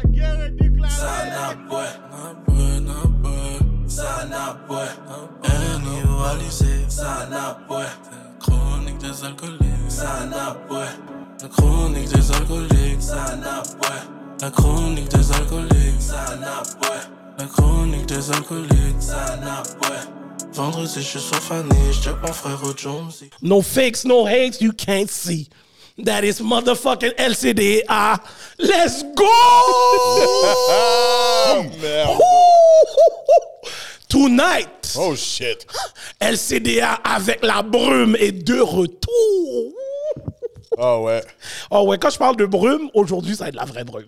Sana boy, na boy, na boy, Sana boy, animalisé, Sana boy, chronique des alcooliques, Sana boy, la chronique des alcooliques, Sana boy, la chronique des alcooliques, Sana boy, la chronique des alcooliques, Sana boy. Vendredi, je suis sur Fanny, je mon frère au Jonesy. No fakes, no hates, you can't see. That is motherfucking LCDA. Let's go! Tonight, Oh shit. LCDA avec la brume est de retour. Ah ouais. Oh ouais, quand je parle de brume, aujourd'hui, ça va être la vraie brume.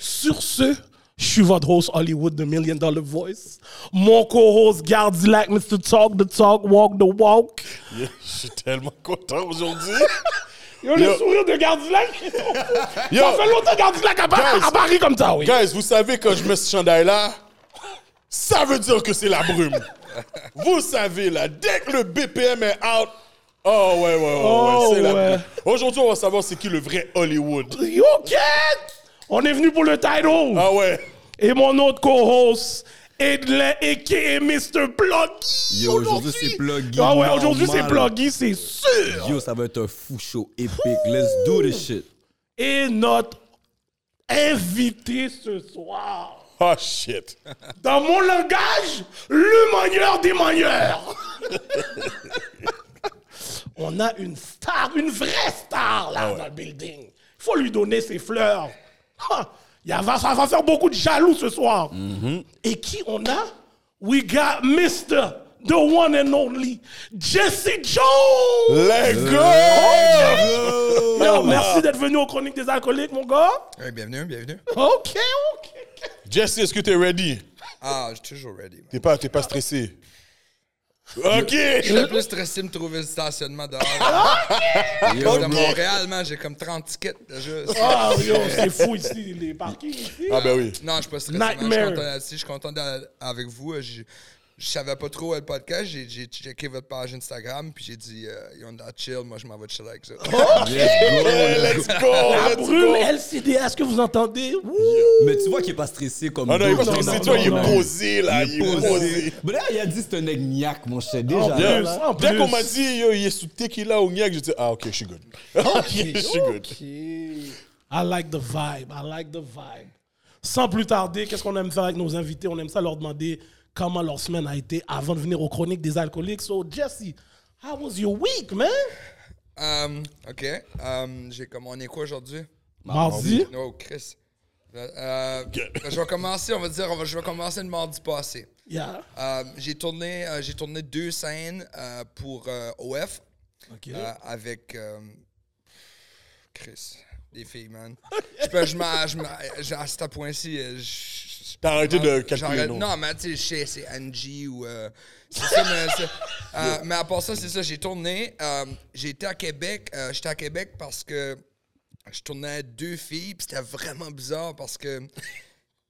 Sur ce, je suis votre host Hollywood, The Million Dollar Voice. Mon co-host Gardilac, Mr. Talk the Talk, Walk the Walk. Yeah, Je suis tellement content aujourd'hui. Yo, le sourire de Gardilac. Yo. Ça fait longtemps que Gardilac Guys. à Paris comme ça, oui. Guys, vous savez, quand je mets ce chandail-là, ça veut dire que c'est la brume. vous savez, là, dès que le BPM est out, oh ouais, ouais, ouais, ouais, Oh, c'est la brume. Aujourd'hui, on va savoir c'est qui le vrai Hollywood. Yo, Cat! On est venu pour le title. Ah ouais. Et mon autre co-host, Edlin, a.k.a. Mr. Pluggy. Yo, aujourd'hui, c'est Pluggy, Ah ouais, aujourd'hui c'est. Pluggy, c'est sûr. Yo, ça va être un fou show épique. Let's do this shit. Et notre invité ce soir, Oh shit. dans mon langage, le manieur des manieurs. On a une star, une vraie star là dans le building. Il faut lui donner ses fleurs. Ha! Il y a- ça va faire beaucoup de jaloux ce soir. Et qui on a? We got Mr. The one and only Jesse Jones. Let's go! Yo, merci d'être venu aux Chroniques des Alcooliques, mon gars. Bienvenue, bienvenue. OK, OK. Jesse, est-ce que t'es ready? Ah, je suis toujours ready. T'es pas, t'es pas stressé? OK! Je suis plus stressé de me trouver le stationnement dehors. Yo, de. Montréal, man, j'ai comme 30 tickets déjà. Ah, yo, c'est fou ici, les parkings ici. Ah ben oui. Non, je suis pas stressé. man. Je suis Nightmare. content d'être ici, je suis content d'être avec vous. Je, je savais pas trop le podcast. J'ai checké votre page Instagram, puis j'ai dit, euh, You're on that chill, moi je m'en vais chiller avec ça. Let's go! La Let's brume go! LCDA, est-ce que vous entendez? Mais tu vois qu'il est pas stressé comme Ah non, il est pas stressé, toi, non, il est posé, là. Il est posé. Mais là, il a dit c'est un agnac, mon cher. Déjà, Dès qu'on m'a dit, yo, il est sous tequila ou niaque, j'ai dit, ah, ok, je suis good. je suis good. I like the vibe. I like the vibe. Sans plus tarder, qu'est-ce qu'on aime faire avec nos invités? On aime ça leur demander comment leur semaine a été avant de venir aux chroniques des alcooliques. So, Jesse, how was your week, man? Um, ok. Um, j'ai comme on est quoi aujourd'hui? Mardi. Oh, Chris. Euh, euh, je vais commencer, on va dire, on va- je vais commencer le mardi passé. Yeah. Euh, j'ai tourné, euh, j'ai tourné deux scènes pour OF avec Chris, des filles, man. Je peux, je je à ce point-ci, euh, T'as arrêté de calculer, non? Non, mais tu sais, c'est Angie ou. euh, c'est ça, mais. euh, mais à part ça, c'est ça, j'ai tourné. euh, été à Québec. J'étais à Québec parce que je tournais deux filles, puis c'était vraiment bizarre parce que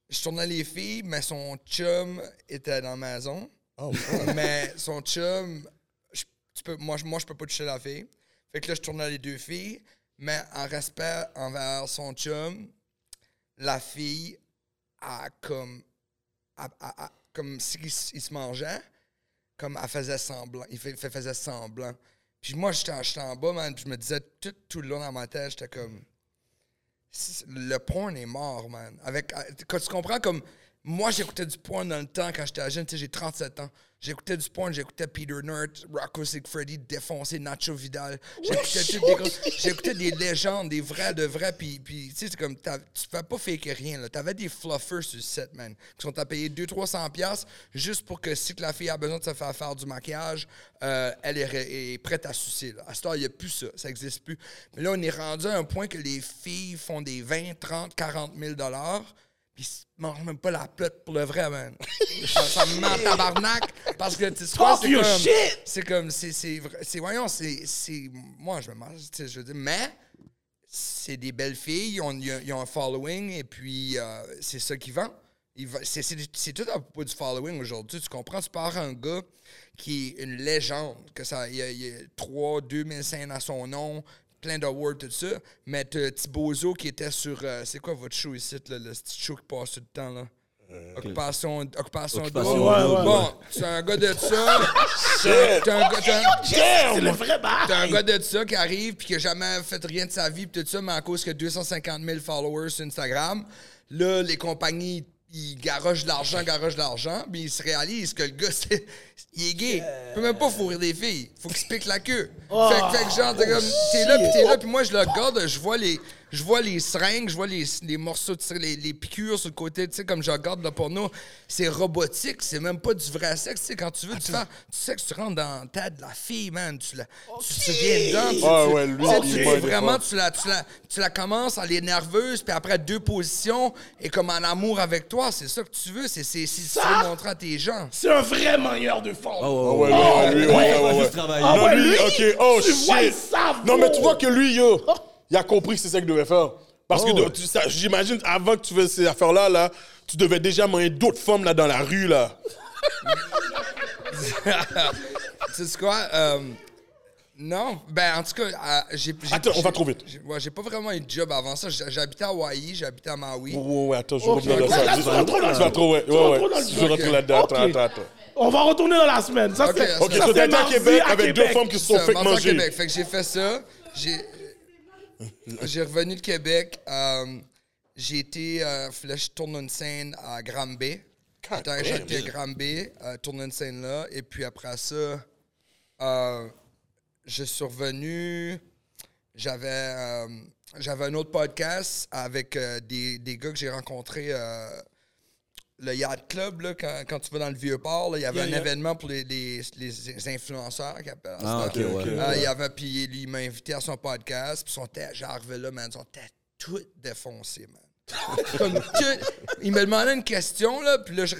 je tournais les filles, mais son chum était dans la maison. Oh, mais son chum, je, tu peux, moi, je- moi, je peux pas toucher la fille. Fait que là, je tournais les deux filles, mais en respect envers son chum, la fille a comme. a- a- comme s'il se mangeait, comme elle faisait semblant. Il fait, faisait semblant. Puis moi, j'étais en, en bas, man, puis je me disais tout, tout le long dans ma tête, j'étais comme. Le porn est mort, man. Avec, euh, quand tu comprends, comme. Moi, j'écoutais du porn dans le temps quand j'étais jeune, tu sais, j'ai 37 ans. J'écoutais du porn, j'écoutais Peter Nerd, Rocco Sigfreddy, défoncer Nacho Vidal. J'écoutais J'écoutais des légendes, des vrais de vrais, puis, puis tu sais, c'est comme, tu fais pas faker rien, là. T'avais des fluffers sur le set, man, qui sont à payer 200-300$ piastres juste pour que si que la fille a besoin de se faire faire du maquillage, euh, elle est, prête à sucer, là. À ce temps, il n'y a plus ça, ça n'existe plus. Mais là, on est rendu à un point que les filles font des 20, 30, 40 000 dollars puis ils mangent même pas la plate pour le vrai, man. ça, me met en tabarnak parce que tu sais c'est comme c'est comme c'est voyons c'est moi je me mange tu sais je veux dire mais c'est des belles filles ils ont, ils ont- un following et puis euh, c'est ça qui vend. C'est tout à propos du following aujourd'hui tu comprends? Tu pars un gars qui est une légende que ça il y a, il y a 3 2000 scènes à son nom plein d'awards, tout ça. Mais t'as Thibozo qui était sur. euh, c'est quoi votre show ici, là, le petit show qui passe tout le temps, là? Occupation, Occupation, Occupation Double. Double. Ouais, bon, c'est un gars de ça. T'as un gars- un- C'est le vrai bail. T'as un gars de ça qui arrive puis qui a jamais fait rien de sa vie pis tout ça, mais à cause que 250 000 followers sur Instagram, là, les compagnies, ils garochent de l'argent, garochent de l'argent, puis ils se réalisent que le gars, c'est, il est gay. Il peut même pas fourrir des filles. Faut qu'il se pique la queue. Fait, que- fait que genre, t'es comme, t'es là pis t'es là, pis moi, je le regarde, je vois les... Je vois les seringues, je vois les, les morceaux, de, les, les piqûres sur le côté, tu sais, comme je regarde le porno, c'est robotique, c'est même pas du vrai sexe, tu sais, quand tu veux, tu fais, tu sais que tu rentres dans la tête de la fille, man, tu la, tu, tu viens dedans, tu, Ah tu- ouais, lui, vraiment, tu la, tu, la, tu la commences, elle est nerveuse, puis après deux positions, et comme en amour avec toi, c'est ça que tu veux, c'est c'est- si tu veux montrer à tes gens. C'est un vrai manieur de fond. Ah Ouais, ouais, ouais, ouais. ouais, lui, Ouais, ouais, il va ouais, ouais. travailler. Ah Non, ouais, lui, lui, ok, oh tu vois, il shit. savent, Non, mais tu gros. vois que lui, yo, il a compris que c'est ça qu'il devait faire. Parce que Oh, de- ouais. tu- ça- j'imagine, avant que tu fasses ces affaires-là, là, tu devais déjà moyen d'autres femmes là, dans la rue, là. Tu sais quoi? euh, non, ben en tout cas, euh, j'ai. j'ai- Attends, on va trop vite. j'ai- Ouais, j'ai pas vraiment eu de job avant ça. J'habitais à Hawaii, j'habitais à Maui. Ouais, ouais, ouais, attends, je Ok, reviens dans ça. Tu vas trop dans le- vas trop, ouais, ouais, ouais. Je rentrer là-dedans. Attends, attends, attends. On va retourner dans la semaine. Ça, Ok, c'est ok, ça, so c'est t'étais à mardi Québec à avec deux femmes qui se sont Ça, fait à manger. Québec. Fait que j'ai fait ça. J'ai. J'ai revenu de Québec. euh, j'ai été. Euh, je tourne une scène à Granby. J'étais à Granby, euh, tourne une scène là. Et puis après ça, euh, je suis revenu. J'avais. euh, j'avais un autre podcast avec des, des gars que j'ai rencontrés. Le Yacht Club, là, quand, quand tu vas dans le Vieux-Port, là, il y avait Yeah, un yeah. événement pour les, les, les influenceurs qui appellent Ah, ok, ouais. euh, il y avait, puis lui, il m'a invité à son podcast, puis son tête, j'arrivais là, man, son tête tout défoncé, man. Comme tout. Il me demandait une question, là, puis là, je.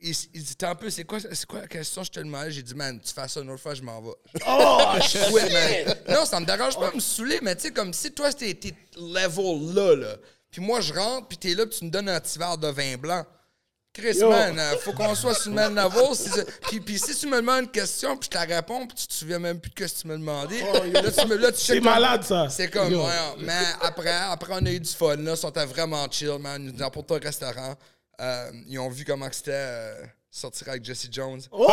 Il, il dit, un peu, c'est quoi, c'est quoi la question? Je te demandais. J'ai dit, man, tu fais ça une autre fois, je m'en vais. Oh, Je quit, man. Non, ça me dérange pas de me saouler, mais tu sais, comme si toi, c'était t'es level là, là. Puis moi, je rentre, puis t'es là, puis tu me donnes un petit verre de vin blanc. Chris, Yo. man, euh, faut qu'on soit sur le même level. Si puis, puis si tu me demandes une question, puis je te la réponds, puis tu te souviens même plus de ce que tu m'as demandé, là, tu me, là, tu C'est malade, ça. C'est comme, Yo. ouais, mais après, après, on a eu du fun, là. Ils sont vraiment chill, man. Ils nous ont apporté un restaurant. Euh, ils ont vu comment c'était euh, sortir avec Jesse Jones. Ok.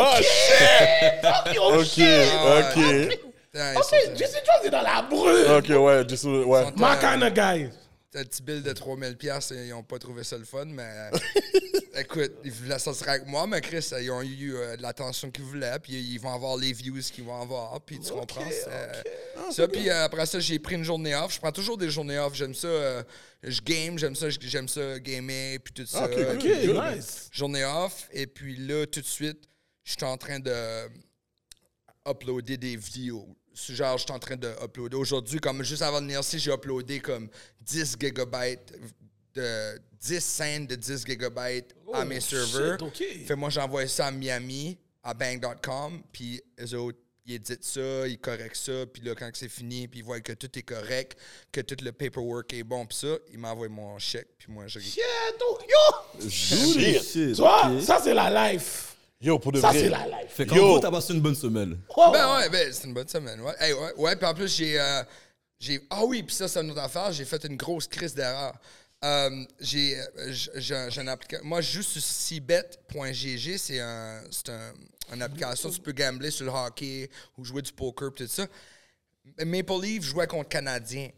Fuck your Ok, shit. ok. Ok, sont- Jesse Jones est dans la brume. Ok, ouais, just, ouais. My kind of guy. Un petit bill de 3000 pièces ils ont pas trouvé ça le fun, mais euh, écoute, ils voulaient sortir avec moi, mais Chris, ils ont eu euh, de l'attention qu'ils voulaient, puis ils vont avoir les views qu'ils vont avoir, puis tu comprends, euh, ça, puis euh, après ça, j'ai pris une journée off, je prends toujours des journées off, j'aime ça, je game, j'aime ça, j'aime ça gamer, puis tout ça. Ok, Ok, nice. journée off, et puis là, tout de suite, je suis en train de uploader des vidéos. Genre, je suis en train de uploader. Aujourd'hui, comme juste avant de venir ici, j'ai uploadé comme 10 gigabytes de 10 scènes de 10 gigabytes à mes Oh, shit, serveurs. ok. Fait moi, j'envoie ça à Miami, à bang.com, puis eux autres, ils éditent ça, ils correctent ça, puis là, quand c'est fini, puis ils voient que tout est correct, que tout le paperwork est bon, puis ça, ils m'envoient mon chèque, puis moi, je... Shit, oh, yo. Shit. Tu vois, ça, c'est la life. Yo, pour de Ça, vrai. c'est la life. Fait qu'en Yo. gros, t'as passé une bonne semaine. Oh. Ben ouais, ben c'est une bonne semaine, ouais. Hey, ouais, ouais, puis en plus, j'ai... euh, j'ai ah oui, puis ça, c'est une autre affaire, j'ai fait une grosse crise d'erreur. Euh, j'ai euh, j- j'ai j'ai une application... Moi, je joue sur cbet.gg, c'est un, c'est un, une application, tu peux gambler sur le hockey ou jouer du poker, puis tout ça. Maple Leaf jouait contre Canadien.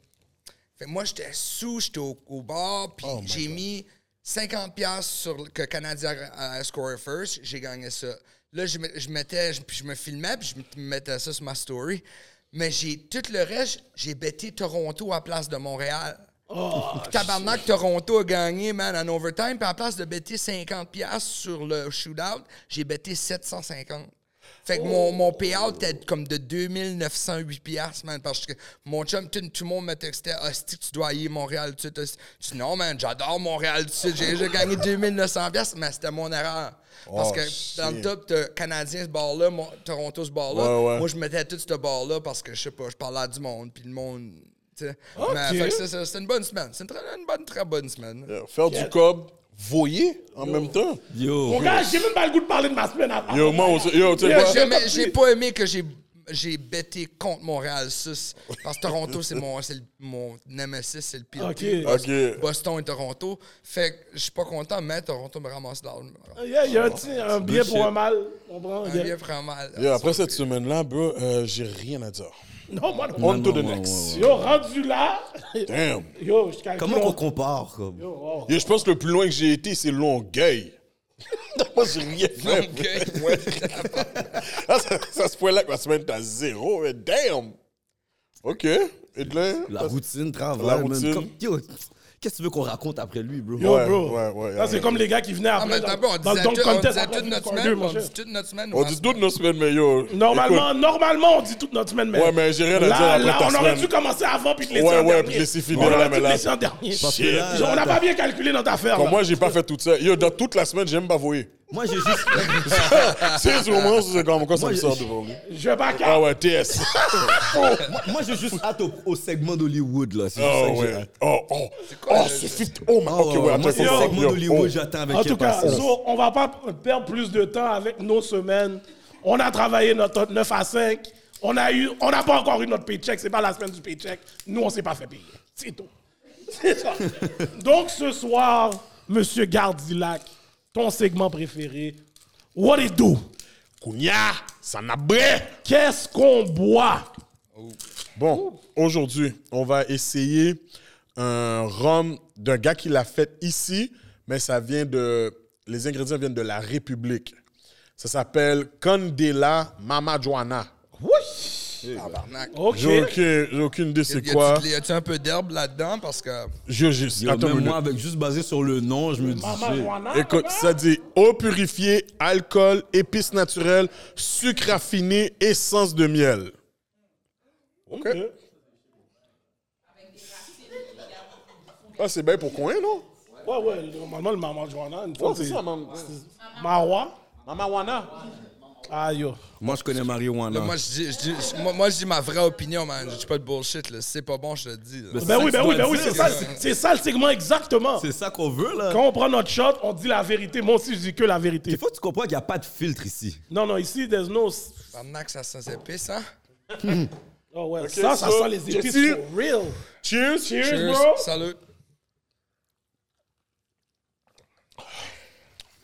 Fait que moi, j'étais sous, j'étais au, au bar, puis j'ai mis 50$ piastres sur le- que Canadien a, a scoré first. J'ai gagné ça. Là, je, me- je mettais, je, puis je me filmais, puis je me mettais ça sur ma story. Mais j'ai tout le reste, j'ai bêté Toronto à place de Montréal. Puis tabarnak, Toronto a gagné, man, en overtime. Puis à la place de bêter 50$ piastres sur le shootout, j'ai bêté 750$. Fait que mon, mon payout était comme de 2908 piastres, man, parce que mon chum, tout, tout le monde me textait « Hostie, tu dois aller Montréal tout de suite. hostie. Je dis « Non, man, j'adore Montréal tout de suite. J'ai déjà gagné 2900 piastres, mais c'était mon erreur. Parce Oh, que dans le top, t'as Canadien ce bar-là, Toronto ce bar-là. Ouais, ouais. Moi, je mettais tout ce bar-là parce que, je sais pas, je parlais à du monde, puis le monde... tu sais. Ok. Mais fait que c'était une bonne semaine. C'est une, très- une bonne, très bonne semaine. Yeah, Faire du cob, voyer en même temps. Mon Yo. gars, j'ai même pas le goût de parler de ma semaine avant. Yo, moi aussi. Yo, tu sais Yo? J'ai- pas aimé que j'ai j'ai bêté contre Montréal 6. Parce que Toronto, c'est mon, c'est le- mon nemesis, c'est le pire. Ok. team. Bos- Ok. Boston et Toronto. Fait que je suis pas content, mais Toronto me ramasse dans le. Yeah, Il y a un, petit- un bien Good pour un mal. On comprend, Un yeah. bien vraiment mal. Yo, après cette semaine-là, bro, euh, j'ai rien à dire. Non, moi non. On to the non, next. ouais, Yo, rendu là. Damn. Yo, je calcule. Comment qu'on compare comme? Yo, oh. Yo, je pense que le plus loin que j'ai été, c'est Longueuil. Moi, j'ai rien fait. Donc, Ouais. Ah, ça, ça se point là que ma semaine t'as zéro, mais damn. OK. Et de là, La routine, travail, La routine. Comme- Yo, Qu'est-ce que tu veux qu'on raconte après lui, bro? Yo, Ouais, bro. ouais, ouais, Ça, ouais. c'est comme les gars qui venaient Ah, après mais dans, d'abord, on on après toute notre semaine. On dit toute notre semaine. on dit toutes nos semaines, mais yo. Normalement, normalement, on dit toute notre semaine, mais. Ouais, mais j'ai rien à là, dire après là, ta on aurait semaine. dû commencer avant puis te laisser Ouais, en ouais, dernier. puis te laisser finir, On là, aurait dû là- laisser en dernier. Là, on là, n'a pas bien calculé notre affaire. Comme là. moi, j'ai pas fait tout ça. Yo, dans toute la semaine, j'ai même pas voyé. Moi, j'ai juste. C'est au moins, c'est comme quoi ça me sort devant lui. Je vais pas Ah ouais, TS. Moi, j'ai juste hâte au, au segment d'Hollywood, là. C'est juste ça Oh ouais. Oh, oh. Oh, c'est 50. Oh, my. Oh, Ok, ouais, attends. moi, c'est le segment d'Hollywood, oh. j'attends avec En tout cas, on va pas perdre plus de temps avec nos semaines. On a travaillé notre 9 à 5. On a eu, on n'a pas encore eu notre paycheck. C'est pas la semaine du paycheck. Nous, on s'est pas fait payer. C'est tout. C'est ça. Donc, ce soir, Monsieur Gardilac, ton segment préféré, what it do? Kounia, ça n'a. Qu'est-ce qu'on boit? Bon, aujourd'hui, on va essayer un rhum d'un gars qui l'a fait ici, mais ça vient de. Les ingrédients viennent de la République. Ça s'appelle Candela Mama Joana. Tabarnak. OK. J'ai aucun- j'ai aucune idée c'est quoi. Y a-tu un peu d'herbe là-dedans? Parce que. Je, je, Yo, attends une même minute. moi, avec juste basé sur le nom, je me dis. Shit. Écoute, ça dit eau purifiée, alcool, épices naturelles, sucre raffiné, essence de miel. OK. Ah, c'est bien pour coin, non? Ouais, ouais, normalement, le maman Joana, une fois, Oh, c'est ça, maman. Marois. Mama Wana. Ah, yo. Moi, je connais marijuana. Moi, je dis, je dis- je- moi, moi, je dis ma vraie opinion, man. Je dis pas de bullshit. Là. Si c'est pas bon, je te le dis. là. C'est Ben ça oui, ben oui, ben oui, c'est ça, c'est- c'est ça le segment exactement. C'est ça qu'on veut, là. Quand on prend notre shot, on dit la vérité. Moi aussi, je dis que la vérité. Il faut que tu comprennes qu'il n'y a pas de filtre ici. Non, non, ici, there's no... Tabarnak, ça sent épices, hein? Oh ouais, ça, ça so, sent les épices Jesse. for real. Cheers. Cheers, Cheers. bro. Salut.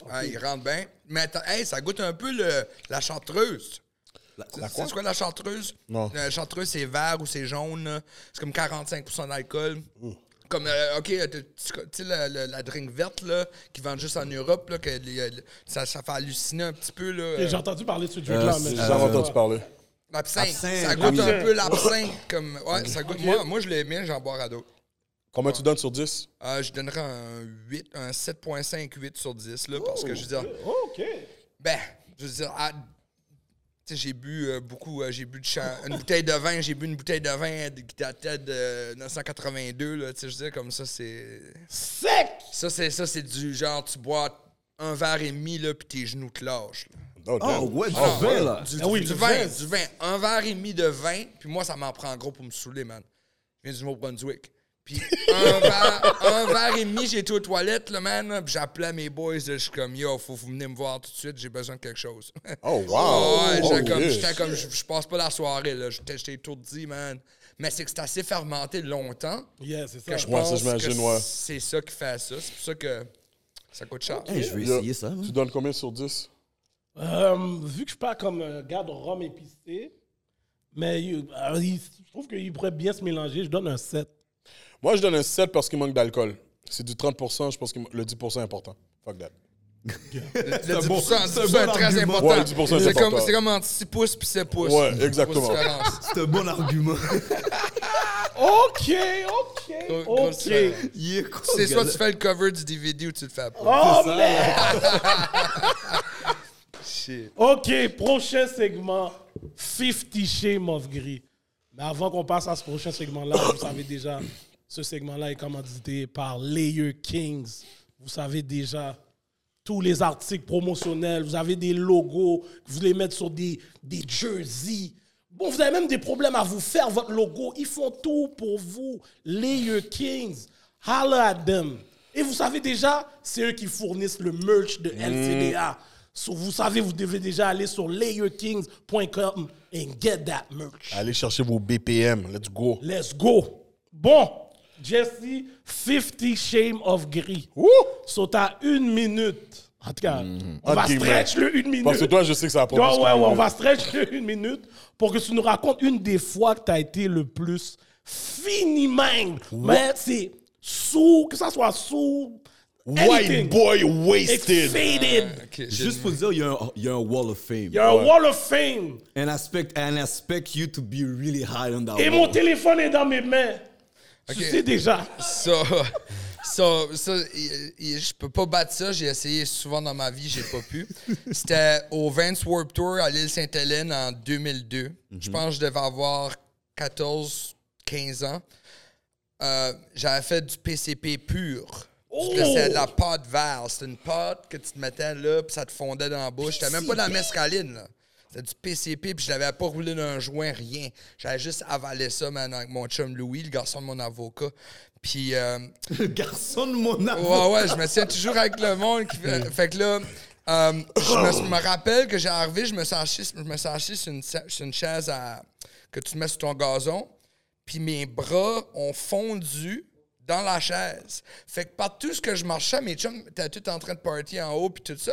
Ah, il rentre bien. Mais attends, hey, ça goûte un peu le, la chartreuse. C'est c'est quoi la chartreuse? Non. La chartreuse, c'est vert ou c'est jaune. C'est comme 45% d'alcool. Comme, euh, OK, euh, tu sais, la, la- la drink verte, là, qui vend juste en Europe, là, que les- le- ça, ça fait halluciner un petit peu, là. J'ai euh, entendu parler de ce drink-là, Euh, mais... J'ai entendu parler. L'absinthe. Absinthe, Ça goûte un peu l'absinthe. Comme, ouais, ça goûte. Moi, moi, je l'aime bien, j'en bois à d'autres. Combien tu donnes sur 10? Euh, je donnerais un 8, un 7.5, 8 sur 10, là, parce que je veux dire, OK. ben, je veux dire, ah, tu sais, j'ai bu euh, beaucoup, euh, j'ai bu de cha- une bouteille de vin, j'ai bu une bouteille de vin de- qui datait de 1982, là, tu sais, je veux dire, comme ça, c'est... Sec! Ça, c'est ça, c'est du genre, tu bois un verre et demi, là, puis tes genoux te lâchent, là. Oh, Oh, damn. ouais, du Ah, vin, là. Du, Ah oui, du du vin, vin. du vin. Un verre et demi de vin, puis moi, ça m'en prend gros pour me saouler, man. Je viens du Nouveau-Brunswick. Puis un verre, un verre et demi, j'ai été aux toilettes, là, man. Puis j'appelais mes boys, je suis comme, yo, faut, faut venir me voir tout de suite, j'ai besoin de quelque chose. Oh, wow. ouais, Oh, j'étais comme, yeah. j'étais comme, je, je passe pas la soirée, là. J'étais j'étais étourdi, man. Mais c'est que c'est assez fermenté longtemps Yeah, c'est ça. que je Ouais, ça, pense que ouais. c'est ça qui fait ça. C'est pour ça que ça coûte cher. Hey, je vais essayer ça. man. Tu donnes combien sur 10? Euh, vu que je pas comme un gars de rhum épicé, mais euh, il- je trouve qu'il pourrait bien se mélanger, je donne un 7. Moi, je donne un 7 parce qu'il manque d'alcool. C'est du 30% je pense que le 10% est important. Fuck that. Le 10%, bon- 10% c'est un bon très argument. important. Ouais, le 10% c'est c'est comme, important. c'est comme entre 6 pouces puis 7 pouces. Ouais, Grosse exactement. différence. C'est un bon argument. OK, OK, grosse OK. différence. Il est con, C'est ce soit gars-là. tu fais le cover du DVD ou tu le fais pas. Oh, merde! Shit. OK, prochain segment, 50 Shades of Grey. Mais avant qu'on passe à ce prochain segment-là, vous savez déjà, ce segment-là est commandité par Layer Kings. Vous savez déjà tous les articles promotionnels, vous avez des logos, que vous les mettez sur des, des jerseys. Bon, vous avez même des problèmes à vous faire votre logo. Ils font tout pour vous. Layer Kings, holla at them. Et vous savez déjà, c'est eux qui fournissent le merch de LCDA. So, vous savez, vous devez déjà aller sur layerkings.com and get that merch. Allez chercher vos BPM. Let's go. Let's go. Bon, Jesse, 50 Shame of Gris. So, t'as une minute. En tout cas, on Entre va stretch le une minute. Parce que toi, je sais que ça va pas Ouais, on va stretch le une minute pour que tu nous racontes une des fois que t'as été le plus fini man. Mais c'est sous, que ça soit sous. White anything. boy It's wasted. faded. Ok, j'ai- Juste pour dire, il y, y a un wall of fame. Il y a un wall of fame. And I expect, and I expect you to be really high on that Et wall. mon téléphone est dans mes mains. Ok. Tu sais déjà. Ça, ça, ça, il- il- je peux pas battre ça. J'ai essayé souvent dans ma vie, j'ai pas pu. C'était au Vance Warp Tour à l'île Sainte-Hélène en 2002. Je pense que je devais avoir 14, 15 ans. Euh, J'avais fait du PCP pur. Parce que C'était de la pâte verte. C'était une pâte que tu te mettais là, puis ça te fondait dans la bouche. C'était même pas de la mescaline, là. C'était du PCP, puis je l'avais pas roulé d'un joint, rien. J'avais juste avalé ça, man, avec mon chum Louis, le garçon de mon avocat. Puis, euh, Le garçon de mon avocat. ouais, ouais, je me tiens toujours avec le monde. Qui fait, fait que là, euh, je me, me rappelle que j'ai arrivé, je me suis assis, je me suis assis sur, une, sa- sur une chaise à- que tu mets sur ton gazon, puis mes bras ont fondu dans la chaise. Fait que partout ce que je marchais, mes chums étaient tous en train de party en haut, puis tout ça.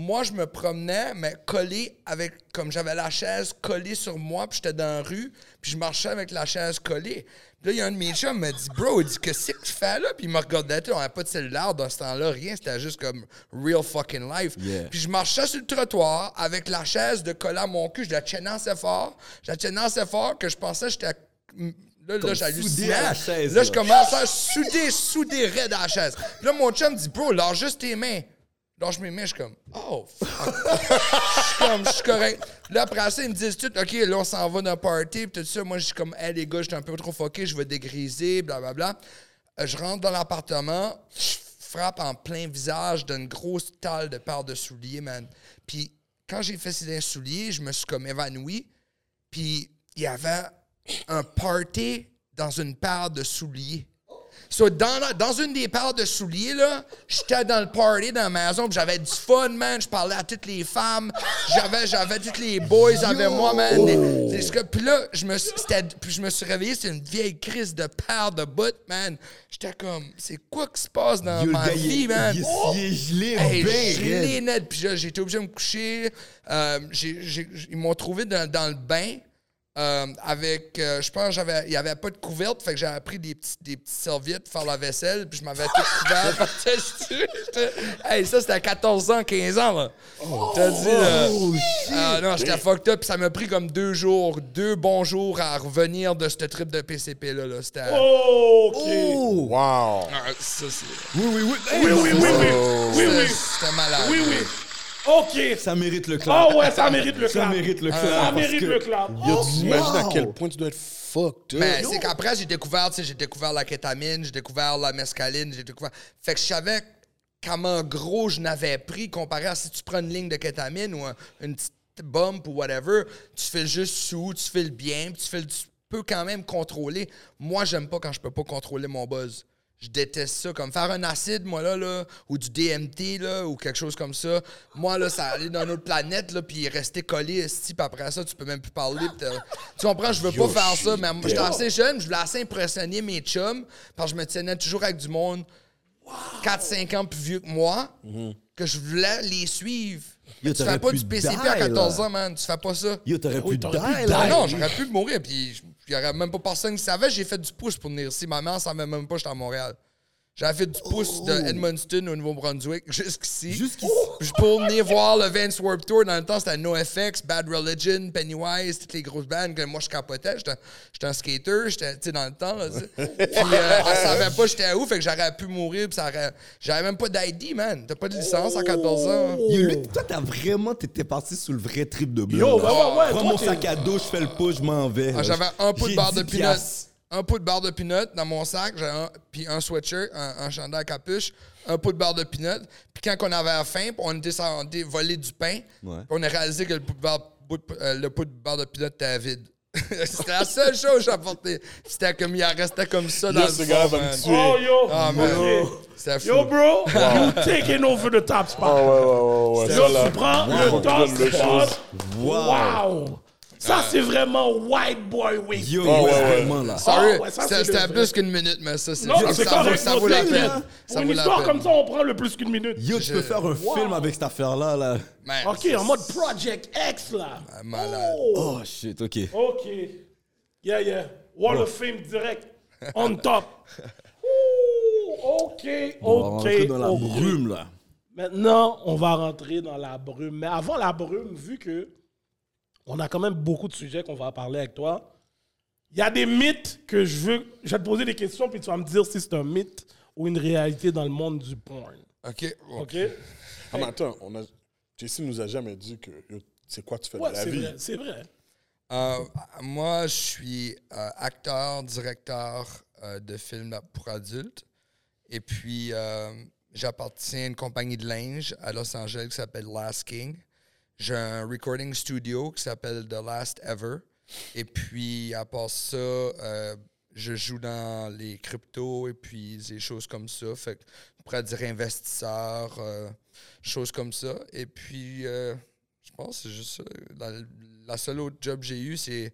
Moi, je me promenais, mais collé avec, comme j'avais la chaise collée sur moi, puis j'étais dans la rue, puis je marchais avec la chaise collée. Puis là, il y a un de mes chums qui m'a dit, bro, il dit, qu'est-ce que tu fais là? Puis il me regardait, on n'avait pas de cellulaire dans ce temps-là, rien, c'était juste comme real fucking life. Yeah. Puis je marchais sur le trottoir avec la chaise de coller à mon cul, je la tiennais assez fort, je la tiennais assez fort que je pensais que j'étais. Là, là, j'hallucinais. Là, là. je commence à souder, souder raide à la chaise. Puis là, mon chum dit, bro, lâche juste tes mains. Lâche mes mains, je suis comme, oh, fuck. Je suis comme, je suis correct. Là, après ça, ils me disent tout, OK, là, on s'en va dans un party, puis tout ça. Moi, je suis comme, hey, les gars, j'étais un peu trop fucké, je vais dégriser, blablabla. Euh, je rentre dans l'appartement, je frappe en plein visage d'une grosse talle de paire de souliers, man. Puis quand j'ai fait ces souliers, je me suis comme évanoui. Puis il y avait un party dans une paire de souliers. So, dans, la- dans une des paires de souliers, là, j'étais dans le party dans la maison, j'avais du fun, man. Je parlais à toutes les femmes. J'avais, j'avais tous les boys avec moi, man. Que- Puis là, je me, je me suis réveillé, c'était une vieille crise de paire de bottes, man. J'étais comme, c'est quoi qui se passe dans Yo, ma vie, man? il est- il est gelé, Hey, gelé raide. net. Puis j'ai été obligé de me coucher. Euh, ils m'ont trouvé dans, dans le bain. Euh, avec, euh, je pense, j'avais, il n'y avait pas de couverte, fait que j'avais pris des, petits, des petites serviettes pour faire la vaisselle, puis je m'avais tout couvert. hey, ça, c'était à 14 ans, 15 ans, là. T'as dit, là. Ah, non, j'étais fucked up, puis ça m'a pris comme deux jours, deux bons jours à revenir de ce trip de PCP-là. Là. C'était. OK. Oh! Wow. Ah, ça, c'est. Oui, oui, oui. Oui, oui, oui, oui. Oui, C'était- oui. C'était malade. Oui, oui. OK. Ça mérite le clap. Ah ouais, ça mérite le Ça clap. mérite le clap. Ça mérite le clap. Oh, tu t'imagines à quel point tu dois être fucked up. Mais c'est qu'après, j'ai découvert, tu sais, j'ai découvert la kétamine, j'ai découvert la mescaline, j'ai découvert. Fait que je savais comment gros je n'avais pris comparé à si tu prends une ligne de kétamine ou un- une petite bump ou whatever, tu fais juste sous, tu fais le bien, puis tu fais le- tu peux quand même contrôler. Moi, j'aime pas quand je peux pas contrôler mon buzz. Je déteste ça. Comme faire un acide, moi, là, là ou du DMT, là, ou quelque chose comme ça. Moi, là, ça allait dans une autre planète, là, puis rester collé, puis après ça, tu peux même plus parler. tu comprends? Je veux pas faire ça, mais moi, j'étais assez jeune, je voulais assez impressionner mes chums, parce que je me tenais toujours avec du monde 4-5 ans plus vieux que moi, que je voulais les suivre. Yo, tu fais pas du PCP die, à 14 là. ans, man. Tu fais pas ça. Yo, t'aurais pu t'aurais pu die, die. là. Ah non, j'aurais pu mourir, puis il y aurait même pas personne qui savait. J'ai fait du pouce pour venir ici. Ma mère savait même pas que j'étais à Montréal. J'avais fait du pouce de Edmundston au Nouveau-Brunswick jusqu'ici. Jusqu'ici. Puis pour venir voir le Vance Warped Tour, dans le temps, c'était NoFX, Bad Religion, Pennywise, toutes les grosses bandes que moi je capotais. J'étais j'étais un skater, j'étais, tu sais, dans le temps. Là, tu sais. puis euh, elle savait pas j'étais où, fait que j'aurais pu mourir. Puis ça aurait... J'avais même pas d'ID, man. T'as pas de licence à 14 ans. Yo, lui, toi, t'as vraiment, t'étais parti sur le vrai trip de blanc. Yo, ouais, ouais, ouais. Prends toi, mon sac à dos, je fais le push, je m'en vais. Ah. J'avais un pot de barre de 10 peanut. piastres. Un pot de barre de peanut dans mon sac, un- puis un sweatshirt, un, un chandail à capuche, un pot de barre de peanut. Puis quand on avait faim, on était, on était volé du pain, Ouais. on a réalisé que le pot de barre, bout de- euh, le pot de barre de peanut était vide. C'était la seule chose que j'apportais. C'était comme, il restait comme ça dans Yo, le fond, va me man. tuer. Oh, yo. Ah, man. C'était fou. Yo, bro, you taking over the top spot. Ouais, ouais, ouais, ouais. Yo, Ça, là, tu prends le top spot. chose. Wow. Ça, c'est vraiment white boy week. Yo, Oh, ouais, ouais, ouais. vraiment là. Sorry, ouais, ça, c'était plus qu'une minute, mais ça, c'est Non, ça, c'est ça vaut, ça vaut la c'est peine. Ça Pour une vaut la histoire peine. comme ça, on prend le plus qu'une minute. Yo, tu peux faire un film avec cette affaire-là, là. Man, OK, c'est- en mode Project X, là. Ah, malade. Oh. Oh, shit, OK. OK. Yeah, yeah. Wall of Fame direct. On top. Ouh, OK, On va OK. rentrer dans la OK. brume, là. Maintenant, on va rentrer dans la brume. Mais avant la brume, vu que on a quand même beaucoup de sujets qu'on va parler avec toi, il y a des mythes que je veux. Je vais te poser des questions, puis tu vas me dire si c'est un mythe ou une réalité dans le monde du porn. OK. OK? Ah, mais attends, on a... JC nous a jamais dit que c'est quoi tu fais Ouais, de la vie? vrai. C'est vrai. Euh, moi, je suis euh, acteur, directeur euh, de films pour adultes. Et puis, j'appartiens à une compagnie de linge à Los Angeles qui s'appelle Last King. J'ai un recording studio qui s'appelle The Last Ever. Et puis, à part ça, euh, je joue dans les cryptos et puis des choses comme ça. Fait que, on pourrait dire investisseur, euh, choses comme ça. Et puis, euh, je pense que c'est juste ça. La, la seule autre job que j'ai eu, c'est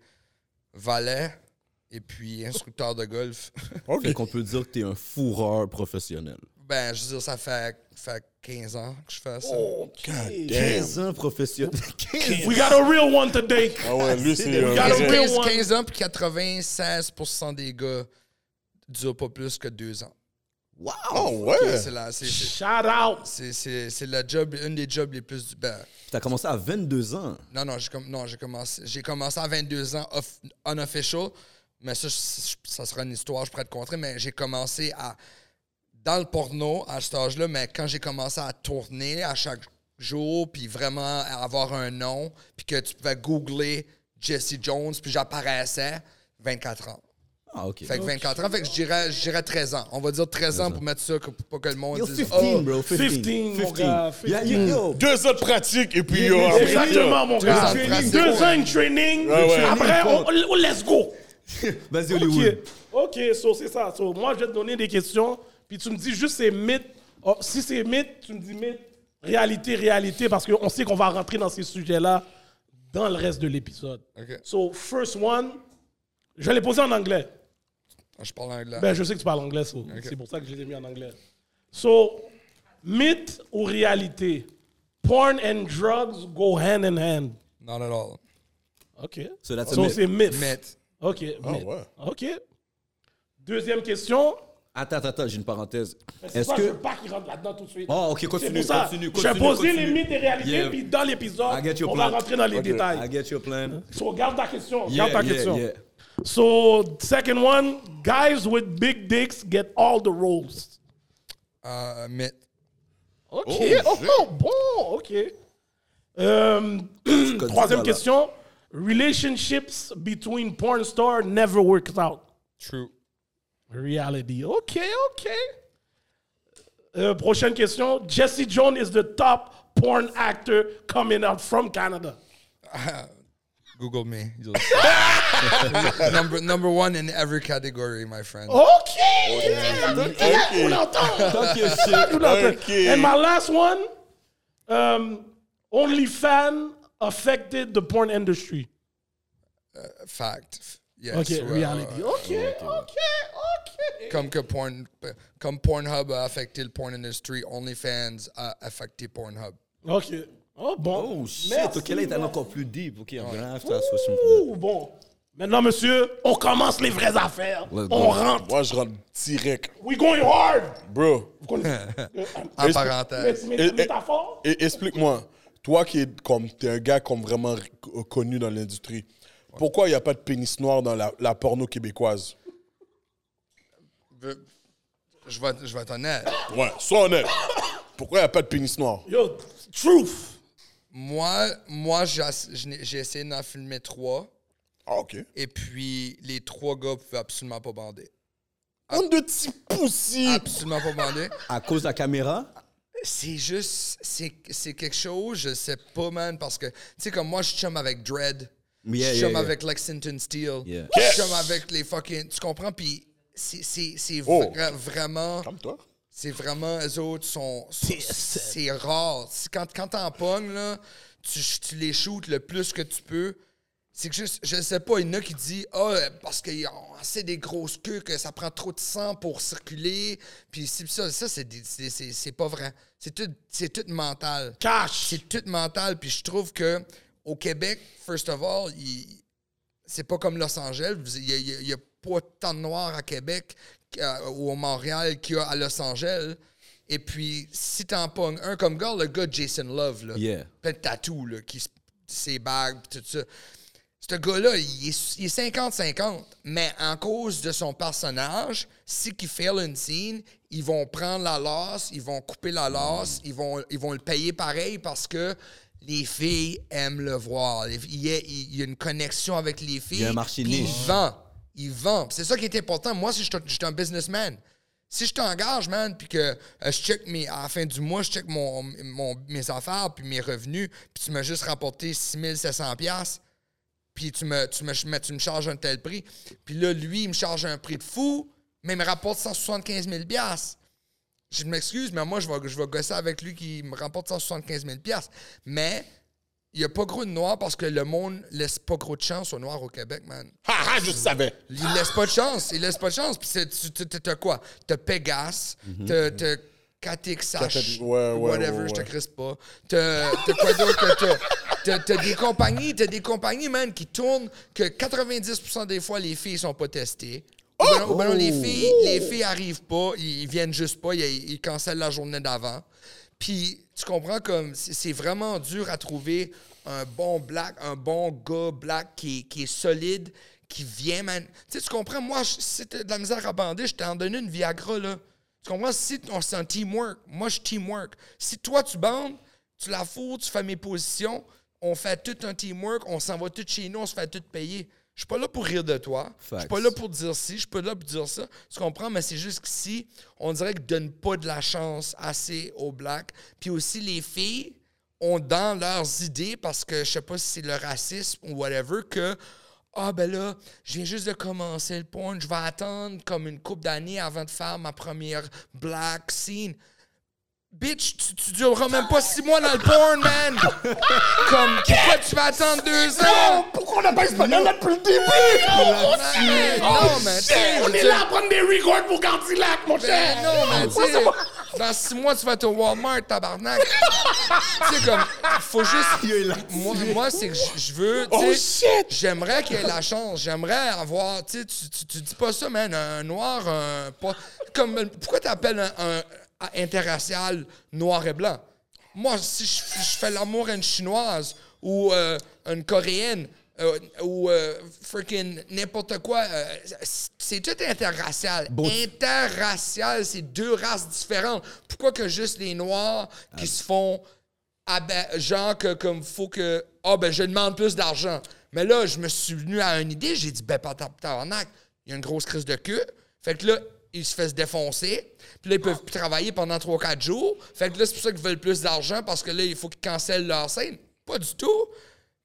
valet et puis instructeur de golf. OK. Fait qu'on peut dire que t'es un fourreur professionnel. Ben, je veux dire, ça fait, fait 15 ans que je fais ça. OK. Damn. 15 ans professionnel. 15 We got a real one today. Ah ouais, lui, c'est We un got a 15, vrai- real 15, one. 15 ans, puis 96% des gars durent pas plus que 2 ans. Wow! Oh, ouais. C'est la, c'est, c'est, Shout out. c'est, la job, une des jobs les plus... Ben, T'as commencé à 22 ans. non, non, j'ai, com- non, j'ai, commencé, j'ai commencé à 22 ans off, unofficial, mais ça, ça sera une histoire, je pourrais te contrer, mais j'ai commencé à... Dans le porno, à cet âge-là, mais quand j'ai commencé à tourner à chaque jour, puis vraiment avoir un nom, puis que tu pouvais googler Jesse Jones, puis j'apparaissais, 24 ans. Ah, OK. Fait que 24 ans, fait que je dirais, je dirais 13 ans. On va dire 13 ans pour mettre ça, que- pour pas que le monde Yo, dise 15, oh, bro. 15, 15, mon gars, Yeah, 15. yo, yo. Deux ans de pratique et puis yo, après, Exactement, mon Deux gars. ans de. Deux ans de training. Ouais, ouais. Après, on, on- let's go. Vas-y. Hollywood. OK, so c'est ça. So, moi, je vais te donner des questions, puis tu me dis juste c'est mythe. Oh, si c'est mythe, tu me dis mythe. Réalité, réalité, parce qu'on sait qu'on va rentrer dans ces sujets-là dans le reste de l'épisode. OK. So, first one, je vais les poser en anglais. Je parle anglais. Ben, je sais que tu parles anglais, so. c'est pour ça que je les ai mis en anglais. So, mythe ou réalité? Porn and drugs go hand in hand. Not at all. OK. So that's a myth. c'est myth. Myth. OK. myth. ouais. OK. Deuxième question. Attends, attends, attends, j'ai une parenthèse. Est-ce pas, je veux que. pas qu'il rentre là-dedans tout de suite. Oh, ok, continue, pour ça. continue, Je vais continue, poser continue. les mythes et réalités, Yeah. puis dans l'épisode, I get your on va plan. rentrer dans les détails. I get your plan. So, garde ta question. Yeah, garde ta yeah, question. yeah. So, second one, guys with big dicks get all the roles. Uh, myth. OK. Oh, Oh, bon, OK. Euh, troisième question. Relationships between porn star never works out. True. Reality. OK, OK. Euh, prochaine question. Jesse Jones is the top porn actor coming out from Canada. Google me. Number, number one in every category, my friend. OK. On l'entend. Talk your shit. On l'entend. OK. And my last one. Um, OnlyFans affected the porn industry. Fact. Yes. OK, reality. ouais. OK, OK, OK. Comme que porn, comme Pornhub a affecté le porn industry, OnlyFans a affecté Pornhub. OK. Oh, bon. Oh shit, Merci, ok, là, il est encore plus deep. Ok, I'm gonna have to ask. Ouh, bon. Maintenant, monsieur, on commence les vraies affaires. Let's on go. rentre. Moi, je rentre direct. We going hard. Bro? Euh, En parenthèse. métaphore? explique-moi, toi qui es comme t'es un gars comme vraiment connu dans l'industrie, pourquoi il n'y a pas de pénis noir dans la, la porno québécoise? Je vais, je vais être honnête. Ouais, sois honnête. Pourquoi il n'y a pas de pénis noir? Yo, truth. Moi, moi j'ai j'ai essayé d'en filmer trois. Ah, OK. Et puis, les trois gars pouvaient absolument pas bander. On de petits poussis. Absolument pas bander. À cause de la caméra? C'est juste, c'est c'est quelque chose, je sais pas, man, parce que, tu sais, comme moi, je chum avec Dread. Yeah, je yeah, chum yeah. avec Lexington Steel. Yeah. Je chum avec les fucking. Tu comprends? Puis c'est c'est- c'est Oh. vra- vraiment. Calme-toi. C'est vraiment, eux autres sont. sont- C'est rare. C'est Quand, quand t'en pognes, là, tu, tu les shootes le plus que tu peux. C'est que juste, je sais pas, il y en a qui disent, ah, parce que oh, c'est des grosses queues, que ça prend trop de sang pour circuler. Puis c'est ça, ça c'est des- c'est- c'est c'est pas vrai. C'est tout, c'est tout mental. Cash. C'est tout mental. Puis je trouve que au Québec, first of all, c'est pas comme Los Angeles. Il y a, pas tant de noirs à Québec qu'à- ou à Montréal qu'il y a à Los Angeles. Et puis, si t'en pognes un comme gars, le gars Jason Love, là, Yeah. plein de tatous, là, qui se- ses bagues, tout ça. Ce gars-là, il est, il est 50-50, mais en cause de son personnage, si qu'il fait une scène, ils vont prendre la losse, ils vont couper la losse, ils, vont, ils vont le payer pareil parce que les filles aiment le voir. Il y a, il y a une connexion avec les filles. Il y a un marché niche. Il vend. Il vend. C'est ça qui est important. Moi, si je suis un businessman, si je t'engage, man, puis que euh, je check mes, à la fin du mois, je check mon, mon- mes affaires puis mes revenus, puis tu m'as juste rapporté 6700 pièces puis tu me, tu, me, tu me charges un tel prix. Puis là, lui, il me charge un prix de fou, mais il me rapporte 175 000 piastres. Je m'excuse, mais moi, je vais, je vais gosser avec lui qui me rapporte 175 000 piastres. Mais il n'y a pas gros de noirs parce que le monde laisse pas gros de chance aux noirs au Québec, man. Ha ha, je savais. Il laisse pas de chance. Il laisse pas de chance. Puis t'as quoi? T'as Pegas, t'as t'as KTXH, KT- ouais, ouais, whatever, ouais, je te crisse pas. T'as quoi d'autre? T'as des compagnies, t'as des compagnies, man, qui tournent que 90% des fois, les filles sont pas testées. Ou ben ou ben les filles, les filles arrivent pas, ils, viennent juste pas, ils, ils cancellent la journée d'avant. Puis, tu comprends comme c'est vraiment dur à trouver un bon black, un bon gars black qui, est- qui est solide, qui vient, man. Tu sais, tu comprends, moi, t'as de la misère à bander, je t'en donne une Viagra, là. Tu comprends? Si on- c'est un teamwork, moi, je teamwork. Si toi, tu bandes, tu la fous, tu fais mes positions, on fait tout un teamwork, on s'en va tout chez nous, on se fait tout payer. Je suis pas là pour rire de toi. Je suis pas là pour dire ci, je suis pas là pour dire ça. Tu comprends? Mais c'est juste qu'ici, on dirait qu'ils donnent pas de la chance assez aux blacks. Puis aussi, les filles ont dans leurs idées, parce que je sais pas si c'est le racisme ou whatever, que ah ben là, je viens juste de commencer le porn, je vais attendre comme une couple d'années avant de faire ma première black scene. Bitch, tu, tu dureras même pas six mois dans le porn, man! Comme, pourquoi tu vas attendre deux ans? Pourquoi on n'a pas espagnol depuis le début? Man, non, mais tu sais, je On est là à prendre des records pour Candilac, mon cher. Non, mais tu sais, dans six mois, tu vas être au Walmart, tabarnak. tu sais, comme, faut juste. Moi, moi c'est que je- veux. Oh, shit! J'aimerais qu'il y ait la chance. J'aimerais avoir. Tu sais, tu- dis pas ça, man. Un noir, un. Pas, comme, pourquoi t'appelles un interracial noir et blanc? Moi, si je, je fais l'amour à une chinoise ou euh, une coréenne euh, ou euh, freaking n'importe quoi, euh, c'est tout interracial. Interracial, c'est deux races différentes. Pourquoi que juste les noirs qui se font ah ben, genre que comme faut que ah ben je demande plus d'argent. Mais là, je me suis venu à une idée, j'ai dit ben pas tabarnak, il y a une grosse crise de queue. Fait que là, ils se font se défoncer. Puis là, ils peuvent plus travailler pendant 3-4 jours. Fait que là, c'est pour ça qu'ils veulent plus d'argent parce que là, il faut qu'ils cancellent leur scène. Pas du tout.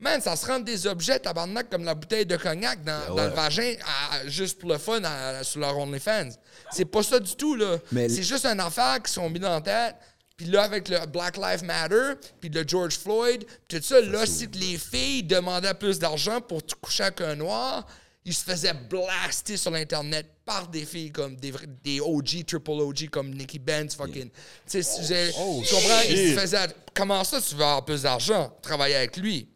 Man, ça se rend des objets tabarnak comme la bouteille de cognac dans, dans le vagin à- juste pour le fun à- sur leur OnlyFans. C'est pas ça du tout, là. Mais- C'est juste une affaire qui sont mis dans la tête. Puis là, avec le Black Lives Matter, puis le George Floyd, puis tout ça, là, si les filles demandaient plus d'argent pour te coucher avec un noir, ils se faisaient blaster sur l'Internet par des filles comme des, OG, triple OG, comme Nikki Benz, fucking. Tu sais, Oh, tu comprends? Shit. se faisaient. Comment ça, tu veux avoir plus d'argent? Travailler avec lui.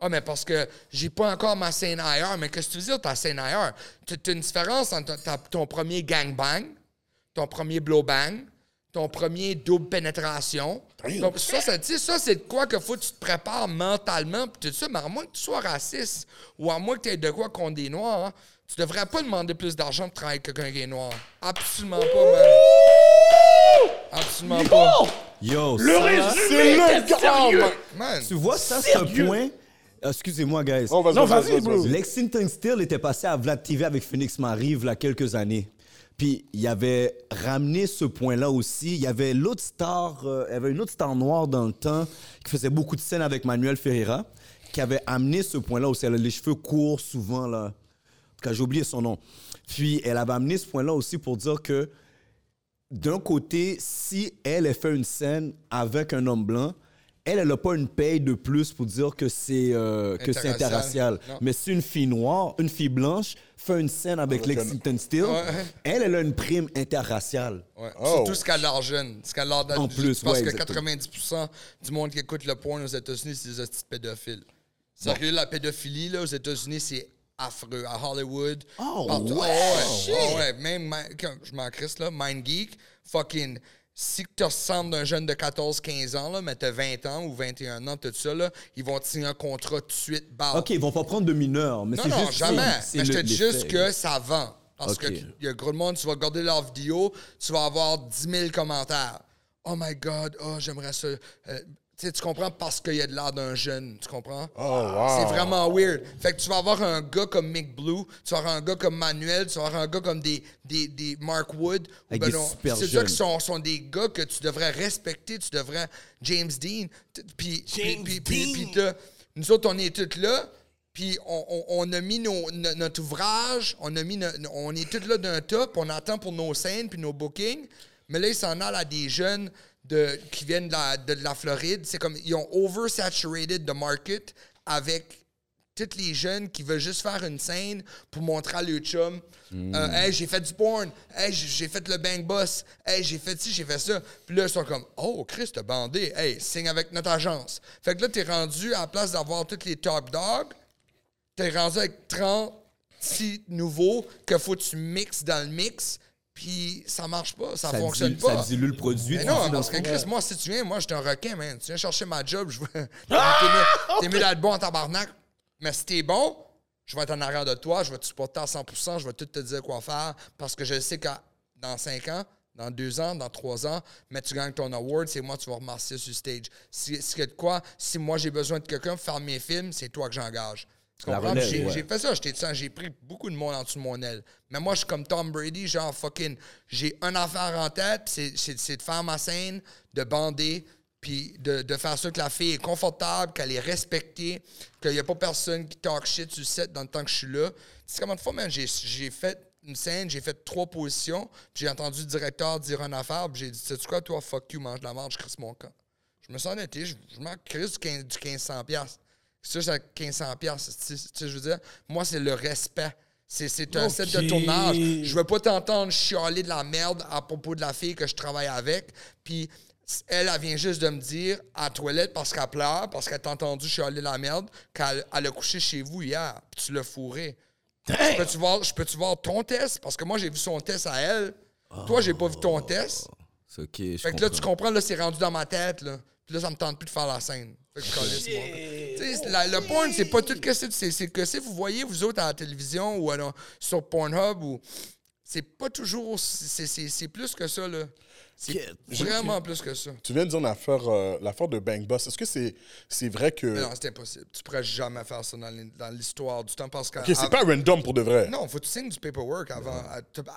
Ah, mais parce que j'ai pas encore ma scène ailleurs. Mais qu'est-ce que tu veux dire, ta scène ailleurs? Tu as une différence entre ton premier gangbang, ton premier blowbang, ton premier double pénétration. Donc, ça, ça, ça, c'est de quoi que faut que tu te prépares mentalement, tout ça. Mais à moins que tu sois raciste ou à moins que tu aies de quoi contre des Noirs, hein, tu devrais pas demander plus d'argent pour travailler avec quelqu'un qui est noir. Absolument pas, man. Absolument pas. Yo, Le résumé sérieux. Man. Tu vois, ça, c'est un Sérieux? point. Excusez-moi, guys. Oh, vas-y, Non, vas-y, vas-y, vas-y, bro. vas-y. Lexington Steel était passé à Vlad TV avec Phoenix Marie il y a quelques années. Puis il avait ramené ce point-là aussi. Il y avait l'autre star, euh, il y avait une autre star noire dans le temps qui faisait beaucoup de scènes avec Manuel Ferreira, qui avait amené ce point-là aussi. Elle a les cheveux courts souvent, là. Cas, j'ai oublié son nom. Puis, elle avait amené ce point-là aussi pour dire que, d'un côté, si elle, elle fait une scène avec un homme blanc, elle, elle n'a pas une paye de plus pour dire que c'est euh, que c'est Interracial. Non. Mais si une fille noire, une fille blanche fait une scène avec Lexington Steel, Ouais. elle, elle a une prime interraciale. Ouais. Oh. Surtout ce qu'elle a l'air jeune. Ce qu'elle l'air En plus, Parce ouais, que exactement. 90% du monde qui écoute le porn aux États-Unis, c'est des hosties pédophiles. Sérieux, la pédophilie là, aux États-Unis, c'est affreux. À Hollywood. Oh, partout. ouais. Oh, ouais. Oh, ouais. Même, je m'en crisse, là, Mind Geek, fucking. Si tu ressembles d'un jeune de 14-15 ans, là, mais t'as 20 ans ou 21 ans, tout ça, là, ils vont te signer un contrat tout de suite. OK, ils vont pas prendre de mineurs, mais Non, non, juste jamais. Mais je te dis juste que ça vend. Parce Ok. que il y a gros de monde, tu vas regarder leur vidéo, tu vas avoir 10 000 commentaires. Oh my God, oh, j'aimerais ça. Euh, tu sais, tu comprends parce qu'il y a de l'air d'un jeune, tu comprends? Oh, wow. C'est vraiment weird. Fait que tu vas avoir un gars comme Mick Blue, tu vas avoir un gars comme Manuel, tu vas avoir un gars comme des, des, des Mark Wood. ben C'est ça qui sont, sont des gars que tu devrais respecter, tu devrais. James Dean. Puis, puis, James puis, puis, Dean. puis t'as- nous autres, on est tous là. Puis on, on- on a mis nos- no- notre ouvrage, on a mis no- on est tous là d'un top, on attend pour nos scènes puis nos bookings. Mais là, ils s'en allent à des jeunes de, qui viennent de la, de la Floride. C'est comme, ils ont oversaturated the market avec tous les jeunes qui veulent juste faire une scène pour montrer à leur chum euh, Hey, j'ai fait du porn. Hey, j'ai fait le bang boss. Hey, j'ai fait ci, j'ai fait ça. Puis là, ils sont comme Oh, Chris, t'as bandé. Hey, signe avec notre agence. Fait que là, t'es rendu à la place d'avoir tous les top dogs, t'es rendu avec 36 nouveaux que faut que tu mixes dans le mix. Puis ça marche pas, ça, Ça fonctionne pas. Ça dilue le produit. Mais non, parce que. Chris, moi, si tu viens, moi, je suis un requin, man. Tu viens chercher ma job, je veux. T'es Ah! T'es mieux d'être bon en tabarnak. Mais si t'es bon, je vais être en arrière de toi, je vais te supporter à 100%, je vais tout te dire quoi faire parce que je sais que dans 5 ans, dans 2 ans, dans 3 ans, mais tu gagnes ton award, c'est moi, tu vas remercier sur stage. Si, si, de quoi, si moi j'ai besoin de quelqu'un pour faire mes films, c'est toi que j'engage. J'ai ouais. fait ça, j'étais sang, j'ai pris beaucoup de monde en dessous de mon aile. Mais moi, je suis comme Tom Brady, genre fucking, j'ai un affaire en tête, c'est- c'est c'est de faire ma scène, de bander, puis de, de faire ça que la fille est confortable, qu'elle est respectée, qu'il n'y a pas personne qui talk shit sur le set dans le temps que je suis là. Tu sais combien de fois, man, j'ai fait une scène, j'ai fait trois positions, puis j'ai entendu le directeur dire une affaire, puis j'ai dit, sais-tu quoi, toi, fuck you, mange de la merde, je crisse mon camp. Je me sens honnêté, je, je m'en crisse du 15 du 1500 piastres. C'est ça, c'est 1500 piastres. Tu sais, tu sais, je veux dire, moi, c'est le respect. C'est, un set de tournage. Je veux pas t'entendre chialer de la merde à propos de la fille que je travaille avec. Puis elle, elle vient juste de me dire à la toilette parce qu'elle pleure, parce qu'elle t'a entendu chialer de la merde, qu'elle elle a couché chez vous hier, puis tu l'as fourré. Je peux-tu voir, je peux-tu voir ton test? Parce que moi, j'ai vu son test à elle. Toi, j'ai pas vu ton test. C'est OK, je Fait que là, tu comprends. comprends, là, c'est rendu dans ma tête, là. Puis là, ça me tente plus de faire la scène. Fait que je calisse, moi. Tu sais, la- le porn, c'est pas tout que c'est. C'est c'est que si vous voyez, vous autres, à la télévision ou alors, sur Pornhub, ou. C'est pas toujours. c'est- C'est c'est plus que ça, là. C'est vraiment plus que ça. Tu viens de dire l'affaire euh, l'affaire de Bang Boss. Est-ce que c'est c'est vrai que. Mais non, c'est impossible. Tu pourrais jamais faire ça dans l'hi- dans l'histoire du temps parce que. Ok, c'est pas random pour de vrai. Non, faut que tu signes du paperwork avant,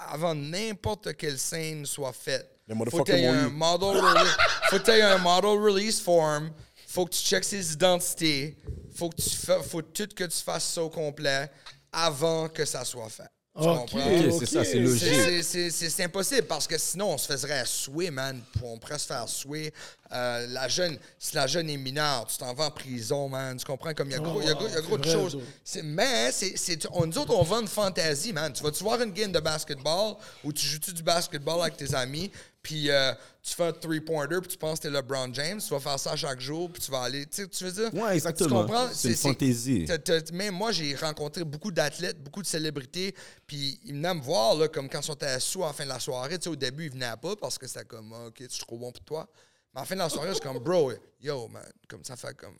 avant n'importe quelle scène soit faite. Les Faut que motherfuckers tu aies m'ont un eu. model release, faut que t'aies un model release form. Faut que tu checkes ses identités. Faut que tu fa- faut tout que tu fasses ça au complet avant que ça soit fait. Tu Ok. comprends? OK, c'est ça, c'est logique. C'est- impossible parce que sinon on se ferait souer, man. On pourrait se faire souer. Euh, la jeune, si la jeune est mineure, tu t'en vas en prison, man. Tu comprends? Comme il y a gros, il y a gros- il y a gros de choses. Mais c'est, c'est- on, nous autres, on vend une fantaisie, man. Tu vas-tu voir une game de basketball où tu joues-tu du basketball avec tes amis, puis euh, tu fais un three-pointer, puis tu penses que t'es LeBron James, tu vas faire ça chaque jour, puis tu vas aller. Tu sais, tu veux dire? Ouais, exactement. Tu comprends? C'est une fantaisie. Même moi, j'ai rencontré beaucoup d'athlètes, beaucoup de célébrités, puis ils venaient me voir, là, comme quand ils sont sous à la fin de la soirée. Tu sais, au début, ils venaient pas parce que c'était comme, Ah, OK, tu es trop bon pour toi. Mais à la fin de la soirée, je suis comme, bro, yo, man, comme ça fait comme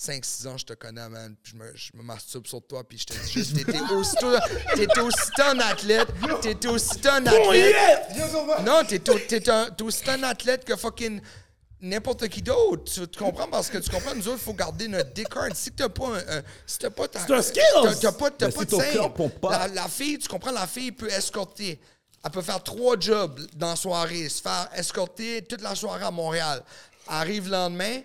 5-6 ans je te connais, man, puis je me, je me masturbe sur toi, puis je te dis juste, t'étais aussitôt, t'étais aussitôt un athlète, t'étais aussitôt un athlète. Non, t'es, au- t'es un, t'es aussi un athlète que fucking n'importe qui d'autre. Tu, tu comprends? Parce que tu comprends, nous autres, il faut garder notre D-card. Si t'as pas un. un- si t'as pas ta- C'est un skill! T'as, t'as pas, t'as pas si de scène. la fille, tu comprends, la fille peut escorter. Elle peut faire trois jobs dans la soirée, se faire escorter toute la soirée à Montréal. Arrive le lendemain,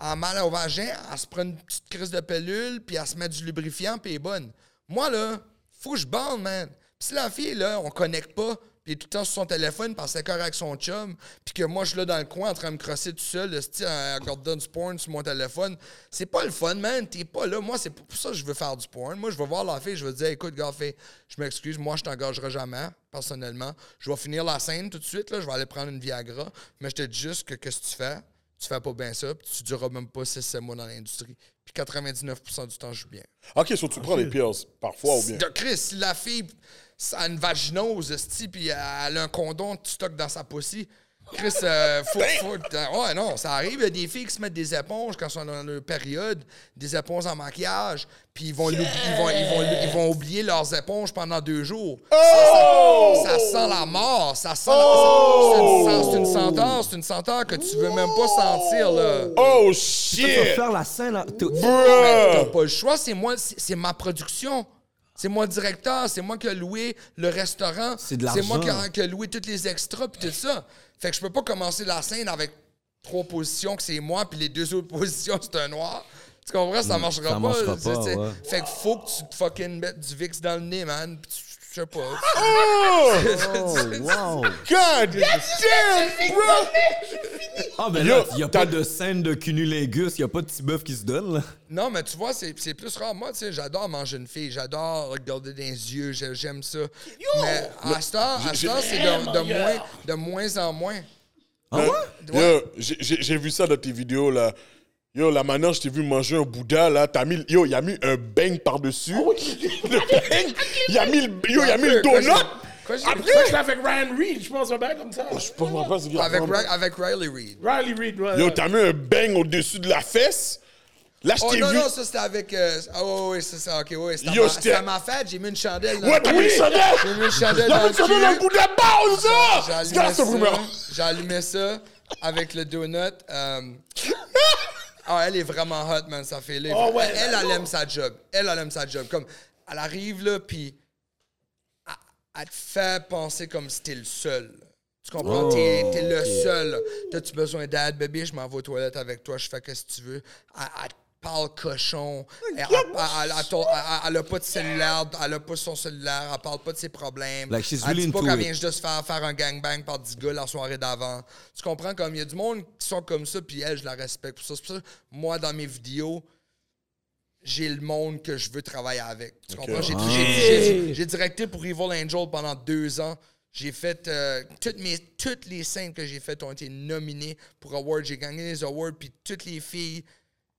a mal au vagin, elle se prend une petite crise de pilule, puis elle se met du lubrifiant, puis elle est bonne. Moi, là, faut que je bande, man. Puis si la fille, là, on connecte pas, puis elle tout le temps sur son téléphone, parce qu'elle correcte avec son chum, puis que moi, je suis là dans le coin en train de me crosser tout seul, le style, à regarder du sur mon téléphone, c'est pas le fun, man. T'es pas là. Moi, c'est pour ça que je veux faire du porn. Moi, je vais voir la fille, je vais dire, écoute, gars, fille, je m'excuse, moi, je t'engagerai jamais, personnellement. Je vais finir la scène tout de suite, là, je vais aller prendre une Viagra, mais je te dis juste que qu'est-ce que tu fais? Tu fais pas bien ça, puis tu dureras même pas 6-7 mois dans l'industrie. Puis 99% du temps, je joue bien. Ok, so tu prends les pills parfois ou bien? De Chris, si la fille a une vaginose, puis elle a un condom, tu stockes dans sa pussy. Chris, euh, faut, faut- euh, Ouais, non, ça arrive. Il y a des filles qui se mettent des éponges quand elles sont dans leur période, des éponges en maquillage, puis ils vont, ils, vont, ils, vont, ils vont oublier leurs éponges pendant deux jours. Ça, ça- ça sent la mort. Ça sent la- c'est une- C'est une senteur, c'est une senteur que tu veux même pas sentir, là. Oh Toi, tu shit! faire la scène. T'as pas le choix, c'est moi, c'est c'est ma production. C'est moi le directeur, c'est moi qui ai loué le restaurant. C'est de moi l'argent. qui ai, qui ai loué tous les extras puis tout ça. Fait que je peux pas commencer la scène avec trois positions que c'est moi puis les deux autres positions c'est un noir. Tu comprends? Ça marchera ça pas. marchera pas, ouais. Fait que faut que tu te fucking mettes du VIX dans le nez, man. Puis tu- sais pas. Oh! Oh, wow. God damn, bro! Ah, ben là, il n'y a pas de scène de cunilingus, il n'y a pas de petit bœuf qui se donne, là. Non, mais tu vois, c'est c'est plus rare. Moi, tu sais, j'adore manger une fille. J'adore regarder dans les yeux. j'ai- J'aime ça. mais à ce temps, c'est de, de moins, de moins en moins. Ah ouais? Yo, j'ai- j'ai j'ai vu ça dans tes vidéos là. Yo, la manière je t'ai vu manger un Bouddha là, t'as mis, yo, il a mis un bang par-dessus. le bang, il a mis le, yo, il a mis le donut. quoi, j'ai- Après, Ça, je avec Ryan Reed, je pense, un bail comme ça. je peux pas penser qu'il a Avec, Ri- avec Riley Reid. Riley Reed, ouais. Yo, t'as mis un bang au-dessus de la fesse. Là, je Oh t'ai non, vu. non, ça c'était avec. Euh, ah ouais, ouais, c'est ça, ok, ouais. C'était à Yo, ma- j'étais- c'était à ma fête, j'ai mis une chandelle dans Ouais, t'as mis le chandelle. J'ai mis une chandelle Là, dans le tu as mis le cul. Bouddha bang, J'ai ça! Ce rumeur? ça. J'ai allumé ça avec le donut. euh, Ah, elle est vraiment hot, man, ça fait là. Oh, ouais, elle, elle, aime sa job. Elle, elle aime sa job. Comme, elle arrive là, puis elle, elle te fait penser comme si t'es le seul. Tu comprends? Oh, t'es, t'es le seul. T'as-tu besoin d'aide, bébé? Je m'en vais aux toilettes avec toi, je fais ce que tu veux. Elle, elle te parle cochon. Elle, elle, elle- elle- elle- elle a pas de cellulaire, elle a pas son cellulaire, elle parle pas de ses problèmes. Like, she's elle dit really pas qu'elle vient juste de se faire faire un gangbang par 10 gars la soirée d'avant. Tu comprends? Comme il y a du monde qui sont comme ça, puis elle, je la respecte pour ça. C'est pour ça que moi, dans mes vidéos, j'ai le monde que je veux travailler avec. Tu comprends? J'ai, Ah. j'ai- j'ai- j'ai directé pour Evil Angel pendant deux ans. J'ai fait euh, toutes mes toutes les scènes que j'ai faites ont été nominées pour awards. J'ai gagné les awards, puis toutes les filles,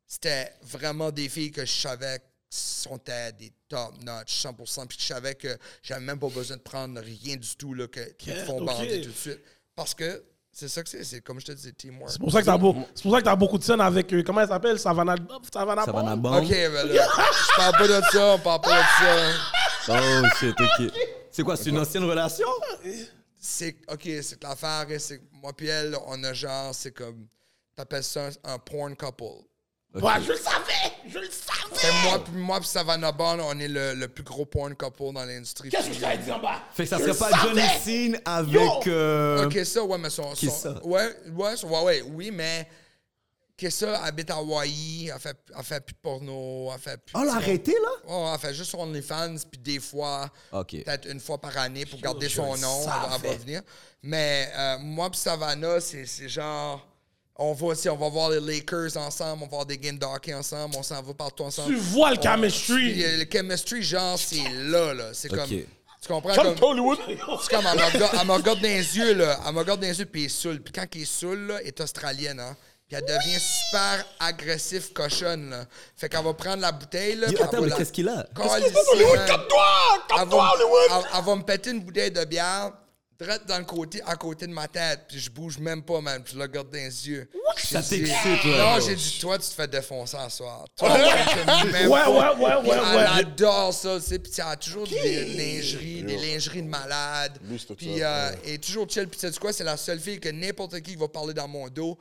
c'était vraiment des filles que je savais sont des top notch 100%, puis je savais que j'avais même pas besoin de prendre rien du tout là, que, qui me font bander tout de suite. Parce que c'est ça que c'est, c'est comme je te disais, teamwork. C'est pour ça que t'as beaucoup, c'est pour ça que t'as beaucoup de scènes avec, euh, comment elle s'appelle? Savannah, Savannah, Savannah Bond? Bomb. Ok, ben là, je parle pas de ça, on parle pas de ça. Oh shit, ok. C'est quoi, c'est une ancienne relation? c'est ok c'est que l'affaire c'est que moi puis elle on a genre c'est comme t'appelles ça un, un porn couple Ouais, je le savais! Je le savais! Fait moi puis moi puis Savannah Bond on est le, le plus gros porn couple dans l'industrie Qu'est-ce que tu as dit en bas? Fait que ça Je serait le pas savais! Johnny Scene avec. Euh, ok ça ouais mais son, son- ça? ouais ouais ouais ouais oui mais que ça habite à Hawaii elle fait elle fait plus de porno elle fait plus Oh, elle a arrêté, là? Oh, elle fait juste son OnlyFans, puis des fois, Ok. peut-être une fois par année pour garder je son nom, elle va- venir. Mais euh, moi puis Savannah, c'est c'est genre... On va aussi, on va voir les Lakers ensemble, on va voir des games de hockey ensemble, on s'en va partout ensemble. Tu vois le On- chemistry. Euh, Le chemistry, genre, c'est là, là. C'est comme... Tu comprends? Comme, Hollywood. c'est comme, elle me regarde, elle me regarde dans les yeux, là. Elle me regarde dans les yeux, puis elle est saoule. Puis quand elle est saoule, là, elle est australienne, hein. Puis elle devient super agressive, cochonne, là. Fait qu'elle va prendre la bouteille, là. Yo, puis elle attends, va mais la- qu'est-ce qu'il a? Calisse, Hollywood! Elle Calme-toi, va, Hollywood! elle- elle va me péter une bouteille de bière, direct dans le côté, à côté de ma tête, puis je bouge même pas, man. Puis je la regarde dans les yeux. Ça t'excite, ouais. Non, j'ai dit, toi, tu te fais défoncer ce soir. Toi, tu te même Ouais, pas. ouais, ouais, Puis ouais, Elle ouais. adore ça, tu sais. Puis elle a toujours des lingeries, des lingeries de malade. Lui, c'est tout Puis ça, euh, elle est toujours chill. Puis tu sais quoi, c'est la seule fille que n'importe qui va parler dans mon dos,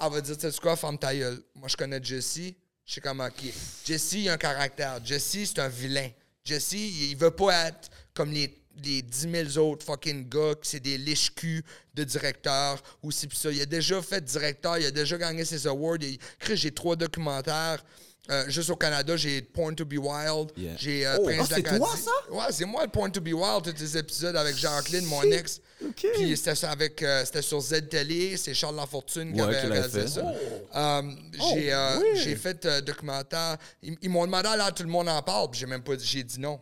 elle va dire, tu sais quoi, ferme ta gueule. Moi, je connais Jessie, je sais comment qui est. Jessie, il a un caractère. Jessie, c'est un vilain. Jesse, il veut pas être comme les, les 10 000 autres fucking gars qui c'est des liches-culs de directeurs ou si pis ça. Il a déjà fait directeur, il a déjà gagné ses awards. Il- j'ai trois documentaires. Euh, juste au Canada, j'ai Porn to be Wild. Yeah. J'ai euh, Oh, Prince ah, c'est toi, ça? Ouais, c'est moi le Porn to be Wild, tous les épisodes avec Jacqueline, mon ex. OK. Puis c'était avec, euh, c'était sur Z Télé, c'est Charles Lafortune qui Ouais, avait réalisé fait. ça. Euh, j'ai euh, j'ai fait euh, documentaire. Ils, ils m'ont demandé là tout le monde en parle, puis j'ai même pas dit, j'ai dit non.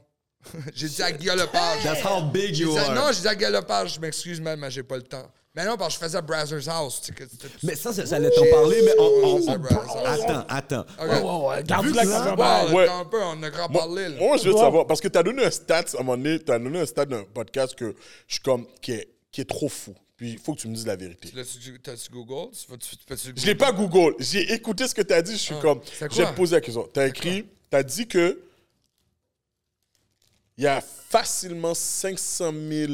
j'ai dit à Guillaume Lepage. That's how big J'ai you are. non, j'ai dit à Guillaume Lepage, je m'excuse, man, mais j'ai pas le temps. Mais non, parce que je faisais Brazzers House. tu sais, que c'était- Mais ça, ça- j'allais t'en parler, mais on, on-. Attends, attends. Ok. Ouais, ouais, ouais. Garde la Ouais. attends un peu, on a grand Moi, parlé, là. moi, je veux Ouais. savoir, parce que tu as donné un stat à un moment donné, tu as donné un stat d'un podcast que je suis comme, qui est, qui est trop fou. Puis il faut que tu me dises la vérité. T'as-tu Google? Je l'ai pas Google. J'ai écouté ce que tu as dit. Je suis comme. vais quoi? te poser la question. Tu as écrit. Tu as dit que. Il y a facilement 500 000.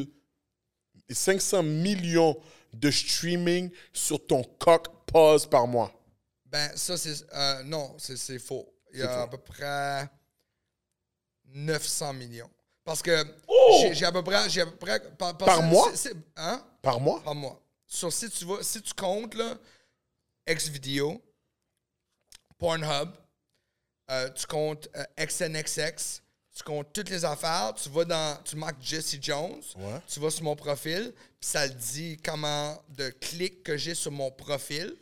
500 millions de streaming sur ton coq pause par mois. Ben, ça, c'est. euh, non, c'est faux. Il y a à peu près 900 millions. Parce que Oh! j'ai- à peu près. à peu près par, mois? hein? Par mois? Par mois. Sur, si, tu vas, si tu comptes, là, Xvideo, Pornhub, euh, tu comptes euh, XNXX, tu comptes toutes les affaires, tu vas dans. Tu marques Jesse Jones, Ouais. tu vas sur mon profil, puis ça te dit comment de clics que j'ai sur mon profil.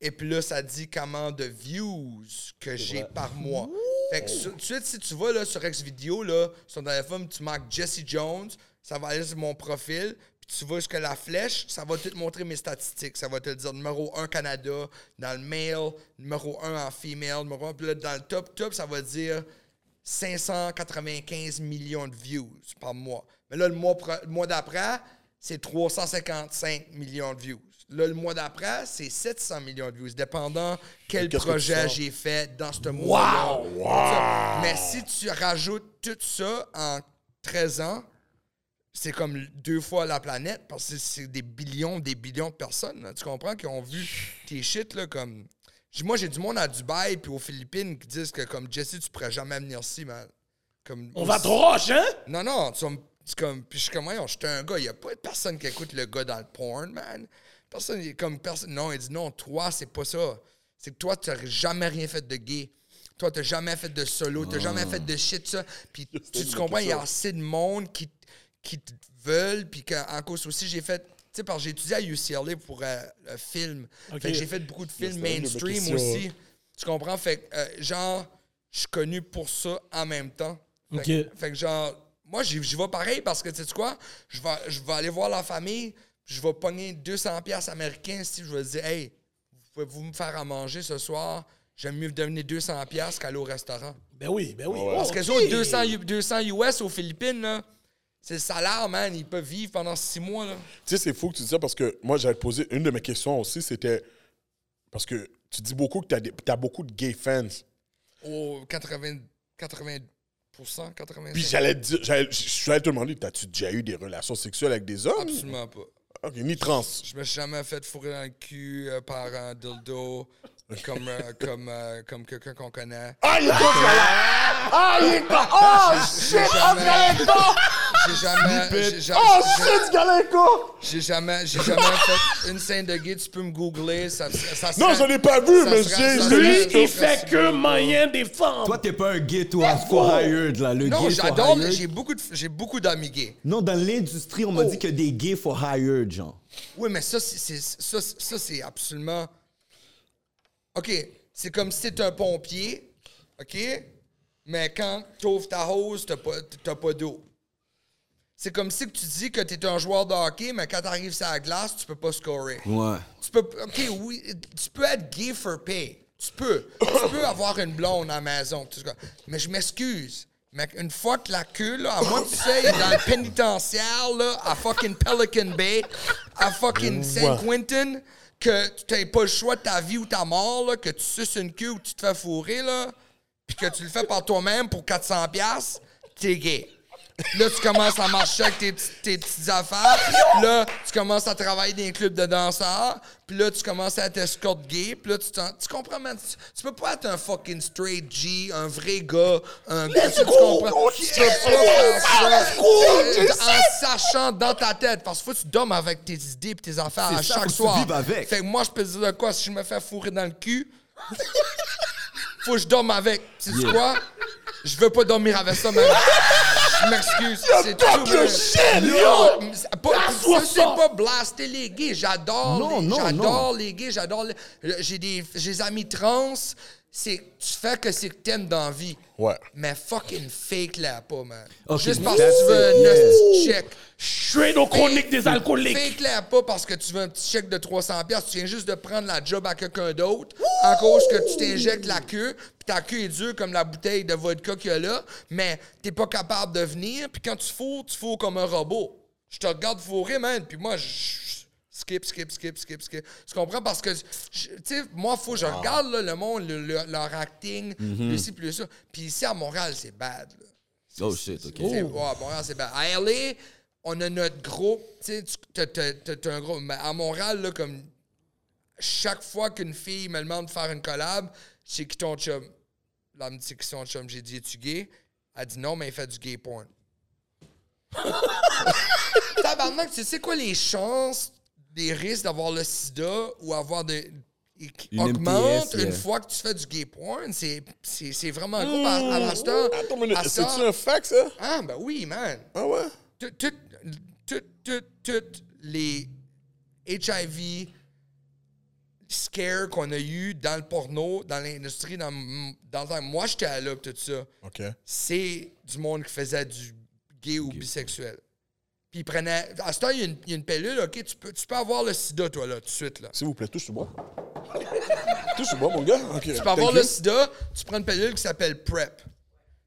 Et puis là, ça dit comment de views que j'ai par mois. Fait que tout de suite, si tu vas là, sur Xvideo, là, sur ton téléphone, tu marques Jesse Jones, ça va aller sur mon profil, puis tu vas jusqu'à la flèche, ça va te montrer mes statistiques. Ça va te dire numéro 1 Canada, dans le male, numéro 1 en female, numéro 1, puis là, dans le top, top, ça va dire 595 millions de views par mois. Mais là, le mois, le mois d'après, c'est 355 millions de views. Là, le mois d'après, c'est 700 millions de views, dépendant quel projet j'ai fait dans ce mois-là. Mais si tu rajoutes tout ça en 13 ans, c'est comme deux fois la planète parce que c'est des billions, des billions de personnes. là. Tu comprends qui ont vu tes shit là comme. Moi, j'ai du monde à Dubaï puis aux Philippines qui disent que comme Jesse, tu pourrais jamais venir ici, man. Comme, On va te roche, hein? non, non, tu vas me- c'est comme. Puis je suis comme, voyons, je suis un gars. Il n'y a pas personne qui écoute le gars dans le porn, man. Personne, il est comme personne. Non, il dit non, toi, c'est pas ça. C'est que toi, tu n'as jamais rien fait de gay. Toi, tu n'as jamais fait de solo. Tu n'as jamais fait de shit, ça. Puis tu, tu comprends, il y a assez de monde qui, qui te veulent. Puis qu'en cause aussi, j'ai fait. Tu sais, parce que j'ai étudié à UCLA pour euh, le film. Fait que j'ai fait beaucoup de films mainstream aussi. Tu comprends? Fait que, euh, genre, je suis connu pour ça en même temps. Fait, que- fait que genre, moi, j'y vais pareil parce que, tu sais quoi? Je vais, je vais aller voir la famille, je vais pogner 200 pièces américains si je vais dire, hey, pouvez-vous me faire à manger ce soir? J'aime mieux donner 200 pièces qu'aller au restaurant. Ben oui, ben oui. Parce que les autres 200, U- 200 US aux Philippines, là, c'est le salaire, man. Ils peuvent vivre pendant six mois, là. Tu sais, c'est fou que tu dis ça parce que moi, j'allais te poser une de mes questions aussi, c'était. Parce que tu dis beaucoup que tu as, beaucoup de gay fans. Au 80, 80 85 Puis j'allais te dire, j'allais- te demander, as-tu déjà eu des relations sexuelles avec des hommes? Absolument pas. Ok, ni trans. Je me suis jamais fait fourrer dans le cul euh, par un dildo comme, euh, comme, euh, comme quelqu'un qu'on connaît. Ah, il est con! Ah, il est con! Oh, shit! Oh, J'ai jamais. j'ai Oh, shit, con! J'ai jamais, j'ai jamais fait une scène de gay. Tu peux me googler. Ça, ça Non, serait- je l'ai pas vu, mais j'ai Lui, il fait que moyen des femmes. Toi, t'es pas un gay, toi, for hired, là. Le Non, j'adore, mais j'ai beaucoup, de- j'ai beaucoup d'amis gays. Non, dans l'industrie, on m'a Oh. dit que des gays for hired, genre. Oui, mais ça, c'est, ça, c'est- ça, c'est absolument. OK, c'est comme si t'es un pompier, OK? Mais quand t'ouvres ta hose, t'as pas, t'as pas d'eau. C'est comme si que tu dis que t'es un joueur de hockey, mais quand t'arrives sur la glace, tu peux pas scorer. Ouais. Tu peux, OK, oui, tu peux être gay for pay. Tu peux. Tu peux avoir une blonde à la maison. tout ça. Mais je m'excuse. Mais une fois que la queue, là, à moins que tu sais, dans le pénitentiaire, là, à fucking Pelican Bay, à fucking Saint Quentin, que tu n'aies pas le choix de ta vie ou ta mort, là, que tu suces une queue ou que tu te fais fourrer, là, puis que tu le fais par toi-même pour 400$, piastres, t'es gay. Là, tu commences à marcher avec tes, tes petites affaires. Là, tu commences à travailler dans un club de danseurs. Puis là, tu commences à être escort gay. Puis là, tu, tu comprends, man? Tu, tu peux pas être un fucking straight G, un vrai gars, un gars. Tu, comprends? Tu peux pas faire ça en sachant dans ta tête. Parce qu'il faut que tu dormes avec tes idées et tes affaires à chaque faut que tu soir. vives avec. Fait que moi, je peux te dire de quoi? Si je me fais fourrer dans le cul, faut que je dorme avec. Tu sais quoi? Je veux pas dormir avec ça, man. Je m'excuse. C'est tout, man. shit, Yo, yo. ça, c'est pas blaster les gays. J'adore les, j'adore les gays. J'adore les- J'ai des, j'ai des amis trans. C'est, tu fais que c'est que t'aimes dans la vie. Ouais. Mais fucking fake là pas, man. Juste parce que tu veux it, un yeah. petit check. Straight aux chroniques des alcooliques. Fake là pas parce que tu veux un petit chèque de 300 pièces, tu viens juste de prendre la job à quelqu'un d'autre en cause que tu t'injectes la queue, puis ta queue est dure comme la bouteille de vodka qu'il y a là, mais t'es pas capable de venir, puis quand tu fous, tu fous comme un robot. Je te regarde fourrer, man, puis moi, je... Skip, skip, skip, skip, skip. Tu comprends? Parce que, tu sais, moi, faut que je regarde là, le monde, le- le- leur acting, plus ci, plus ça. Puis ici, à Montréal, c'est bad. là. Oh shit, ok. Ouais, à Montréal, c'est bien. À LA, on a notre groupe. Tu sais, un groupe. Mais à Montréal, là, comme chaque fois qu'une fille me demande de faire une collab, c'est qui ton chum? Là, elle me dit, c'est qui ton chum? J'ai dit, es-tu gay? Elle dit, non, mais il fait du gay porn. Tabarnak, tu sais quoi les chances, des risques d'avoir le sida ou avoir des. qui Une augmentent MTS, une yeah. fois que tu fais du gay porn, c'est c'est- c'est vraiment gros. À, à, à ce temps- Attends une minute, à ça- c'est-tu un fact, ça? ah, ben oui, man. Ah ouais? Tout- tout- tout- tout- Toutes les HIV scares qu'on a eu dans le porno, dans l'industrie, dans, dans le temps. Moi, j'étais là, pis tout ça. OK. C'est du monde qui faisait du gay ou bisexuel. Puis ils prenaient. À ce temps, il y, a une- il y a une pilule, OK? Tu peux, tu peux avoir le sida, toi, là, tout de suite, là. S'il vous plaît, touche sur moi. touche sur moi, mon gars. Tu peux avoir le sida, tu prends une pilule qui s'appelle PrEP.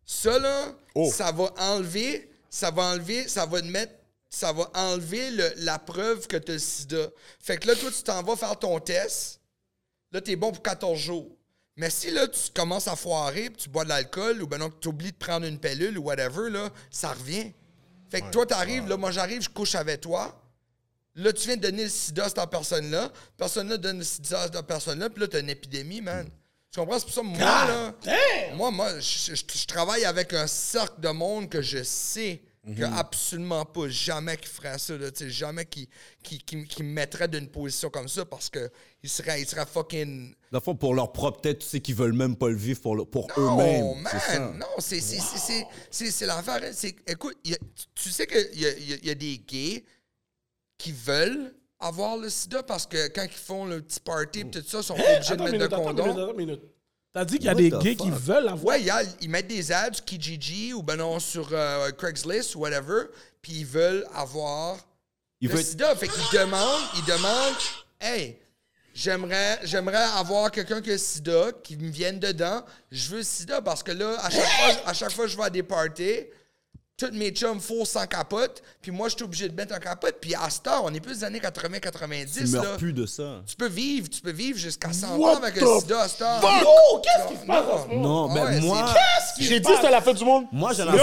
Ça, là, Oh. ça va enlever, ça va enlever, ça va te mettre, ça va enlever le- la preuve que tu as le sida. Fait que là, toi, tu t'en vas faire ton test. Là, t'es bon pour 14 jours. Mais si là, tu commences à foirer, puis tu bois de l'alcool, ou ben non, tu oublies de prendre une pilule ou whatever, là, ça revient. Fait que toi, t'arrives, là, moi, j'arrive, je couche avec toi. Là, tu viens de donner le sida à cette personne-là. Personne-là donne le sida à cette personne-là. Puis là, t'as une épidémie, man. Tu comprends? C'est pour ça, moi, là. Moi, moi, je, je- je travaille avec un cercle de monde que je sais que absolument pas jamais qui ferait ça, là. Tu sais, jamais qui, qui, qui, qui me mettrait d'une position comme ça parce que il serait, il serait fucking. Dans le fond, pour leur propre tête, tu sais qu'ils veulent même pas le vivre pour, le- pour Non, eux-mêmes. ça. man, non, c'est c'est- c'est- c'est- c'est- c'est l'affaire. hein. C'est- Écoute, il y a- tu- sais qu'il y a, il y a- il y a des gays qui veulent avoir le sida parce que quand ils font le petit party et tout ça, ils sont pas obligés de mettre minute, de condom. attends une minute. T'as dit qu'il y a What des gays qui veulent avoir. Ouais, il y a- ils mettent des ads sur Kijiji ou ben non sur euh, Craigslist ou whatever, puis ils veulent avoir Il le veut sida. Fait qu'ils demandent, ils demandent, hey, j'aimerais, j'aimerais avoir quelqu'un qui a sida, qui me vienne dedans. Je veux sida parce que là, à chaque fois, à chaque fois que je vais à des parties, tous mes chums font sans capote, puis moi, je suis obligé de mettre un capote. Puis à ce temps, on est plus des années 80-90. Tu meurs là. plus de ça. Tu peux vivre, tu peux vivre jusqu'à 100 What ans avec the un sida à ce temps. Yo, qu'est-ce qui se passe en ce moment? Non, ben Ouais, moi, Qu'est-ce qui J'ai dit c'était passe? la fête du monde. moi j'en on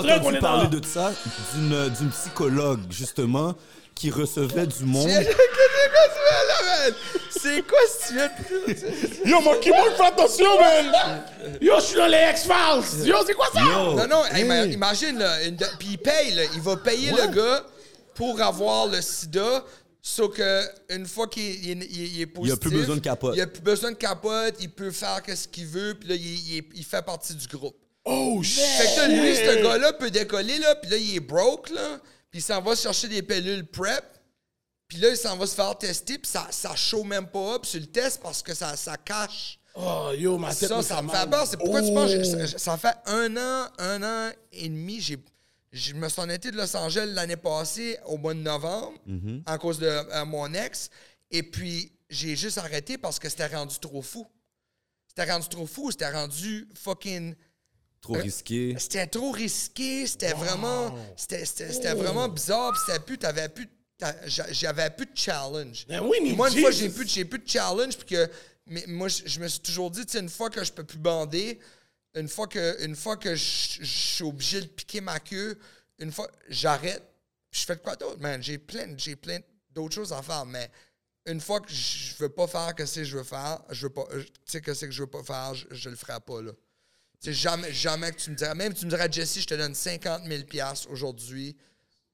entendu, parler de ça d'une d'une psychologue, justement, qui recevait du monde. C'est quoi tu fais là, man? C'est quoi ce que tu? Yo, mon keyboard, fais attention, man! Yo, je suis dans les X-Files. Yo, c'est quoi ça? Yo, Non, non, hey, hey. ma- imagine, là, une puis il paye, là, il va payer le gars pour avoir le sida, sauf que une fois qu'il il- il- il est positif... a plus besoin de capote. Il a plus besoin de capote, il peut faire ce qu'il veut, puis là, il, il il fait partie du groupe. Oh, shit! Fait que là, lui, ce gars-là peut décoller, là, puis là, il est broke, là, puis il s'en va chercher des pilules PrEP, puis là, il s'en va se faire tester, puis ça, ça show même pas up sur le test parce que ça, ça cache. Oh, yo, ma tête Ça, me ça fait me mal. fait peur. C'est pourquoi tu Oh. penses. Ça, ça fait un an, un an et demi. J'ai, je me suis en été de Los Angeles l'année passée, au mois de novembre, à cause de euh, mon ex. Et puis, j'ai juste arrêté parce que c'était rendu trop fou. C'était rendu trop fou. C'était rendu fucking. Trop risqué. C'était trop risqué. C'était vraiment. C'était, c'était, c'était vraiment bizarre. Puis c'était plus. T'avais plus. J'avais plus de challenge. Ben oui, mais moi, une fois, j'ai plus, plus de challenge. Puis que. Mais moi, je, je me suis toujours dit, tu sais, une fois que je peux plus bander, une fois que, une fois que je je suis obligé de piquer ma queue, une fois, j'arrête. Je fais de quoi d'autre, man? J'ai plein, j'ai plein d'autres choses à faire, mais une fois que je veux pas faire que c'est que je veux faire, je veux pas, euh, tu sais que c'est que je veux pas faire, je, je le ferai pas, là. Jamais, jamais que tu me dirais, même tu me dirais, Jesse, je te donne 50 000 piastres aujourd'hui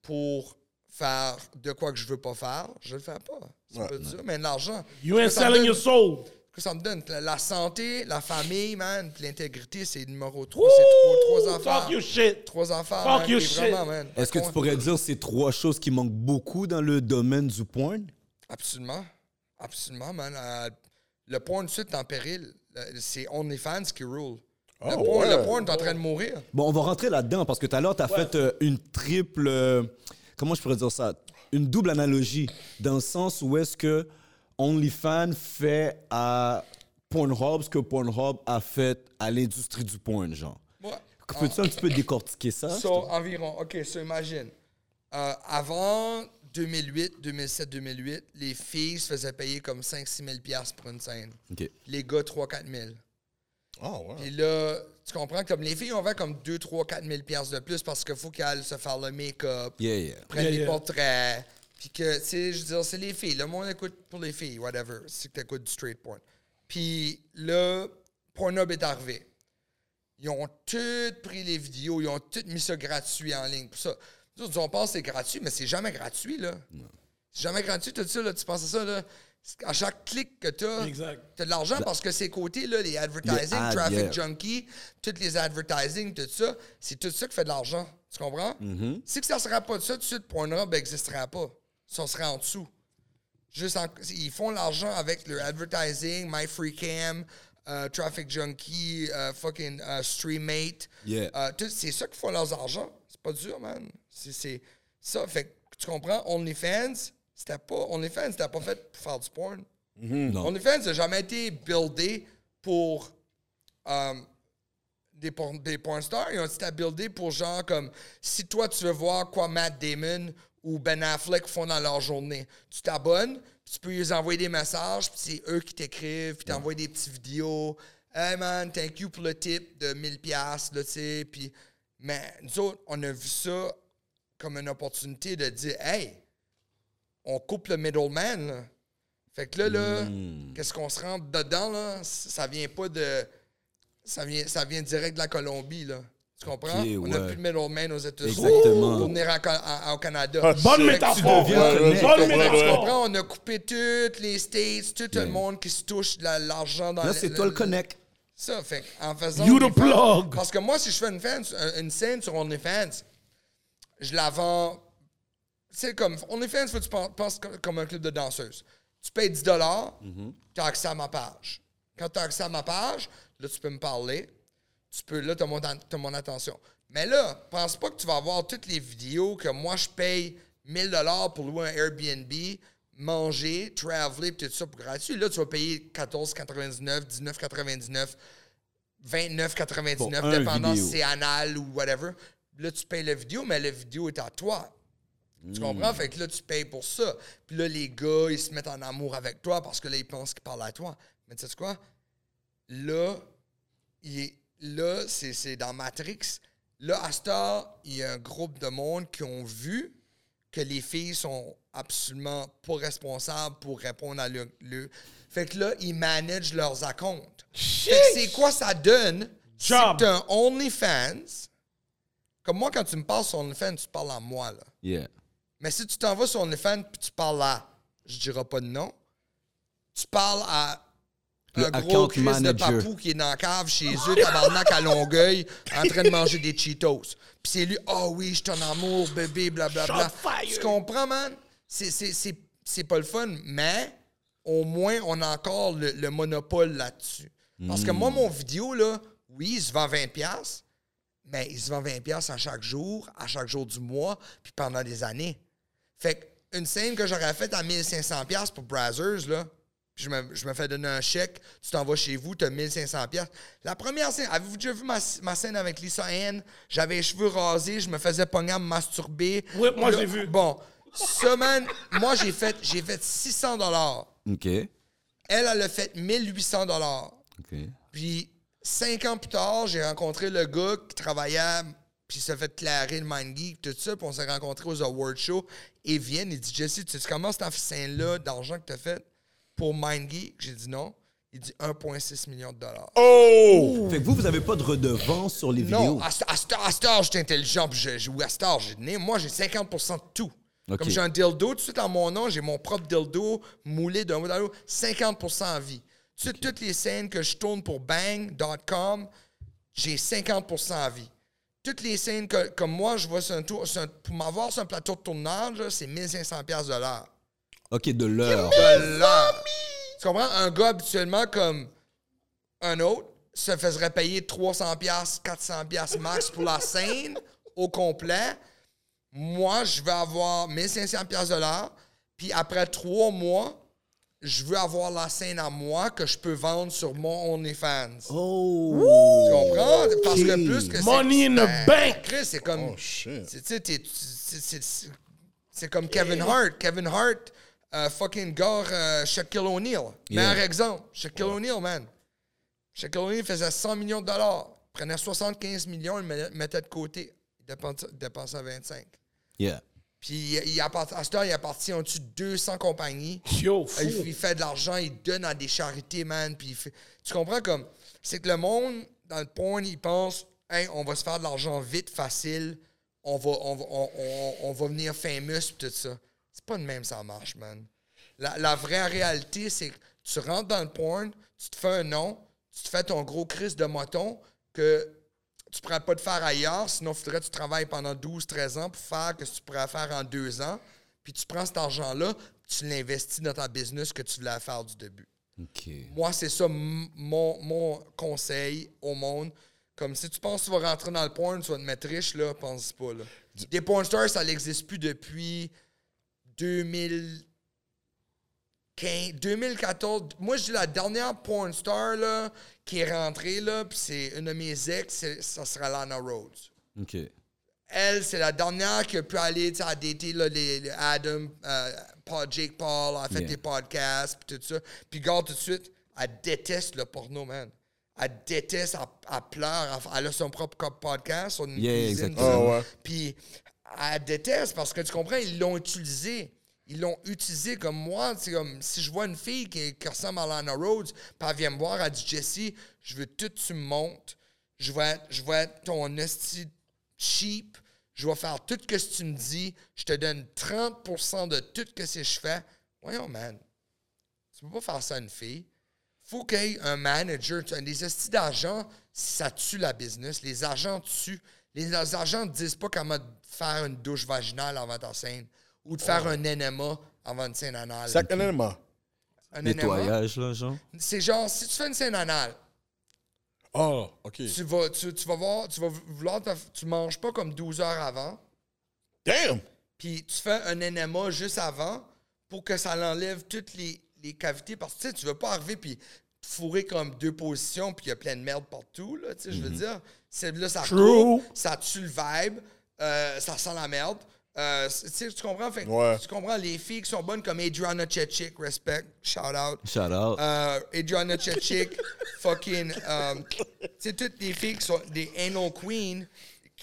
pour faire de quoi que je veux pas faire, je le fais pas. C'est Ouais. pas dur, mais l'argent. You ain't selling donne- your soul. que ça me donne? La, la santé, la famille, man, l'intégrité, c'est numéro 3. C'est trois, trois affaires. Talk your shit. Trois affaires. Fuck man, your shit. Vraiment, man. Est-ce que tu pourrais dire ces trois choses qui manquent beaucoup dans le domaine du porn? Absolument. Absolument, man. Euh, le porn, tout de suite, est en péril. Le- C'est OnlyFans qui rule. Le, Oh, porn, ouais. le porn est en train de mourir. Bon, on va rentrer là-dedans parce que tout à l'heure, tu as fait euh, une triple. euh, comment je pourrais dire ça? Une double analogie. Dans le sens où est-ce que OnlyFans fait à Pornhub ce que Pornhub a fait à l'industrie du porn, genre. Ouais. Peux-tu un petit peu décortiquer ça? So, environ. OK, so imagine. Euh, avant 2008, 2007, 2008, les filles se faisaient payer comme 5-6 000 piastres pour une scène. OK. Les gars, 3-4 000. Ah, ouais. Puis là, tu comprends, comme les filles, on va comme 2, 3, 4 000 piastres de plus parce qu'il faut qu'elles se faire le make-up, Yeah, yeah. prennent Yeah, les yeah. portraits. Puis que, tu sais, je veux dire, c'est les filles. Le monde écoute pour les filles, whatever. C'est que t'écoutes du straight porn. Puis là, Pornhub est arrivé. Ils ont tous pris les vidéos, ils ont tous mis ça gratuit en ligne. Pour ça, nous autres, on pense que c'est gratuit, mais c'est jamais gratuit, là. C'est jamais gratuit, tout ça, là. Tu penses à ça, là? À chaque clic que tu as, tu as de l'argent parce que ces côtés, là, les advertising, Les traffic yeah. junkie, tous les advertising, tout ça, c'est tout ça qui fait de l'argent. Tu comprends? Si que ça ne serait pas de ça, tout de suite, Pornhub n'existerait pas. Ça serait en dessous. Juste en- ils font l'argent avec leur advertising, My Free Cam, euh, Traffic Junkie, euh, fucking euh, Streammate. Yeah. Euh, c'est ça qui font leurs argent. C'est pas dur, man. C'est- C'est ça. Fait que tu comprends, OnlyFans, c'était pas. OnlyFans, c'était pas fait pour faire du porn. Non. OnlyFans n'a jamais été buildé pour euh, des, porn, des porn stars. Ils ont été buildé pour genre comme si toi tu veux voir quoi Matt Damon ou Ben Affleck font dans leur journée, tu t'abonnes, tu peux les envoyer des messages, puis c'est eux qui t'écrivent, puis t'envoient des petites vidéos. Hey man, thank you pour le tip de 1000$, piastres, là, tu sais. Puis, mais nous autres, on a vu ça comme une opportunité de dire, hey, on coupe le middleman, là. Fait que là, là, qu'est-ce qu'on se rentre dedans, là? Ça vient pas de. Ça vient, ça vient direct de la Colombie, là. Tu comprends? On n'a ouais. plus de middleman aux États-Unis Exactement. pour venir au Canada. Ah, Bonne métaphore. deviens Ouais, ouais, Bonne ouais, Tu métaphore. comprends? On a coupé tous les States, tout le monde qui se touche l'argent dans Là, le- c'est toi le connect. ça, fait en faisant. You the plug. Parce que moi, si je fais une, fan- une scène sur OnlyFans, je la vends. C'est comme. OnlyFans, faut que tu pen- penses comme, un club de danseuse. Tu payes 10 tu as accès à ma page. Quand tu as accès à ma page, là, tu peux me parler. Tu peux, là, tu as, mon attention. Mais là, pense pas que tu vas avoir toutes les vidéos que moi, je paye 1000 pour louer un Airbnb, manger, traveler, puis tout ça pour gratuit. Là, tu vas payer 14,99, 19,99, 29,99, Pour un dépendant vidéo. si c'est anal ou whatever. Là, tu payes la vidéo, mais la vidéo est à toi. Tu comprends? Fait que là, tu payes pour ça. Puis là, les gars, ils se mettent en amour avec toi parce que là, ils pensent qu'ils parlent à toi. Mais tu sais quoi? Là, il est- là c'est c'est dans Matrix. Là, à heure, il y a un groupe de monde qui ont vu que les filles sont absolument pas responsables pour répondre à le... le- Fait que là, ils managent leurs accounts. Fait que c'est quoi ça donne? C'est Job. t'as un OnlyFans. Comme moi, quand tu me parles sur OnlyFans, tu parles à moi, là. Yeah. Mais si tu t'en vas sur OnlyFans puis tu parles à, je dirais pas de nom, tu parles à Le un gros Chris de papou qui est dans la cave chez eux, tabarnak à Longueuil, en train de manger des Cheetos. Puis c'est lui, ah oui, je suis en amour, bébé, blablabla. Tu comprends, man? C'est- C'est c'est- c'est pas le fun, mais au moins, on a encore le, le monopole là-dessus. Parce que moi, mon vidéo, là, oui, il se vend 20$, piastres, mais il se vend 20$ piastres à chaque jour, à chaque jour du mois, puis pendant des années. Fait que une scène que j'aurais faite à 1500$ piastres pour Brazzers, là, puis je me, je me fais donner un chèque, tu t'en vas chez vous, tu as 1500$. piastres. La première scène, avez-vous déjà vu ma, ma scène avec Lisa Ann? J'avais les cheveux rasés, je me faisais pogner à me masturber. Oui, moi, j'ai vu. Bon, ça, man, moi, j'ai fait, j'ai fait 600$. OK. Elle, elle a fait 1800$. OK. Puis cinq ans plus tard, j'ai rencontré le gars qui travaillait, puis il s'est fait clairer le Mind Geek, tout ça, puis on s'est rencontrés aux Award Show. Et vient, il dit Jesse, tu sais comment cette scène-là d'argent que tu as fait pour Mind Geek? J'ai dit non. Il dit 1,6 million de dollars. Oh! Fait que vous, vous avez pas de redevance sur les vidéos? Non, à, ce- à, ce- à cette heure, j'étais intelligent, puis je joue à cette heure, j'ai donné- Moi, j'ai 50% de tout. Comme j'ai un dildo, tout de suite en mon nom, j'ai mon propre dildo moulé d'un bout à l'autre, 50% à vie. Tout de suite, toutes les scènes que je tourne pour Bang.com, j'ai 50% à vie. Toutes les scènes que, comme moi, je vois sur un tour, sur un- pour m'avoir sur un plateau de tournage, c'est 1500 pièces de l'heure. OK, de l'heure. De l'heure. Tu comprends? Un gars, habituellement, comme un autre, se faisait payer 300 pièces, 400 pièces max pour la scène au complet. Moi, je vais avoir 1500 pièces de l'heure. Puis après trois mois, je veux avoir la scène à moi que je peux vendre sur mon OnlyFans. Oh! Tu comprends? Parce que plus que c'est- Money in the Ben, bank. Chris, c'est comme. Oh, shit. c'est- tu sais, t'es- c'est- c'est- c'est- C'est comme Kevin Hart. Kevin Hart, euh, fucking gars, euh, Shaquille O'Neal. Meilleur exemple. Shaquille O'Neal, man. Shaquille O'Neal faisait 100 millions de dollars. Prenait 75 millions, il le mettait de côté. Il dépensait, dépensait 25. Yeah. Puis il, à cette heure, il appartient en dessous de 200 compagnies? Yo, fou. Il, il fait de l'argent, il donne à des charités, man. Puis fait- tu comprends comme. C'est que le monde, dans le porn, il pense, hey, on va se faire de l'argent vite, facile. On va, on, va- on, on- on va venir famous, tout ça. C'est pas de même, ça marche, man. La, la vraie réalité, c'est que tu rentres dans le porn, tu te fais un nom, tu te fais ton gros crise de moton que tu pourrais pas te faire ailleurs, sinon il faudrait que tu travailles pendant 12-13 ans pour faire ce que tu pourrais faire en deux ans. Puis tu prends cet argent-là, tu l'investis dans ta business que tu voulais faire du début. Moi, c'est ça mon, mon conseil au monde. Comme si tu penses que tu vas rentrer dans le porn, tu vas te mettre riche, là, pense pas. Là. Des porn stars, ça n'existe plus depuis 2015, 2014. Moi, je dis la dernière porn star là, qui est rentrée, là, puis c'est une de mes ex, ça sera Lana Rhodes OK. elle, c'est la dernière qui a pu aller, à dater là, les, les Adam, euh, Paul, Jake Paul, a fait Yeah. des podcasts, puis tout ça. Puis, regarde tout de suite, elle déteste le porno, man. Elle déteste, elle, elle pleure, elle, elle a son propre podcast, son Yeah, cuisine. Ah ouais. Puis, elle déteste parce que tu comprends, ils l'ont utilisé. Ils l'ont utilisé comme moi. C'est comme si je vois une fille qui, ressemble à Lana Rhodes, puis elle vient me voir, elle dit Jesse, je veux tout tu me montes. Je vais être, je ton esti cheap. Je vais faire tout ce que tu me dis. Je te donne 30% de tout ce que je fais. Voyons, man. Tu peux pas faire ça à une fille. faut qu'il y ait un manager. Des estis d'argent, ça tue la business. Les agents tuent. Les, les agents ne disent pas comment faire une douche vaginale avant ta scène ou de faire un enema avant une scène anale. Sac un élément. Un enema, Nettoyage, là, genre. c'est genre, si tu fais une scène anale, Oh, OK. tu vas, tu, tu vas voir, tu vas vouloir, te- tu manges pas comme 12 heures avant, Damn! puis tu fais un enema juste avant pour que ça l'enlève toutes les, les cavités. Parce que tu sais, tu veux pas arriver puis te fourrer comme deux positions puis il y a plein de merde partout. Là, tu sais, Je veux dire, c'est là, ça True. coupe, ça tue le vibe, euh, ça sent la merde. Euh, tu comprends? Fait, que Ouais. Tu comprends? Les filles qui sont bonnes comme Adriana Chechik, respect, shout out. Shout out. Euh, Adriana Chechik, fucking. euh, tu sais, toutes les filles qui sont des anal queens,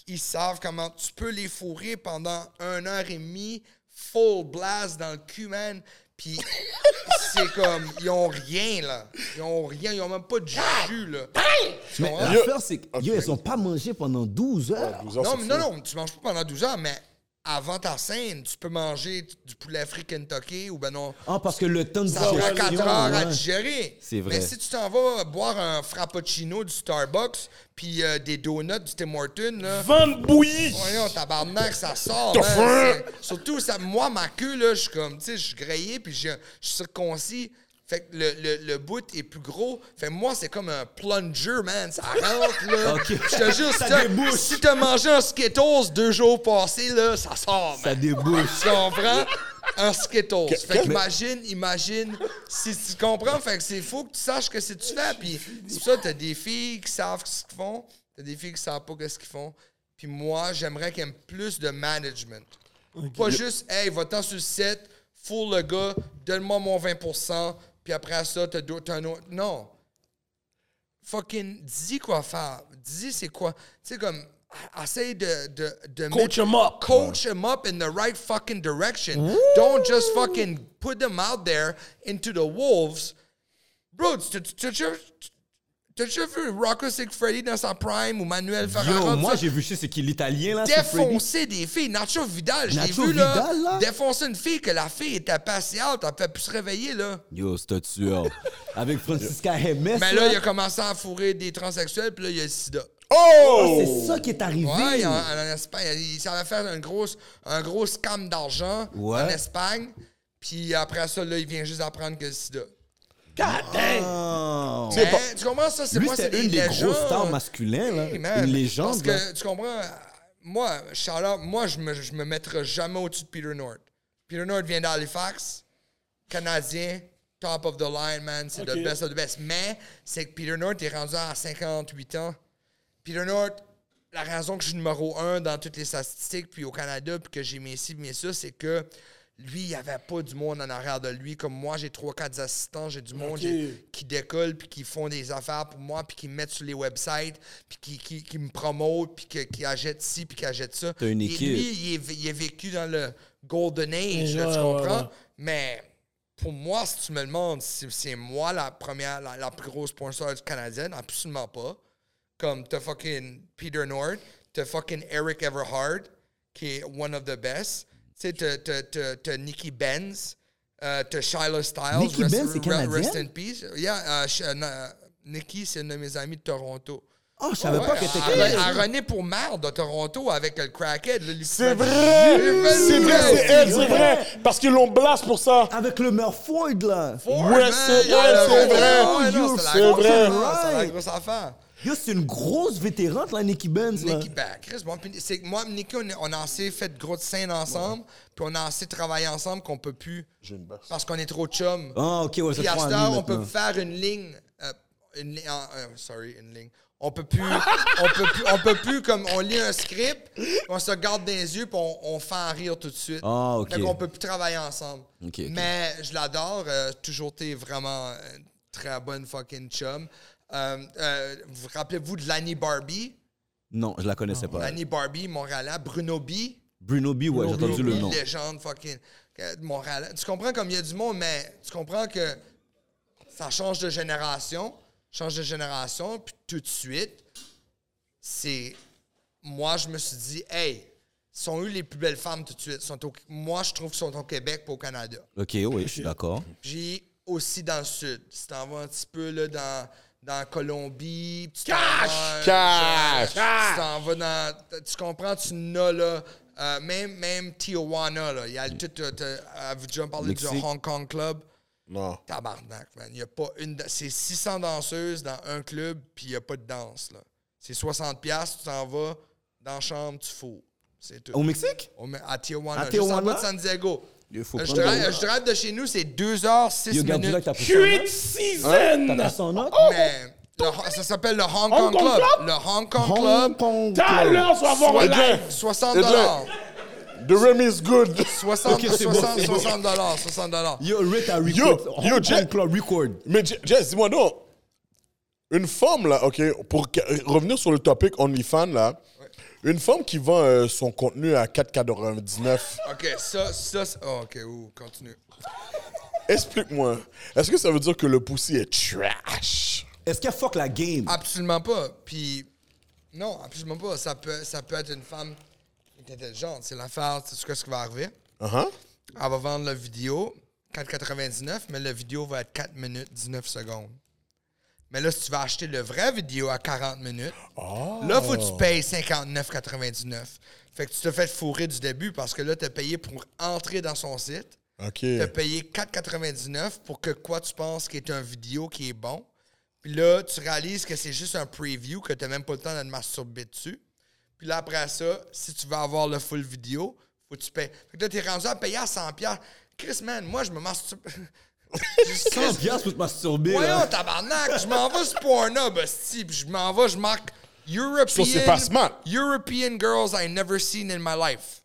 ils savent comment tu peux les fourrer pendant un heure et demie, full blast dans le cul, man. Puis c'est comme, ils ont rien, là. Ils ont rien, ils ont même pas de jus, là. Tu Mais l'affaire, c'est yo, ils ont pas mangé pendant 12 heures. 12 heures, Non, mais non, non, tu manges pas pendant 12 heures, mais avant ta scène, tu peux manger du poulet frit Kentucky ou ben non. Ah, parce que le temps de Ça prend 4 digestion, heures à digérer. C'est vrai. Mais si tu t'en vas boire un frappuccino du Starbucks, puis euh, des donuts du Tim Hortons, là. Vente bouillie. Voyons, tabarnak, ça sort. T'as Surtout, ça, moi, ma queue, là, je suis comme, tu sais, je suis grillé, puis je je suis circoncis. Fait que le, le, le bout est plus gros. Fait que moi, c'est comme un plunger, man. Ça rentre, là. Ok. Je te jure, Ça si t'as- débouche. si t'as mangé un Skittles deux jours passés, là, ça sort, man. Ça débouche. Tu comprends? Un Skittles. Fait que- qu'imagine, imagine, si tu comprends, fait que c'est faux que tu saches que c'est tu fais. Puis c'est pour ça, t'as des filles qui savent ce qu'ils font, t'as des filles qui savent pas ce qu'ils font. Puis moi, j'aimerais qu'il y ait plus de management. Pas juste, hey, va-t'en sur le set, full le gars, donne-moi mon 20%, puis après ça, d'autres- t'as un autre. Non. fucking, dis quoi faire. Dis c'est quoi. Tu sais, comme, essaye de, de, de Coach him up. Coach him up in the right fucking direction. Don't just fucking put them out there into the wolves. Bro, tu- tu- tu- tu- tu- t'as déjà vu Rocco Sick Freddy dans sa prime ou Manuel Ferrara? Yo, moi, ça? j'ai vu, je sais, c'est qui l'italien, là? défoncer des filles. Nacho Vidal, je l'ai Nacho vu là, Vidal, là? défoncer une fille que la fille était patiente, elle fait plus se réveiller là. Yo, c'est un tueur. Avec Francisca Hermes. Mais là, il a commencé à fourrer des transsexuels, puis là, il y a le sida. Oh! C'est ça qui est arrivé. Ouais, en, en Espagne, il s'avait fait un gros, un gros scam d'argent Ouais. en Espagne, puis après ça, là, il vient juste d'apprendre que le sida. God damn. Ah. Mais, pas- tu comprends ça? C'est moi, c'est une des grosses stars masculins, là. Hey, man, Une légende, Parce là. que, tu comprends, moi, Charlotte, moi, je me, je me mettrai jamais au-dessus de Peter North. Peter North vient d'Halifax, Canadien, top of the line, man, c'est le best of the best. Mais, c'est que Peter North est rendu à 58 ans. Peter North, la raison que je suis numéro un dans toutes les statistiques, puis au Canada, puis que j'ai mes ci, mes ça, c'est que lui, il n'y avait pas du monde en arrière de lui. Comme moi, j'ai trois, quatre assistants, j'ai du monde qui décollent, puis qui font des affaires pour moi, puis qui me mettent sur les websites, puis qui, qui, qui me promotent, puis que- qui achètent ci, puis qui achètent ça. T'as une Et équipe. lui, il est, il est vécu dans le Golden Age, là, Ouais, tu comprends? ouais. Mais pour moi, si tu me le demandes, si c'est moi la première, la, la plus grosse porn star canadienne, absolument pas. Comme t'as fucking Peter North, t'as fucking Eric Everhard, qui est one of the best. Tu sais, t'as- Nikki Benz, euh, t'as Shiloh Styles. Nikki rest, Benz, c'est canadienne? Rest in peace. Yeah, euh, euh, na- Nikki, c'est une de mes amies de Toronto. Oh, je savais pas était elle, elle canadienne. renaît pour merde de Toronto avec le crackhead. C'est vrai! C'est vrai, c'est elle, c'est vrai. Parce qu'ils l'ont blast pour ça! Avec le meurtre Ford, là. Ford, Ouais, c'est vrai, c'est vrai. C'est vrai. C'est la grosse affaire. Yo, c'est une grosse vétérante, là, Nicky Benz. Nicky, ben, Chris, bon, puis c'est que moi, Nicky, on, a- on a assez fait de grosses scènes ensemble, puis on a assez travaillé ensemble qu'on peut plus. J'ai une basse. Parce qu'on est trop chum. Ah, ok, ouais, Puis à cette heure, on peut faire une ligne. euh, une en- euh, sorry, une ligne. On peut plus. on peut plus. On peut plus, comme on lit un script, on se regarde dans les yeux, puis on, on fait en rire tout de suite. Ah, ok. Fait qu'on peut plus travailler ensemble. Ok, ok. Mais je l'adore. euh, toujours été vraiment une très bonne fucking chum. Euh, euh, vous rappelez-vous de Lanny Barbie? Non, je la connaissais pas. Lanny Barbie, Montréalais. Bruno B. Bruno B, ouais, j'ai entendu le nom. légende fucking euh, de Montréal. Tu comprends comme il y a du monde, mais tu comprends que ça change de génération, change de génération, puis tout de suite, c'est moi je me suis dit, hey, sont eux les plus belles femmes tout de suite? Sont au- moi je trouve qu'ils sont au Québec pas au Canada. Ok, oui, je suis d'accord. Puis aussi dans le sud. Si t'en vas un petit peu là, dans, dans Colombie, puis tu t'en Cash! vas, Cash! genre, Tu t'en vas dans. Tu comprends, tu n'as là. euh, même, même Tijuana, là. Il y a le tout. t'as- Avez-vous déjà parlé du. Hong Kong Club? Non. Tabarnak, man. Il y a pas une. C'est 600 danseuses dans un club, puis il n'y a pas de danse, là. C'est 60$, piastres, tu t'en vas dans la chambre, tu fous. C'est tout. Au Mexique? Au- à Tijuana, À juste en Tijuana? bas de San Diego. Il faut je, drive, le- je drive de chez nous, c'est 2 heures, 6 Yo, garde là minutes. que t'as nom. Cuit season! T'as son? Mais le- ça s'appelle le Hong, Hong Kong, Kong Club. Club? Le Hong Kong Hong Club, Club. l'heure, tu vas voir un live. 60 Edwin. dollars. The Remy is good. 60, Ok, c'est bon, 60, c'est bon. 60 dollars, 60 dollars. Yo, a record. Yo, Hong yo, Kong Club record. Mais Je- Jess, dis-moi donc, une femme, là, OK, pour revenir sur le topic OnlyFans, là, une femme qui vend euh, son contenu à 4,99, OK, ça, ça, c'est- oh, OK, ouh, continue. explique-moi, est-ce que ça veut dire que le pussy est trash? Est-ce qu'elle fuck la game? Absolument pas. Puis, non, absolument pas. Ça peut, ça peut être une femme intelligente. C'est l'affaire, tu sais ce qui va arriver? Uh-huh. Elle va vendre la vidéo 4,99, mais la vidéo va être 4 minutes 19 secondes. Mais là, si tu vas acheter le vrai vidéo à 40 minutes, là, faut que tu payes 59,99. Fait que tu te fais fourrer du début parce que là, tu as payé pour entrer dans son site. OK. Tu as payé 4,99 pour que quoi tu penses qui est un vidéo qui est bon. Puis là, tu réalises que c'est juste un preview, que tu n'as même pas le temps de te masturber dessus. Puis là, après ça, si tu veux avoir le full vidéo, faut que tu payes. Fait que là, tu es rendu à payer à 100$. piastres. Chris, man, moi, je me masturbe. 100 piastres pour te masturber, Voyons, tabarnak, je m'en vais sur Pornhub, hostie, puis je m'en vais, je marque European... Ça, c'est pas smart. European girls I never seen in my life.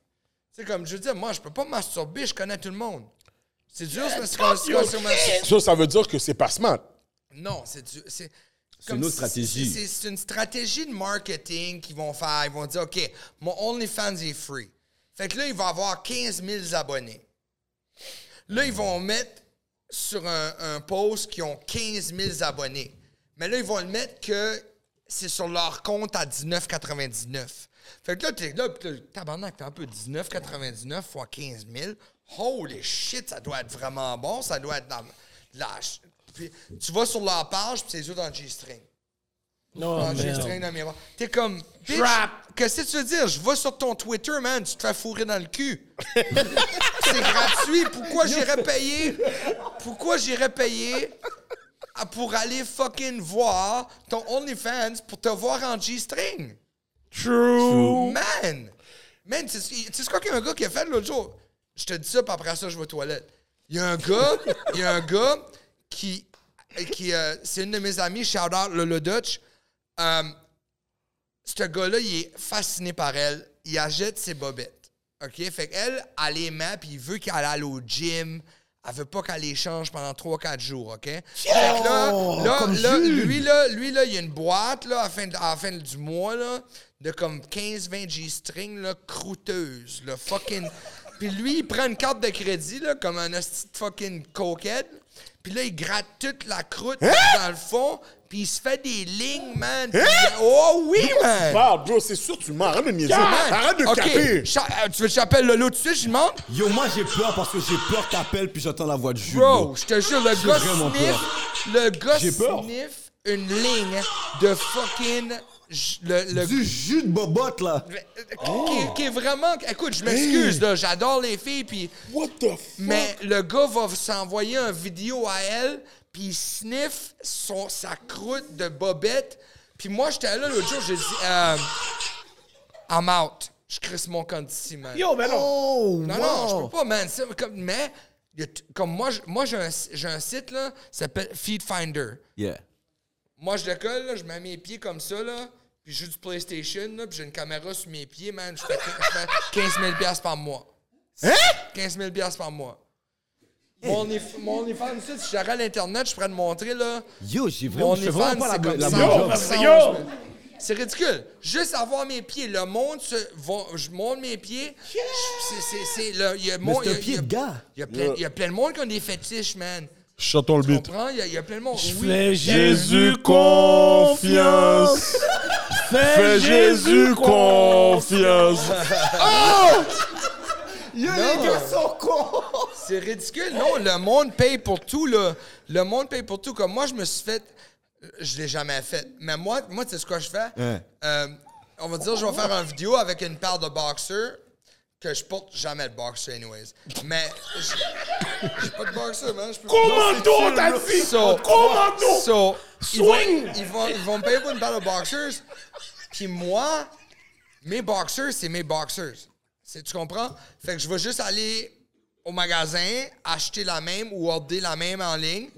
C'est comme, je veux dire, moi, je peux pas masturber, je connais tout le monde. C'est dur, c'est c'est comme- Ça, ça veut dire que c'est pas smart. Non, c'est du... c'est- C'est une autre stratégie. c'est- C'est une stratégie de marketing qu'ils vont faire. Ils vont dire, OK, mon OnlyFans est free. Fait que là, il va avoir 15 000 abonnés. Là, ils vont mettre sur un, post qui ont 15 000 abonnés. Mais là, ils vont le mettre que c'est sur leur compte à 19,99. Fait que là, t'es là, pis tabarnak, t'es un peu 19,99 fois 15 000. Holy shit, ça doit être vraiment bon. Ça doit être dans. Puis tu vas sur leur page, puis c'est eux dans G-String. Non, merde. G-String dans mes bras. T'es comme, Trap. qu'est-ce que tu veux dire? Je vais sur ton Twitter, man, tu te fais fourrer dans le cul. c'est gratuit. Pourquoi j'irais payer? Pourquoi j'irais payer pour aller fucking voir ton OnlyFans pour te voir en G-String? True. Man! Man, tu sais quoi qu'il y a un gars qui a fait l'autre jour? Je te dis ça, puis après ça, je vais aux toilettes. Il y a un gars, il y a un gars qui, qui euh, c'est une de mes amies, shout out Lolo Dutch. Euh, ce gars-là, il est fasciné par elle. Il achète ses bobettes. OK? Fait qu'elle, elle les met, puis il veut qu'elle aille au gym. Elle veut pas qu'elle les change pendant 3-4 jours, OK? Fait que là, là, là, lui, là, lui, là, il y a une boîte, là, à la fin, à la fin du mois, là, de comme 15-20 G-string, là, croûteuse, là, fucking... Puis lui, il prend une carte de crédit, là, comme un hostie fucking coquette. Puis là, il gratte toute la croûte dans le fond, puis il se fait des lignes, man. Il- Oh oui, man! Parle, bro, c'est sûr, tu mens. Arrête de niaiser. Man, Arrête de OK, caper. cha- euh, tu veux que j'appelle Lolo tout de suite, je lui demande? Yo, moi, j'ai peur parce que j'ai peur qu'appelle puis j'entends la voix de Jules. Bro, je te jure, le J'ai gars vraiment sniff, le gars sniff une ligne de fucking... Le, le- Du jus de bobotte, là. qui, est- qui est vraiment... Écoute, je m'excuse, là, j'adore les filles, puis... What the fuck? Mais le gars va s'envoyer une vidéo à elle, puis il sniffe son, sa croûte de bobette. Puis moi, j'étais là l'autre jour, j'ai dit, euh, I'm out. Je crisse mon compte ici, man. Yo, ben non. Oh, Non, non, je peux pas, man. C'est comme- mais, comme moi, moi j'ai un, j'ai un site, là, ça s'appelle Feed Finder. Yeah. Moi, je décolle, là, je mets mes pieds comme ça, là, puis je joue du PlayStation, là, puis j'ai une caméra sur mes pieds, man. Je fais, je fais 15 000 piastres par mois. Hein? 15 000 piastres par mois. Mon, mon OnlyFans, si j'arrête l'Internet, je pourrais te montrer, là. Yo, j'ai Mon vraiment, je fais vraiment OnlyFans, pas la, c'est comme la ça. bonne Yo, job. parce que Ça, yo. je- C'est ridicule. Juste avoir mes pieds. Le monde, se, va- je monte mes pieds. C'est, c'est, c'est, le- il y a mon- c'est un il y a- pied il y a- de gars. Il y, a plein, il y a plein de monde qui ont des fétiches, man. Chantons le Tu beat. comprends? Il y a, il y a plein de monde. Oui. Fais Jésus confiance. Fais Jésus confiance. Yo, les gars sont cons. C'est ridicule. Non, le monde paye pour tout, là. Le monde paye pour tout. Comme moi, je me suis fait. Je l'ai jamais fait. Mais moi, moi tu sais ce que je fais? Euh, on va dire, je vais faire une vidéo avec une paire de boxers que je porte jamais de boxer, anyways. Mais. J'ai pas de boxer, man. Peux Commando, t'as dit? So, Commando. so, ils vont, Swing. ils, vont, ils vont me payer pour une paire de boxers. Puis moi, mes boxers, c'est mes boxers. C'est- Tu comprends? Fait que je vais juste aller au magasin, acheter la même ou order la même en ligne.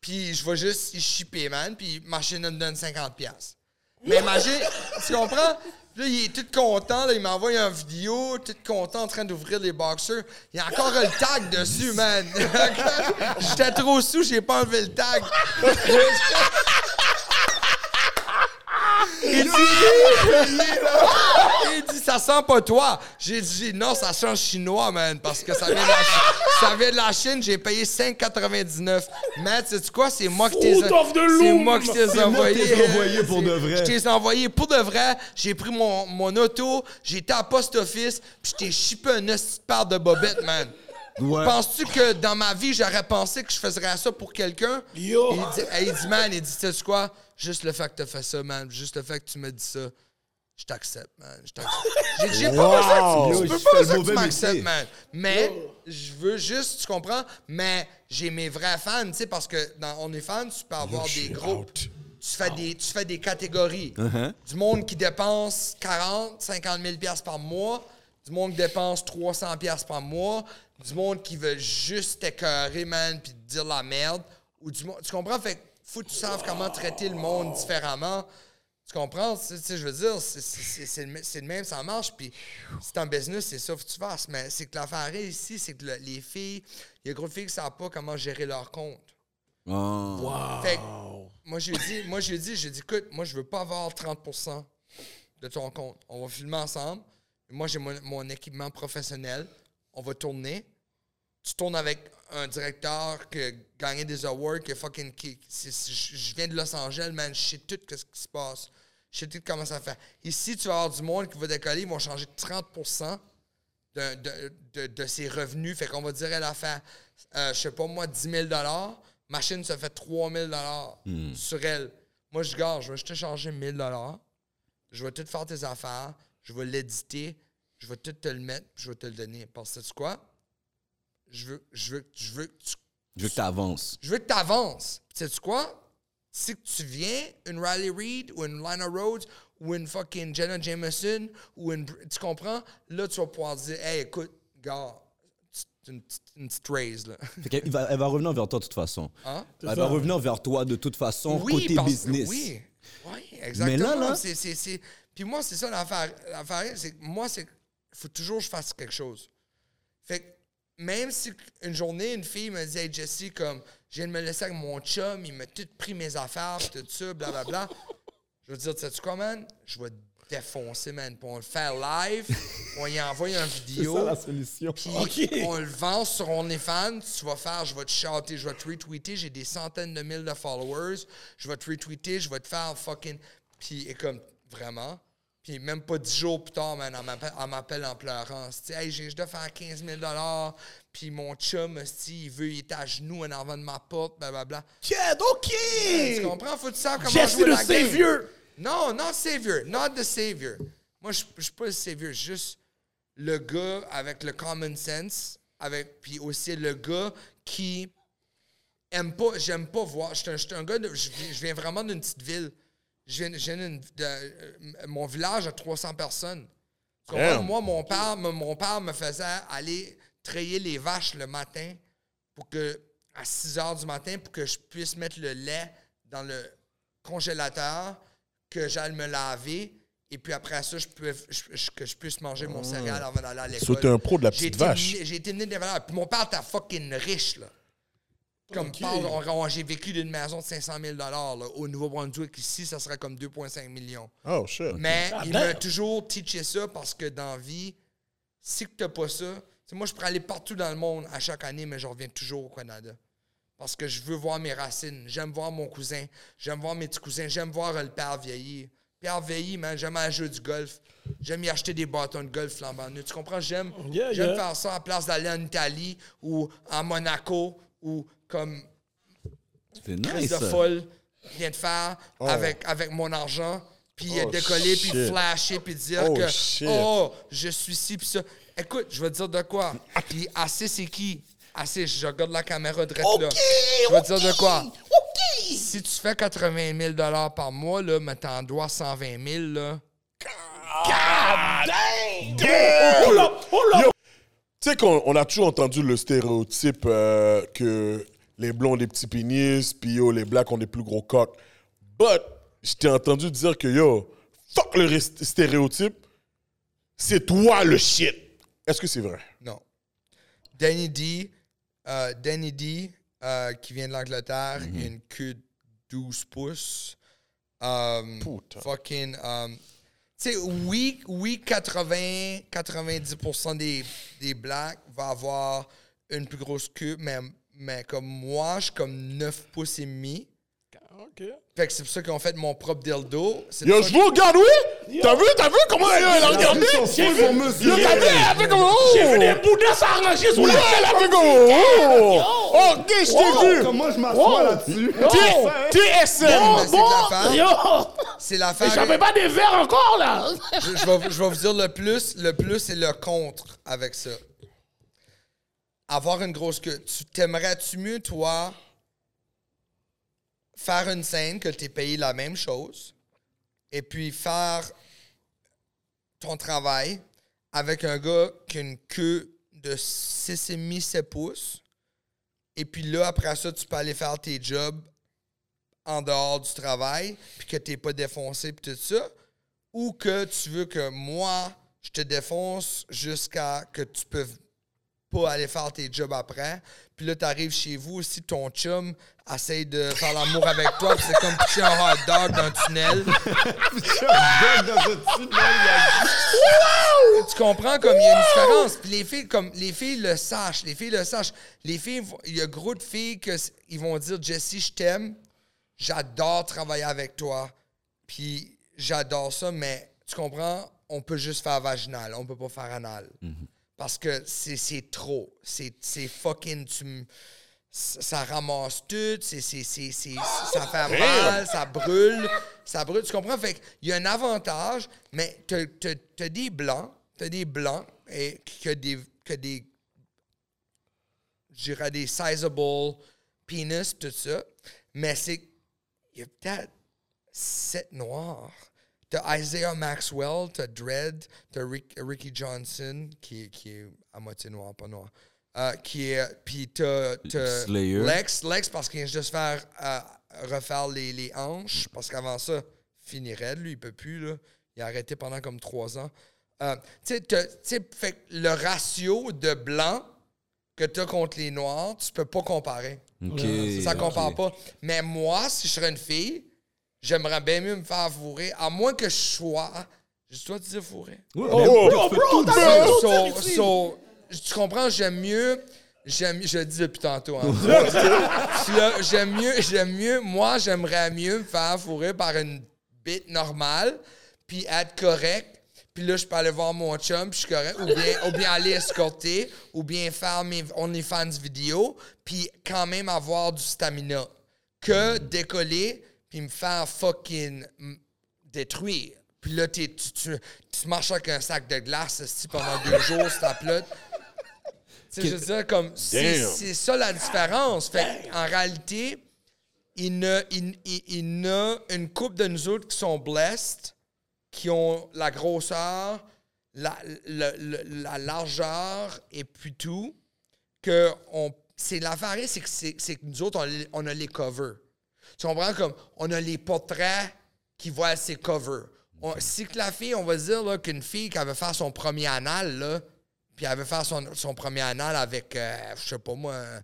Puis je vais juste y shipper, man. Puis ma chaîne me donne 50$. piastres. Mais imagine, tu comprends? Là, il est tout content, là, il m'envoie une vidéo, tout content en train d'ouvrir les boxers. Il y a encore le tag dessus, man. J'étais trop sous, j'ai pas enlevé le tag. Il dit, ça sent pas toi. J'ai dit, non, ça sent chinois, man, parce que ça vient de la, ça vient de la Chine. J'ai payé 5,99. Man, tu sais quoi? C'est moi qui t'ai C'est moi qui t'ai envoyé. pour de vrai. Je t'ai envoyé pour de vrai. J'ai pris mon, mon auto, j'ai été à post office, puis je t'ai shippé un hostie de bobettes, man. Ouais. Penses-tu que dans ma vie, j'aurais pensé que je faisais ça pour quelqu'un? Yo. Il dit, hey, il dit, man, il dit, sais-tu quoi? Juste le fait que t'as fait ça, man, juste le fait que tu me dis ça, je t'accepte, man. Je t'accepte. J'ai j'ai pas besoin que tu, tu peux pas besoin que tu m'acceptes, man. Mais je veux juste, tu comprends? Mais j'ai mes vrais fans, tu sais, parce que dans OnlyFans, tu peux avoir des groupes. Tu fais, des, tu fais des catégories. Du monde qui dépense 40, 50 000 piastres par mois. Du monde qui dépense 300 piastres par mois. Du monde qui veut juste t'écœurer, man, puis te dire la merde. Ou du monde, tu comprends? Fait que faut que tu saches comment traiter le monde différemment. Tu comprends? Tu sais, je veux dire, c'est- c'est c'est- c'est le m- c'est le même, ça marche. Puis c'est un business, c'est ça que tu fasses. Mais c'est que l'affaire ici, c'est que le- les filles, il y a gros de filles qui ne savent pas comment gérer leur compte. Oh. Fait que moi, j'ai dit, moi, j'ai dit, j'ai dit, écoute, moi, je veux pas avoir 30% de ton compte. On va filmer ensemble. Moi, j'ai mon, mon équipement professionnel. On va tourner. Tu tournes avec un directeur qui a gagné des awards, qui est fucking. Qui, c'est- c'est- je je viens de Los Angeles, man. Je sais tout ce qui se passe. Je sais tout comment ça fait. Ici, tu vas avoir du monde qui va décoller. Ils vont changer 30% de, de, de, de ses revenus. Fait qu'on va dire, elle a fait, euh, je sais pas moi, 10 000 Machine se fait 3 000 sur elle. Moi, je gars, je vais juste te changer 1 000 Je vais tout faire tes affaires. Je vais l'éditer. Je vais tout te le mettre. puis Je vais te le donner. Parce que tu sais quoi? Je veux, je veux, je veux que tu Je veux que tu avances. je veux que tu avances. Tu sais quoi? Si tu viens, une Riley Reid ou une Lana Rhodes ou une fucking Jenna Jameson ou une. Tu comprends? Là, tu vas pouvoir dire, hey, écoute, gars, c'est une, petite- une petite raise, là. Fait qu'elle- il va- elle va revenir vers toi de toute façon. Hein? Elle va revenir vers toi de toute façon, Oui, côté parce- business. Oui, oui, exactement. là, là- Puis moi, c'est ça l'affaire. L'affaire, c'est que moi, c'est il faut toujours que je fasse quelque chose. Fait que même si une journée, une fille me dit Hey Jessie, comme je viens de me laisser avec mon chum, il m'a tout pris mes affaires, pis tout ça, blablabla. je veux dire, tu sais quoi, man? Je vais te défoncer, man. Puis on va le faire live, on y envoie une vidéo. solution. Puis on le vend sur OnlyFans. Tu vas faire, je vais te chanter, je vais te retweeter. J'ai des centaines de mille de followers. Je vais te retweeter, je vais te faire fucking. Puis, et comme, vraiment. Puis, même pas dix jours plus tard, man, elle m'appelle, elle m'appelle en pleurant. Dit, hey, j'ai- je dois faire 15 000 Puis, mon chum, il veut, il est à genoux en avant de ma porte, blablabla. Kid, OK! Tu comprends? Faut que tu saches comment Jesse jouer la game. savior! Non, not savior. Not the savior. Moi, je suis pas le savior. Juste le gars avec le common sense. Avec, puis aussi le gars qui aime pas, j'aime pas voir. Je suis un, gars, je viens vraiment d'une petite ville. Je viens, je viens d'une- de- euh, mon village a 300 personnes. Comprends? Moi, mon père, me- mon père me faisait aller treiller les vaches le matin pour que, à 6 heures du matin pour que je puisse mettre le lait dans le congélateur, que j'aille me laver. Et puis après ça, je peux, je- que je puisse manger mon céréal avant d'aller à l'école. So, t'es un pro de la petite vache. J'ai été né des valeurs. Puis mon père était fucking riche, là. Comme parle, on- on- j'ai vécu d'une maison de 500 000 là, Au Nouveau-Brunswick, ici, ça serait comme 2,5 millions. Oh, shit. Mais Ah, il damn. m'a toujours teaché ça parce que dans la vie, si que t'as pas ça, moi je pourrais aller partout dans le monde à chaque année, mais je reviens toujours au Canada. Parce que je veux voir mes racines. J'aime voir mon cousin. J'aime voir mes petits cousins. J'aime voir le père vieillir. Père vieillir, man, j'aime aller jouer du golf. J'aime y acheter des bâtons de golf flambant. Tu comprends? J'aime Yeah, j'aime yeah. faire ça à place d'aller en Italie ou en Monaco ou comme Chris nice. de ça. folle vient de faire avec, avec mon argent, puis Oh, décoller, puis flasher, puis dire Oh, que shit. oh, je suis ci, puis ça. Écoute, je vais te dire de quoi? Puis assez, c'est qui? Assez, je regarde la caméra direct là. Je vais te dire de quoi? Si tu fais 80 000 par mois, là, mais t'en dois 120 000, là. Up, hold up! Tu sais qu'on on a toujours entendu le stéréotype euh, que les blonds ont des petits pénis, puis yo, les blacks ont des plus gros coques. But, je t'ai entendu dire que yo, fuck le stéréotype, c'est toi le shit. Est-ce que c'est vrai? Non. Danny D, euh, Danny D, euh, qui vient de l'Angleterre, il a une queue de 12 pouces. Um, Putain. Fucking. um, tu sais, oui, oui 80, 90% des, des blacks vont avoir une plus grosse queue, mais, mais comme moi, je suis comme 9 pouces et demi. OK. Fait que c'est pour ça qu'ils ont fait mon propre dildo. Yo, je vous regarde, oui? T'as vu, t'as vu comment elle a regardé? J'ai vu, Yo, t'as vu, elle a fait comme oh! j'ai vu des boudins s'arranger sous la elle a fait comme oh! Ok, je t'ai vu! Comment je m'assois là-dessus? TSM! Bon, yo! C'est Et l'affaire. J'avais pas des verres encore, là! je, je vais, je vais vous dire le plus. Le plus et le contre avec ça. Avoir une grosse queue. Tu t'aimerais-tu mieux, toi, faire une scène que tu es payé la même chose et puis faire ton travail avec un gars qui a une queue de 6,5 7 pouces et puis là, après ça, tu peux aller faire tes jobs en dehors du travail puis que tu n'es pas défoncé puis tout ça ou que tu veux que moi, je te défonce jusqu'à que tu peux pas aller faire tes jobs après. Puis là, t'arrives chez vous, si ton chum essaye de faire l'amour avec toi, puis c'est comme pitcher un hot dog dans un tunnel. tu comprends comme il y a une différence? Puis les filles, comme les filles le sachent, les filles le sachent. Les filles, il y a gros de filles que ils vont dire Jessie, je t'aime, j'adore travailler avec toi, puis j'adore ça, mais tu comprends, on peut juste faire vaginal, on peut pas faire anal. Parce que c'est trop. C'est fucking. Tu ça ramasse tout, c'est, ça fait mal, ça brûle, ça brûle. Tu comprends? Fait qu'il y a un avantage, mais t'as, t'as des blancs, t'as des blancs et que des, que des, je dirais des sizable penis, tout ça. Mais c'est, il y a peut-être sept noirs. T'as Isaiah Maxwell, t'as Dredd, t'as Rick- Ricky Johnson, qui, est- qui est à moitié noir, pas noir. Euh, qui est, puis t'as, t'as. Lex, Lex parce qu'il vient juste faire euh, refaire les, les hanches, parce qu'avant ça, finirait, lui, il peut plus, là. Il a arrêté pendant comme trois ans. Euh, tu sais, t'as- le ratio de blanc que tu as contre les noirs, tu peux pas comparer. Ok. Ça compare pas. Mais moi, si je serais une fille, j'aimerais bien mieux me faire fourrer, à moins que je sois. Je dois te dire fourrer. Ouais, Oh, mais- Bro, So- tu comprends, j'aime mieux. J'aime, je le dis depuis tantôt. hein. J'aime mieux, j'aime mieux. Moi, j'aimerais mieux me faire fourrer par une bite normale, puis être correct. Puis là, je peux aller voir mon chum, puis je suis correct. Ou bien, ou bien aller escorter, ou bien faire mes OnlyFans vidéo, puis quand même avoir du stamina. Que décoller, puis me faire fucking détruire. Puis là, tu, tu, tu marches avec un sac de glace pendant deux jours, c'est ta plotte. Tu sais, je veux dire, comme, c'est ça la différence. Fait en réalité, il y, a, il, il- il a une couple de nous autres qui sont blessed, qui ont la grosseur, la, le- la largeur et puis tout, que on, c'est l'affaire, c'est que, c'est, que nous autres, on, on a les covers. Tu comprends? Comme on a les portraits qui voient ses covers. Si que la fille, on va dire qu'une fille qui avait fait son premier anal, là, puis elle veut faire son, son premier anal avec, euh, je sais pas moi, un,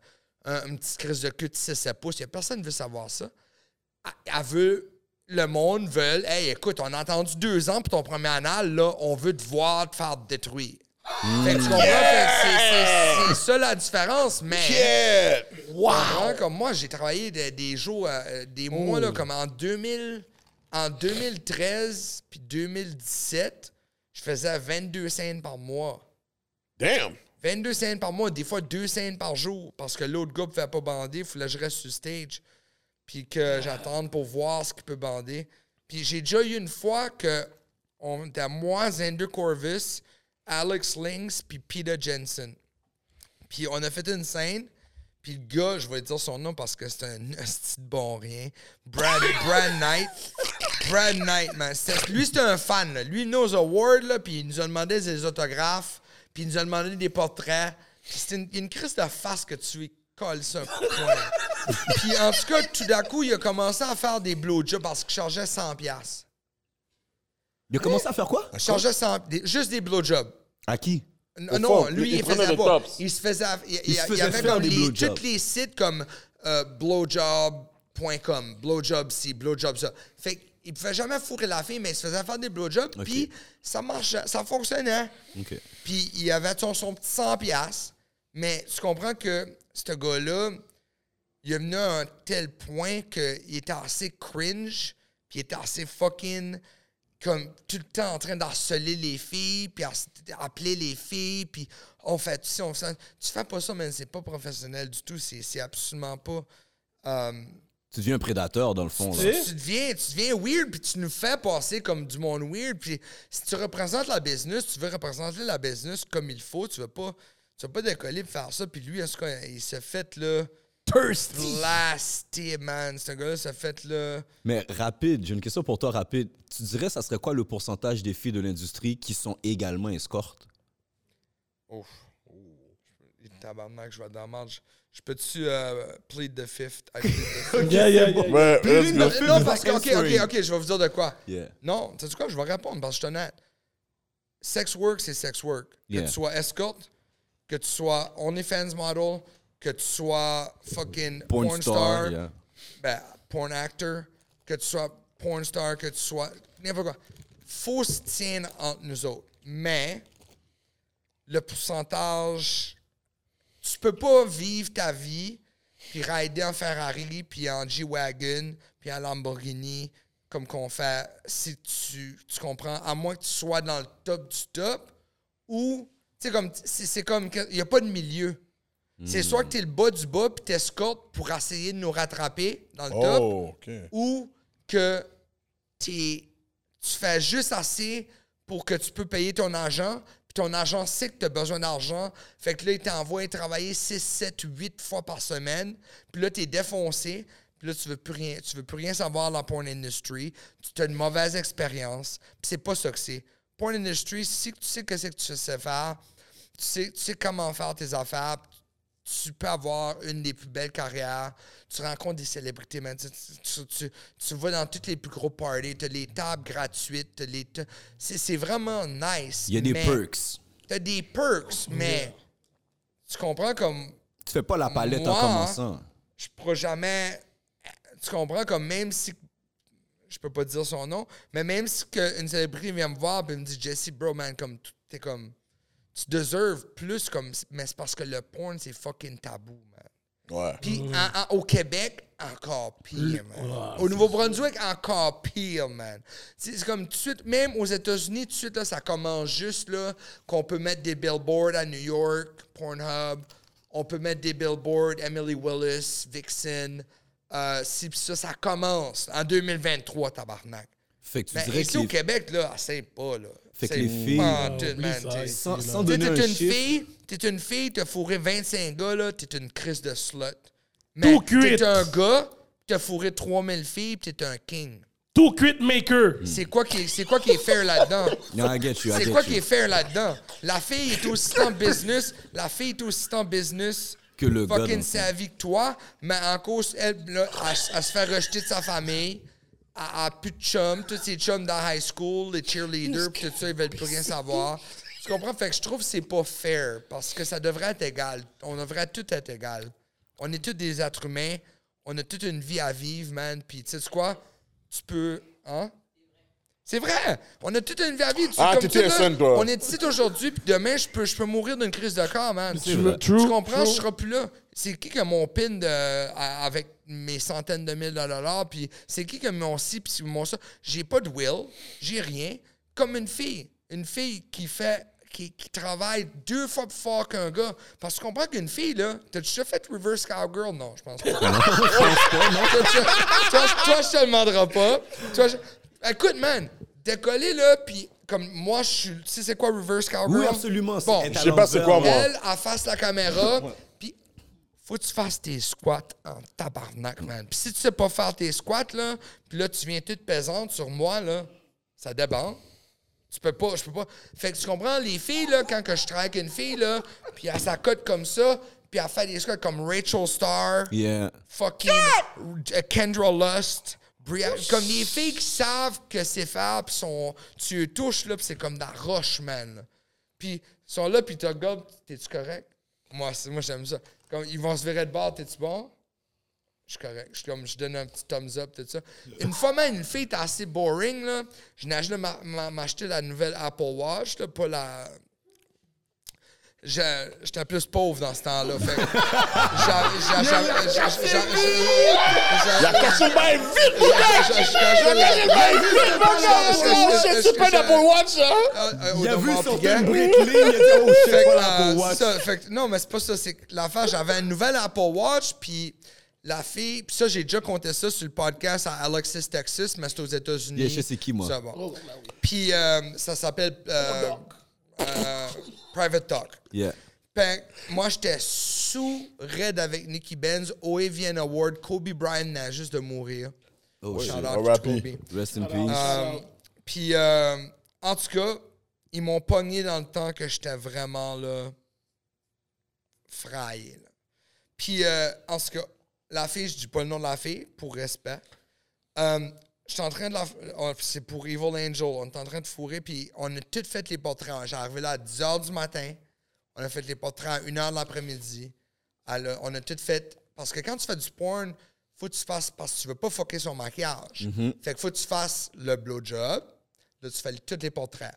un- une petite crise de cul de 6-7 pouces, personne qui veut savoir ça. Elle- Elle veut, le monde veut, hey, écoute, on a entendu deux ans pour ton premier anal, là, on veut te voir te faire détruire. Fait que tu comprends? Que c'est- ça la différence, mais. Wow! Comme moi, j'ai travaillé de- des jours, euh, des mois, là, comme en 2000, en 2013 puis 2017, je faisais 22 scènes par mois. Damn! 22 scènes par mois, des fois deux scènes par jour, parce que l'autre gars ne pouvait pas bander, il fallait que je reste sur stage, puis que j'attende pour voir ce qu'il peut bander. Puis j'ai déjà eu une fois que on était moi, Xander Corvus, Alex Lynx, puis Peter Jensen. Puis on a fait une scène, puis le gars, je vais dire son nom parce que c'est un petit bon rien, Brad, Brad Knight. Brad Knight, man. Lui, c'était un fan. là. Lui, il knows award, là, puis il nous a demandé des autographes, puis il nous a demandé des portraits. C'était une, une crise de face que tu colles ça. Puis en tout cas, tout d'un coup, il a commencé à faire des blowjobs parce qu'il chargeait 100$. Il a commencé à faire quoi? Il chargeait 100, des- juste des blowjobs. À qui? N- Au non, fond, lui, il il, prenait faisait des pas. tops. Il se faisait. Il, Il il- se il y faisait avait faire comme des les, blowjobs. tous les sites comme euh, blowjob.com, blowjob ci, blowjob ça. Fait qu'il pouvait jamais fourrer la fille, mais il se faisait faire des blowjobs, puis ça marchait, ça fonctionnait. Ok. Puis il avait son, son petit 100$, piastres, mais tu comprends que ce gars-là, il est venu à un tel point qu'il était assez cringe, puis il était assez fucking comme tout le temps en train d'harceler les filles, puis appeler les filles, puis on fait ça, on fait ça. Tu fais pas ça, mais c'est pas professionnel du tout, c'est absolument pas... euh, Tu deviens un prédateur, dans le fond. Tu Là. tu deviens, tu deviens weird, puis tu nous fais passer comme du monde weird. Puis si tu représentes la business, tu veux représenter la business comme il faut. Tu veux pas, tu veux pas décoller pour faire ça. Puis lui, en tout cas, il s'est fait là. Blasté, man. Ce gars-là s'est fait là. Mais rapide, j'ai une question pour toi, rapide. Tu dirais, ça serait quoi le pourcentage des filles de l'industrie qui sont également escortes? Ouf. Tabarnak, je vais dans la marge. Je peux-tu euh, plead the fifth? I plead the fifth? Yeah, yeah, yeah. Ouais, let's non, go. non, parce que, ok, ok, ok, je vais vous dire de quoi. Yeah. Non, tu sais quoi, je vais répondre parce que je suis honnête. Sex work, c'est sex work. Que tu sois escorte, que tu sois OnlyFans model, que tu sois fucking Porn porn, star, star, yeah. ben, porn actor, que tu sois porn star, que tu sois n'importe quoi. Faut se tenir entre nous autres. Mais le pourcentage, tu peux pas vivre ta vie puis rider en Ferrari, puis en G-Wagon, puis en Lamborghini, comme qu'on fait, si tu, tu comprends, à moins que tu sois dans le top du top, ou, tu sais, comme, c'est c'est comme, il n'y a pas de milieu. C'est soit que tu es le bas du bas, puis t'escortes pour essayer de nous rattraper dans le top, Oh, ou que tu fais juste assez pour que tu peux payer ton agent, puis ton agent sait que tu as besoin d'argent, fait que là, il t'envoie travailler 6, 7, 8 fois par semaine, puis là, tu es défoncé, puis là, tu veux plus rien, tu veux plus rien savoir dans la porn industry, tu as une mauvaise expérience, puis c'est pas ça que c'est. Porn industry, si tu sais que c'est que tu sais faire, tu sais, tu sais comment faire tes affaires, tu peux avoir une des plus belles carrières. Tu rencontres des célébrités, man. Tu, tu- tu- tu vas dans toutes les plus gros parties. Tu as les tables gratuites. t'as les ta- c'est, c'est vraiment nice. Il y a des perks. Tu as des perks, mais tu comprends comme Tu fais pas la palette en Moi, commençant. je pourrais jamais. Tu comprends comme même si. Je peux pas dire son nom, mais même si que une célébrité vient me voir et me dit Jesse, bro, man, comme t'es comme. Tu deserves plus comme. Mais c'est parce que le porn, c'est fucking tabou, man. Ouais. Puis en- en- au Québec, encore pire, man. Au Nouveau-Brunswick, encore pire, man. C'est c'est comme tout de suite, même aux États-Unis, tout de suite, là, ça commence juste là qu'on peut mettre des billboards à New York, Pornhub. On peut mettre des billboards, Emily Willis, Vixen. Euh, si pis ça, ça commence en 2023, tabarnak. Fait que tu Mais dirais ici que au Québec, là, c'est pas, là. Fait que C'est les filles- en Ah, man. sans, sans T'es donner t'es un une chiffre, fille, t'es une fille, t'as fourré 25 gars, là, t'es une crise de slut. Mais Tout cuit. t'es un gars, t'as fourré 3000 filles, pis t'es un king. Tout quit maker. C'est quoi qui est, c'est quoi qui est fair là-dedans? No, I get you, I C'est get quoi you. qui est fair là-dedans? La fille est aussi en business, la fille est aussi en business Que le gars, fucking sa vie que toi, mais en cause, elle, là, se fait rejeter de sa famille, a plus de chums, tous ses chums dans high school, les cheerleaders, pis tout ça, ils veulent plus rien savoir. Tu comprends? Fait que je trouve que c'est pas fair, parce que ça devrait être égal. On devrait tout être égal. On est tous des êtres humains, on a toute une vie à vivre, man, puis tu sais quoi? Tu peux... Hein? C'est vrai! On a toute une vie à vivre. Tu- Ah, comme toi? On est ici aujourd'hui, puis demain, je peux, je peux mourir d'une crise de corps, man. Tu, vrai. tu True, comprends? true. Je serai plus là. C'est qui qui a mon pin de, à- avec mes centaines de mille de dollars, puis c'est qui qui a mon ci, puis mon ça? J'ai pas de will, j'ai rien. Comme une fille. Une fille qui fait... Qui, qui travaille deux fois plus fort qu'un gars. Parce que tu comprends qu'une fille, là, t'as déjà fait reverse cowgirl? Non, je pense pas. Toi, tu- toi, toi, je te demanderai pas. Toi, je- Écoute, man, décoller, là, puis comme moi, je suis. Tu sais, c'est quoi reverse cowgirl? Oui, absolument. Bon, Je sais pas c'est quoi, moi. elle, elle face la caméra, puis faut que tu fasses tes squats en tabarnak, man. Puis si tu sais pas faire tes squats, là, puis là, tu viens toute pesante sur moi, là, ça débande. Tu peux pas, je peux pas. Fait que tu comprends, les filles, là, quand que je travaille avec une fille, là, puis elle s'accote comme ça, puis elle fait des squats comme Rachel Starr, Yeah. fucking Kendra Lust, comme des filles qui savent que c'est puis sont, tu les touches, là, c'est comme de la roche, man. Puis ils sont là, puis tu regardes, t'es-tu correct? Moi, moi j'aime ça. Comme, ils vont se virer de bord, t'es-tu bon? Je suis correct. Je, comme, je donne un petit thumbs up, tout ça. Une fois même, une fille était assez boring, là. Je n'ai m'acheter la nouvelle Apple Watch, là, pas la... J'étais plus pauvre dans ce temps-là. Fait j'a- La torsion va vite, mon gars! C'est pas d'Apple Watch, hein? Il a vu certaines briques il a dit, oh pas l'Apple Watch? non, mais c'est pas ça. C'est l'affaire, j'avais une nouvelle Apple Watch, puis la fille, puis ça, j'ai déjà compté ça sur le podcast à Alexis, Texas, mais c'est aux États-Unis. Je sais c'est qui, moi? Ça, bon. Puis euh, ça s'appelle euh, Private Talk. Yeah. Fait que moi, j'étais sous raid avec Nicky Benz au Evian Award. Kobe Bryant n'a juste de mourir. Oh shit. Shout out to rappy. Kobe. Rest in peace. Euh, Puis, euh, en tout cas, ils m'ont pogné dans le temps que j'étais vraiment là, fraillé. là. Puis, euh, en tout cas, la fille, je dis pas le nom de la fille, pour respect. Euh, J'étais en train de la. on- C'est pour Evil Angel. On est en train de fourrer, puis on a tout fait les portraits. J'ai arrivé là à 10 h du matin. On a fait les portraits à une heure de l'après-midi. On a tout fait. Parce que quand tu fais du porn, faut que tu fasses. Parce que tu veux pas fucker son maquillage. Fait que faut que tu fasses le blowjob. Là, tu fais tous les portraits.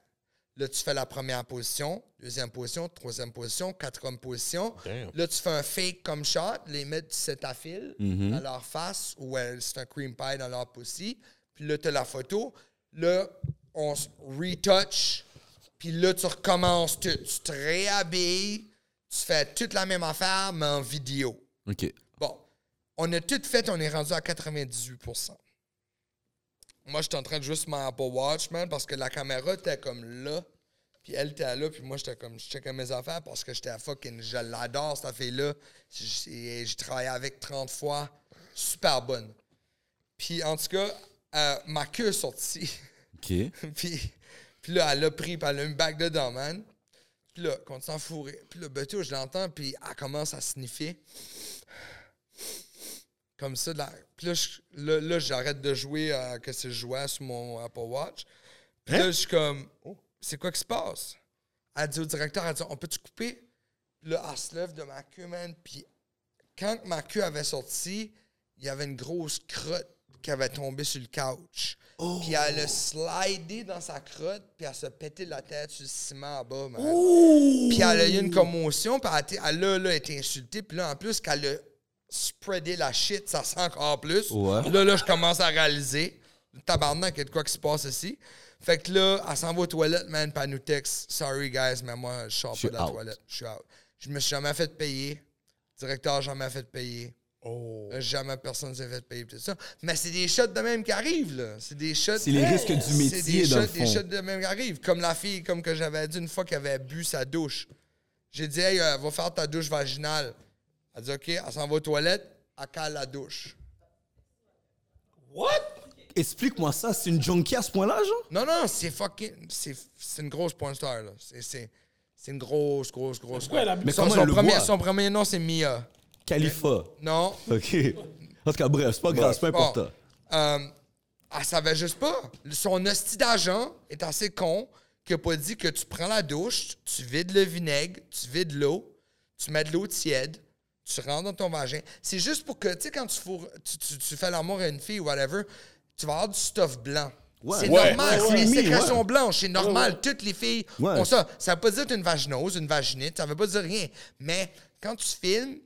Là, tu fais la première position, deuxième position, troisième position, quatrième position. Là, tu fais un fake comme shot, les mettre sur ta file dans leur face ou se fait un cream pie dans leur pussy. Puis là, tu as la photo. Là, on se retouch. Puis là, tu recommences tout. Tu te réhabilles. Tu fais toute la même affaire, mais en vidéo. OK. Bon, on a tout fait, on est rendu à 98% Moi, j'étais en train de jouer sur mon Apple Watch, man, parce que la caméra était comme là, puis elle était là, puis moi, j'étais comme, je checkais mes affaires parce que j'étais à fucking, je l'adore, cette fille-là. J'ai travaillé avec 30 fois, super bonne. Puis, en tout cas, euh, ma queue est sortie. OK. puis, puis là, elle l'a pris, puis elle a mis back dedans, man. Puis là, quand tu fourré. Puis là, Beto, je l'entends, puis elle commence à sniffer. Comme ça. la- Puis là, je- là, là, j'arrête de jouer à que c'est joué sur mon Apple Watch. Puis là, je suis comme, oh, c'est quoi qui se passe? Elle dit au directeur, elle dit, on peut-tu couper? Puis là, elle se lève de ma queue, man. Puis quand ma queue avait sorti, il y avait une grosse crotte qui avait tombé sur le couch. Puis elle a slidé dans sa crotte, puis elle s'est pété la tête sur le ciment en bas, man. Puis elle a eu une commotion, puis elle, a été- elle a là, été insultée. Puis là, en plus, qu'elle a spreadé la shit, ça sent encore plus. Ouais. Là, là, je commence à réaliser. Tabarnak, il y a de quoi qui se passe ici. Fait que là, elle s'en va aux toilettes, man, puis elle nous texte. Sorry, guys, mais moi, je sors pas de la out. toilette. Je suis out. Je me suis jamais fait payer. Directeur, jamais fait payer. Oh. Euh, Jamais personne s'est fait payer tout ça. Mais c'est des shots de même qui arrivent, là. C'est des shots. C'est les risques du C'est métier, des dans le shots, des fond. shots de même qui arrivent. Comme la fille, comme que j'avais dit une fois qu'elle avait bu sa douche. J'ai dit, hey, euh, va faire ta douche vaginale. Elle dit, OK, elle s'en va aux toilettes, elle cale la douche. What? Explique-moi ça, c'est une junkie à ce point-là, genre? Non, non, c'est fucking. C'est c'est une grosse porn star, là. C'est- C'est c'est une grosse, grosse, grosse. Mais son, comment son elle le premier, son premier nom, c'est Mia. Khalifa. Non. OK. En tout cas, bref, c'est pas grave, c'est pas Bon, important. euh, elle savait juste pas. Son hostie d'agent est assez con qu'il a pas dit que tu prends la douche, tu vides le vinaigre, tu vides l'eau, tu mets de l'eau tiède, tu rentres dans ton vagin. C'est juste pour que, tu sais, quand tu, fourres- tu, tu- tu fais l'amour à une fille ou whatever, tu vas avoir du stuff blanc. Ouais. C'est Ouais. normal, Ouais, c'est les sécrétions blanches, c'est normal. Toutes les filles ont ça. Ça veut pas dire que une vaginose, une vaginite, ça veut pas dire rien. Mais quand tu filmes,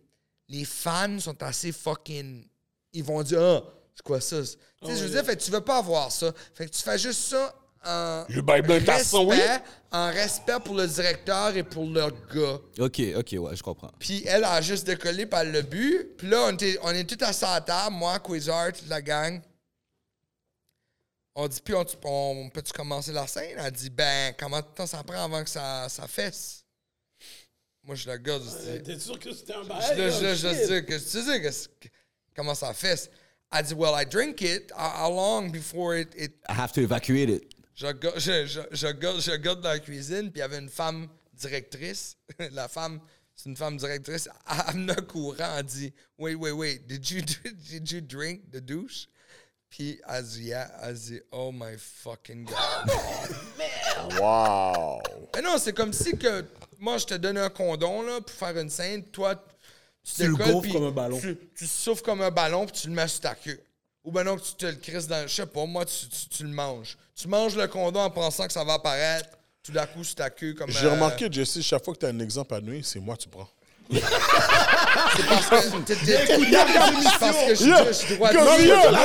les fans sont assez fucking. Ils vont dire, ah, c'est quoi ça? Tu sais, je veux dire, fait tu veux pas avoir ça. Fait que tu fais juste ça en. Oui. respect, en respect pour le directeur et pour le gars. OK, OK, ouais, je comprends. Puis elle a juste décollé par le but. Puis là, on, était, on est tous assis à la table, moi, Quizart, toute la gang. On dit, puis on, on peut-tu commencer la scène? Elle dit, ben, comment de temps ça prend avant que ça, ça fesse? Moi, je la regarde, je dis, T'es sûr que c'était un je bail? je là, oh, je qu'est-ce que tu que- comment ça fesse? Elle dit, well, I drink it. How long before it, it I have to evacuate it. je, regarde- je, je, je, regarde, je regarde dans la cuisine, puis il y avait une femme directrice. la femme, c'est une femme directrice. Elle au courant, elle dit Wait, wait, wait, did you, did you drink the douche? Puis elle dit Yeah. Elle dit Oh my fucking God. Wow. Mais non, c'est comme si que moi, je te donne un condom là, pour faire une scène, toi, tu, Tu le gonfles comme un ballon. Tu, tu souffles comme un ballon, puis tu le mets sur ta queue. Ou ben non, que tu te le crisses dans. Je sais pas, moi, tu, tu, tu le manges. Tu manges le condom en pensant que ça va apparaître tout d'un coup sur ta queue comme. J'ai euh, remarqué, Jesse, chaque fois que tu as un exemple à donner, c'est moi que tu prends. C'est parce que. c'est parce que je si, dire. la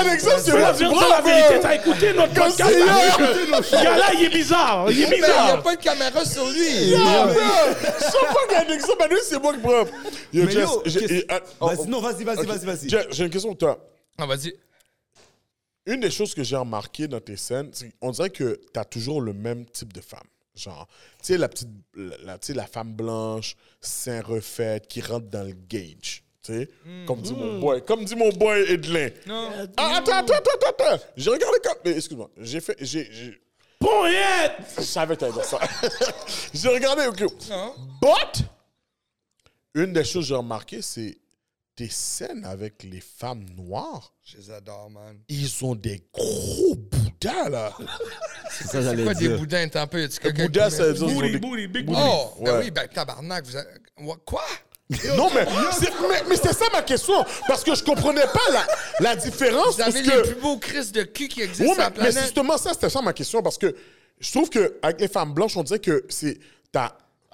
un exemple, c'est moi la vérité. T'as écouté notre podcast. gars-là, il est bizarre. Il est Mais il a bizarre. pas de caméra sur lui. Donner, c'est Vas-y, non, vas-y, vas-y, J'ai une question pour toi. Ah, vas-y. Une des choses que j'ai remarqué dans tes scènes, qu'on dirait que tu as toujours le même type de femme. Genre, tu sais, la petite, la, la- tu sais, la femme blanche, sein refait, qui rentre dans le gauge. Tu sais, comme dit mon boy, comme dit mon boy Edlin. Non. Ah, attends, attends, attends, attends, attends. J'ai regardé comme. mais Excuse-moi, j'ai fait. J'ai. j'ai-. Je savais que ça. j'ai regardé, ok. Non. But, une des choses que j'ai remarqué, c'est tes scènes avec les femmes noires. Je les adore, man. Ils ont des gros bouts Bouddha, là. C'est ça, j'allais Quoi, des boudins, t'as un peu. Bouddha, ça veut dire... Booty, booty, big booty. Oh, ben oui, ben tabarnak, vous avez- What- Quoi? Non, mais c'est mais, mais c'est ça ma question. Parce que je comprenais pas la, la différence. Vous avez parce les que... plus beaux crises de cul qui existent Ouais, sur la mais, mais planète? justement ça, c'était ça ma question. Parce que je trouve qu'avec les femmes blanches, on dirait que c'est. T'as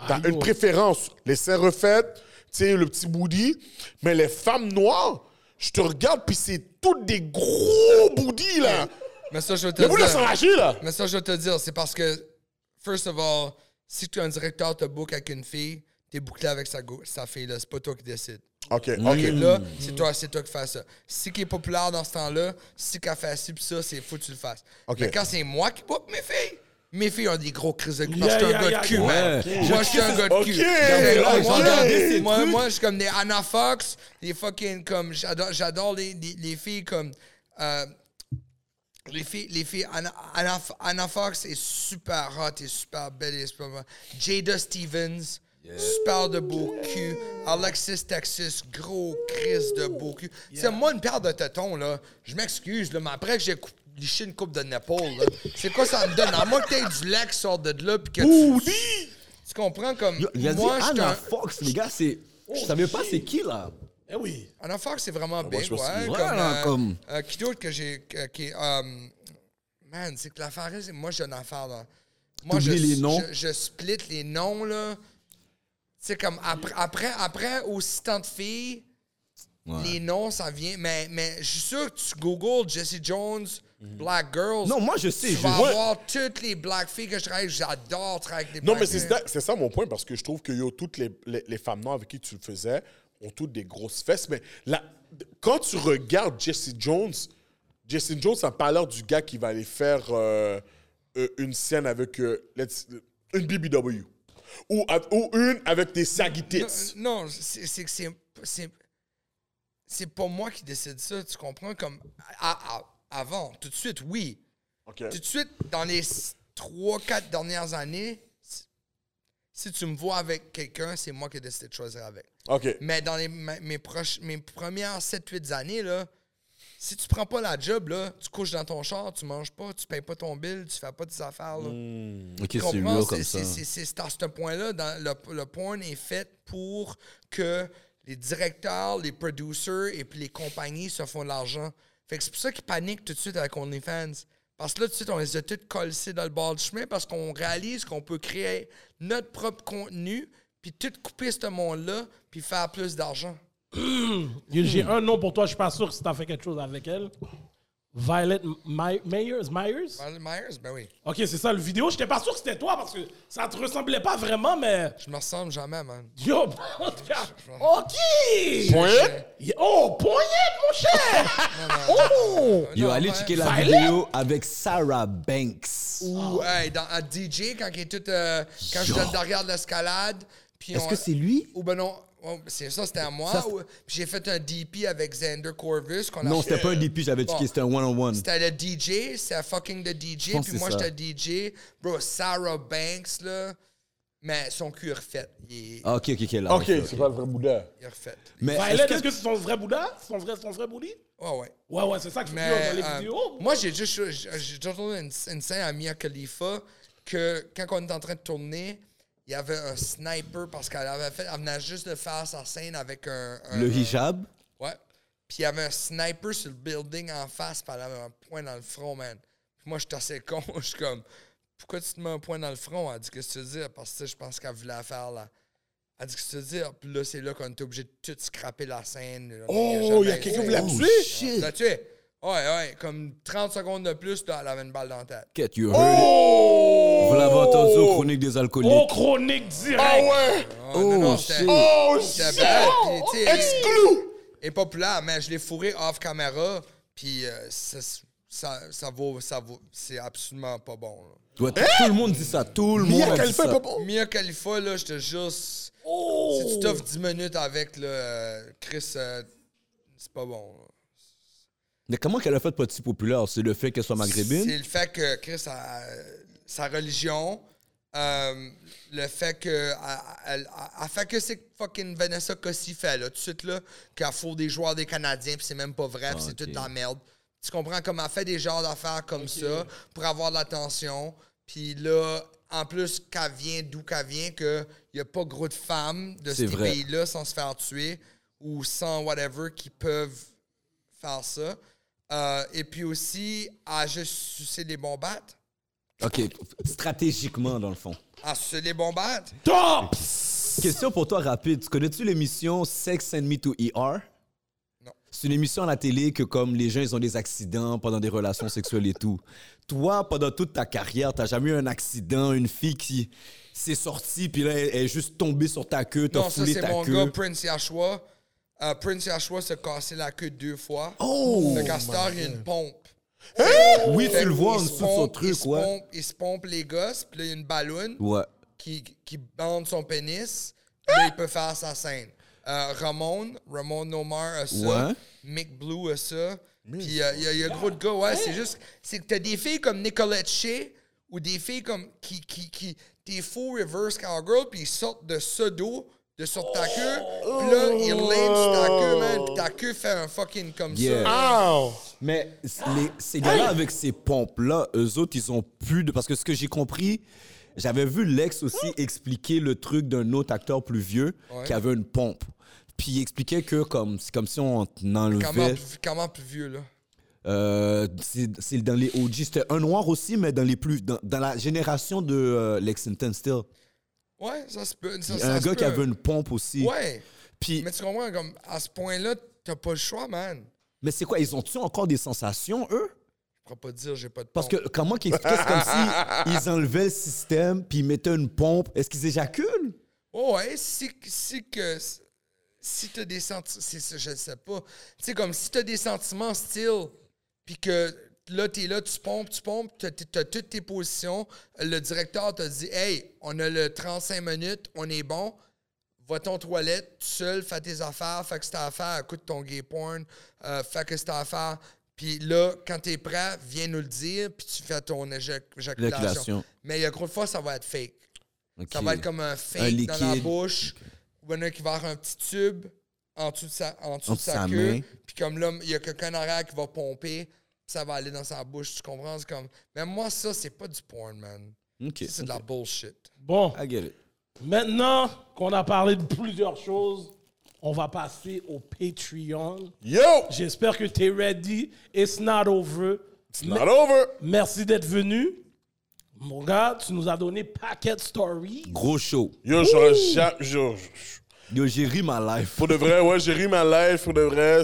t'as une préférence. Les seins refaits, tu sais, le petit booty. Mais les femmes noires, je te regarde, puis c'est toutes des gros boudis, là. Mais ça, je vais te Le dire. s'enrager, là. Mais ça, je vais te dire, c'est parce que, first of all, si tu es un directeur, te book avec une fille, t'es bouclé avec sa, go- sa fille, là. C'est pas toi qui décide. OK, OK, OK. là, c'est toi, c'est toi qui fais ça. Si qui est populaire dans ce temps-là, si qu'elle fait ci pis ça, c'est faut que tu le fasses. OK. Mais quand c'est moi qui book mes filles, mes filles ont des gros crises de cul. Parce que je suis un yeah, gars de cul, man. Moi, je suis un gars de OK. cul. Moi, moi, je suis comme des Anna Fox, des fucking comme j'adore, j'adore les, les, les filles comme euh, les filles, les filles Anna, Anna, Anna Fox est super hot et super belle et super bonne. Jada Stevens, super de beau cul. Alexis Texas, gros Chris de beau cul. C'est moi une paire de tétons là. Je m'excuse là, mais après que j'ai liché une coupe de Nepal, là, c'est quoi ça me donne? À moins que t'aies du qui sort de là puis que tu, tu comprends comme Yo, Il a dit moi je suis Anna un- Fox, les gars, c'est. Je savais pas c'est qui, là. Eh oui. C'est vraiment big, ouais. Comme, Ouais, là, euh, euh, qui d'autre que j'ai... euh, qui man, c'est que l'affaire, c'est... Moi, j'ai une affaire, là. Moi, je, les noms? Je, je split les noms, là. C'est comme, après, après, après aussi tant de filles, les noms, ça vient... Mais, mais je suis sûr que tu googles Jesse Jones, Black Girls... Non, moi, je sais. Tu je- vas avoir toutes les black filles que je travaille. J'adore travailler avec des Non, black mais c'est filles. ça, c'est ça mon point, parce que je trouve que yo, toutes les, les, les femmes noires avec qui tu le faisais ont toutes des grosses fesses. Mais là, quand tu regardes Jesse Jones, Jesse Jones, ça n'a pas l'air du gars qui va aller faire euh, euh, une scène avec euh, let's- une BBW. Ou, a- ou une avec des saggy tits. Non, non, c'est que c'est. c'est- pas moi qui décide ça, tu comprends? Comme. à- à- avant, tout de suite, oui. OK. Tout de suite, dans les 3-4 dernières années, si- tu me vois avec quelqu'un, c'est moi qui ai décidé de choisir avec. OK. Mais dans les, mes, proches, mes premières 7-8 années, là, si tu prends pas la job, là, tu couches dans ton char, tu manges pas, tu payes pas ton bill, tu fais pas tes affaires. Là. Ok, Tu c'est real comme C'est- ça. c'est- C'est c'est à ce point-là, dans le, le porn est fait pour que les directeurs, les producers et puis les compagnies se font de l'argent. Fait que c'est pour ça qu'ils paniquent tout de suite avec OnlyFans. Parce que là, tout de suite, on les a tous collés dans le bord du chemin parce qu'on réalise qu'on peut créer notre propre contenu puis tout couper ce monde-là puis faire plus d'argent. J'ai un nom pour toi, je suis pas sûr si t'as fait quelque chose avec elle. Violet My- Myers, Myers? Violet Myers, ben oui. Ok, c'est ça, le vidéo. J'étais pas sûr que c'était toi parce que ça te ressemblait pas vraiment, mais. Je me ressemble jamais, man. Yo, en tout cas, ok! Yeah, Oh, poignette, mon cher! oh! Yo, allez checker la Violet? vidéo avec Sarah Banks. Ou hey, dans, à DJ, quand il est tout. euh, quand je Yo. derrière l'escalade. Est-ce on- que c'est lui? Ou ben non, oh, c'est ça, c'était à moi. Ça, ou- j'ai fait un DP avec Xander Corvus. qu'on Non, c'était pas un DP, j'avais checké, Bon. c'était un one-on-one. C'était le DJ, c'était fucking le DJ. pense Puis que moi, j'étais DJ. Bro, Sarah Banks, là. Mais son cul est refait. Il est, Ah, Ok, ok, ok. Là, OK, c'est pas le vrai Bouddha. il est refait. Mais Violet, est-ce que- que c'est son vrai Bouddha? Son vrai, son vrai booty? Ouais, ouais. Ouais, ouais, c'est ça que je dis dans les euh, vidéos. moi, j'ai juste j'ai tourné une, une scène à Mia Khalifa que quand on était en train de tourner, il y avait un sniper parce qu'elle avait fait, elle venait juste de faire sa scène avec un. un- le un- hijab? Ouais. Puis il y avait un sniper sur le building en face, puis elle avait un point dans le front, man. Puis moi, j'étais assez con. Je suis comme, pourquoi tu te mets un point dans le front? Elle dit, qu'est-ce que tu veux dire? Parce que tu sais, je pense qu'elle voulait la faire, là. Elle dit, qu'est-ce que tu veux dire? Puis là, c'est là qu'on était obligé de tout scraper la scène. là. Oh, il y a quelqu'un qui voulait la Oh, tuer? Ouais, ouais, comme 30 secondes de plus, elle avait une balle dans la tête. Get you heard it. Vous l'avez entendu aux chroniques des Oh, alcooliques. chronique direct! Ah ouais! Oh, non, non, shit. Oh, shit! Puis, sais, Exclu! est populaire, mais je l'ai fourré off caméra, puis euh, ça, ça, ça vaut, ça vaut, c'est absolument pas bon. là. Ouais, tout- Tout le monde dit ça. Tout le monde Mia dit Khalifa est ça. pas bon? Mia Khalifa, là, je te jure, si Oh! si tu t'offres 10 minutes avec, là, euh, Chris, euh, c'est pas bon. là. Mais comment qu'elle a fait pas si populaire? C'est le fait qu'elle soit C'est maghrébine? le fait que Chris, a- sa religion, euh, le fait que. Elle, elle- elle fait que c'est fucking Vanessa Cossi fait, là, tout de suite, là, qu'elle fout des joueurs des Canadiens, puis c'est même pas vrai, puis c'est ok. toute de la merde. Tu comprends? Comme elle fait des genres d'affaires comme ça pour avoir de l'attention. Puis là, en plus, qu'elle vient d'où qu'elle vient, qu'il n'y a pas gros de femmes de C'est ces pays-là sans se faire tuer ou sans whatever qui peuvent faire ça. Euh, et puis aussi, à juste sucer des bombattes. OK, stratégiquement, dans le fond. À sucer des bombattes. Top! Question pour toi rapide. Tu connais-tu l'émission Sex Send Me to ER? Non. C'est une émission à la télé que comme les gens ils ont des accidents pendant des relations sexuelles et tout. Toi, pendant toute ta carrière, t'as jamais eu un accident, une fille qui s'est sortie puis là elle est juste tombée sur ta queue, t'as Non, ça, foulé c'est ta mon queue. gars, Prince Yashua. Euh, Prince Yashua s'est cassé la queue deux fois. Oh! Le castor, il y a une pompe. Oui, Fait tu le vois en il dessous se de son pompe, il truc, se ouais. pompe- il se pompe les gosses, puis là, il y a une ballonne Ouais. qui, qui bande son pénis. puis Là, il peut faire sa scène. Euh, Ramon, Ramon Nomar a ça. Ouais. Mick Blue a ça. Puis euh, il y, a- il y a gros de gars, ouais, c'est juste. C'est que t'as des filles comme Nicolette Shea ou des filles comme. qui. qui, qui des faux reverse cowgirl, puis ils sortent de ce dos, de sur ta queue. Puis là, ils l'aiment sur ta queue, man. Puis ta queue fait un fucking comme Yeah. ça. Ow! Mais les- ces gars-là, avec ces pompes-là, eux autres, ils ont plus de. Parce que ce que j'ai compris, j'avais vu Lex aussi expliquer le truc d'un autre acteur plus vieux Ouais. qui avait une pompe. Puis il expliquait que comme, c'est comme si on Comment, enlevait. plus- comment plus vieux, là? Euh, c'est c'est dans les OG. C'était un noir aussi, mais dans les plus. Dans, dans la génération de euh, Lexington Still. Ouais, ça se peut. Ça, ça un se gars qui avait une pompe aussi. Ouais. Puis, Mais tu comprends, comme, à ce point-là, t'as pas le choix, man. mais c'est quoi, ils ont-tu encore des sensations, eux? Je pourrais pas te dire, j'ai pas de Parce pompe. que comment qu'ils expliquaient, c'est comme si ils enlevaient le système, puis ils mettaient une pompe. Est-ce qu'ils éjaculent? Oh, ouais, si, si que. Si t'as des sentiments. Je sais pas. Tu sais, comme si t'as des sentiments style, puis que là, t'es là, tu pompes, tu pompes, t'as t'as toutes tes positions. Le directeur t'a dit, hey, on a le 35 minutes, on est bon. Va ton toilette, tout seul, fais tes affaires, fais que c'est à faire, écoute ton gay porn, euh, fais que c'est à faire. Puis là, quand t'es prêt, viens nous le dire, puis tu fais ton éjac- éjaculation. Mais il y a gros de fois, ça va être fake. Ça va être comme un fake Un dans la bouche. Ou un qui va avoir un petit tube en dessous de sa, en dessous En de dessous de sa sa queue. Puis comme là, il y a quelqu'un en arrière qui va pomper. Ça va aller dans sa bouche, tu comprends? C'est comme... Mais moi, ça, c'est pas du porn, man. Ok. Ça, c'est de la bullshit. Bon, I get it. maintenant qu'on a parlé de plusieurs choses, on va passer au Patreon. Yo! J'espère que tu es ready. It's not over. It's not over! Merci d'être venu. Mon gars, tu nous as donné Packet Story. Gros show. Yo, j'aurais Yo, j'ai ri ma life. Pour de vrai, ouais, j'ai ri ma life, pour de vrai.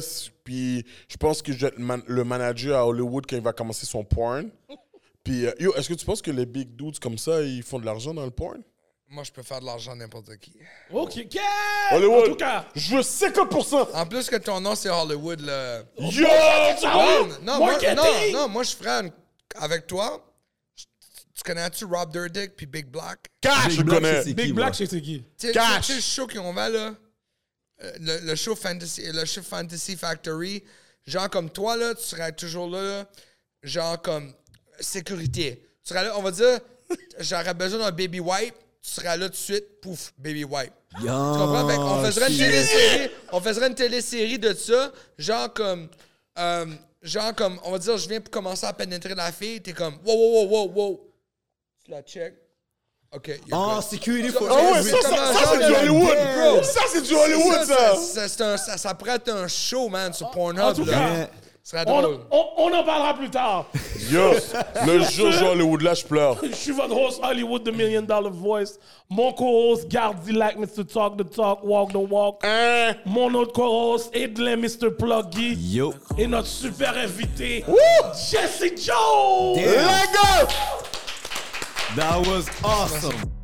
Puis je pense que je vais être man- le manager à Hollywood quand il va commencer son porn. Puis, euh, yo, est-ce que tu penses que les big dudes comme ça, ils font de l'argent dans le porn? Moi, je peux faire de l'argent n'importe qui. OK, quel- Hollywood! En tout cas, je veux 50%! En plus que ton nom, c'est Hollywood, là. Yo! oui, Non, moi, marketing. non, non, moi, je ferais une- avec toi. Tu connais-tu Rob Durdick puis Big Black? Cash, Big je Black, connais. c'est- Big qui, Black, moi? je sais c'est qui. Tu sais- Cash. tu sais le show qu'on va là? Euh, Le, le show Fantasy, le show Fantasy Factory. Genre comme toi, là, tu serais toujours là, genre comme sécurité. Tu serais là, on va dire, j'aurais besoin d'un baby wipe. Tu serais là tout de suite, pouf, baby wipe. Yo, Tu comprends? Fait qu'on ferait une télésérie. On ferait une télésérie de ça, genre comme. euh, genre comme, on va dire, je viens pour commencer à pénétrer la fille, t'es comme, wow, wow, wow, wow, wow. Tu la check. OK. Oh, good. security Ça- for Ah ouais, Oui, ça, ça, ça, c'est du Hollywood! Bro. Ça, c'est du Hollywood, ça! ça, c'est un- ça, ça pourrait être un show, man, sur Pornhub. En tout cas, on, drôle. on- on en parlera plus tard. Yo, le jour je Hollywood, là, je pleure. Je suis votre host Hollywood, the Million Dollar Voice. Mon co-host, Gardi like Mr. Talk the Talk, Walk the Walk. Hein? Mon autre co-host, Edlin Mr. Pluggy. Yo. Et notre super invité, Jesse Joe. Damn. Let go! That was awesome.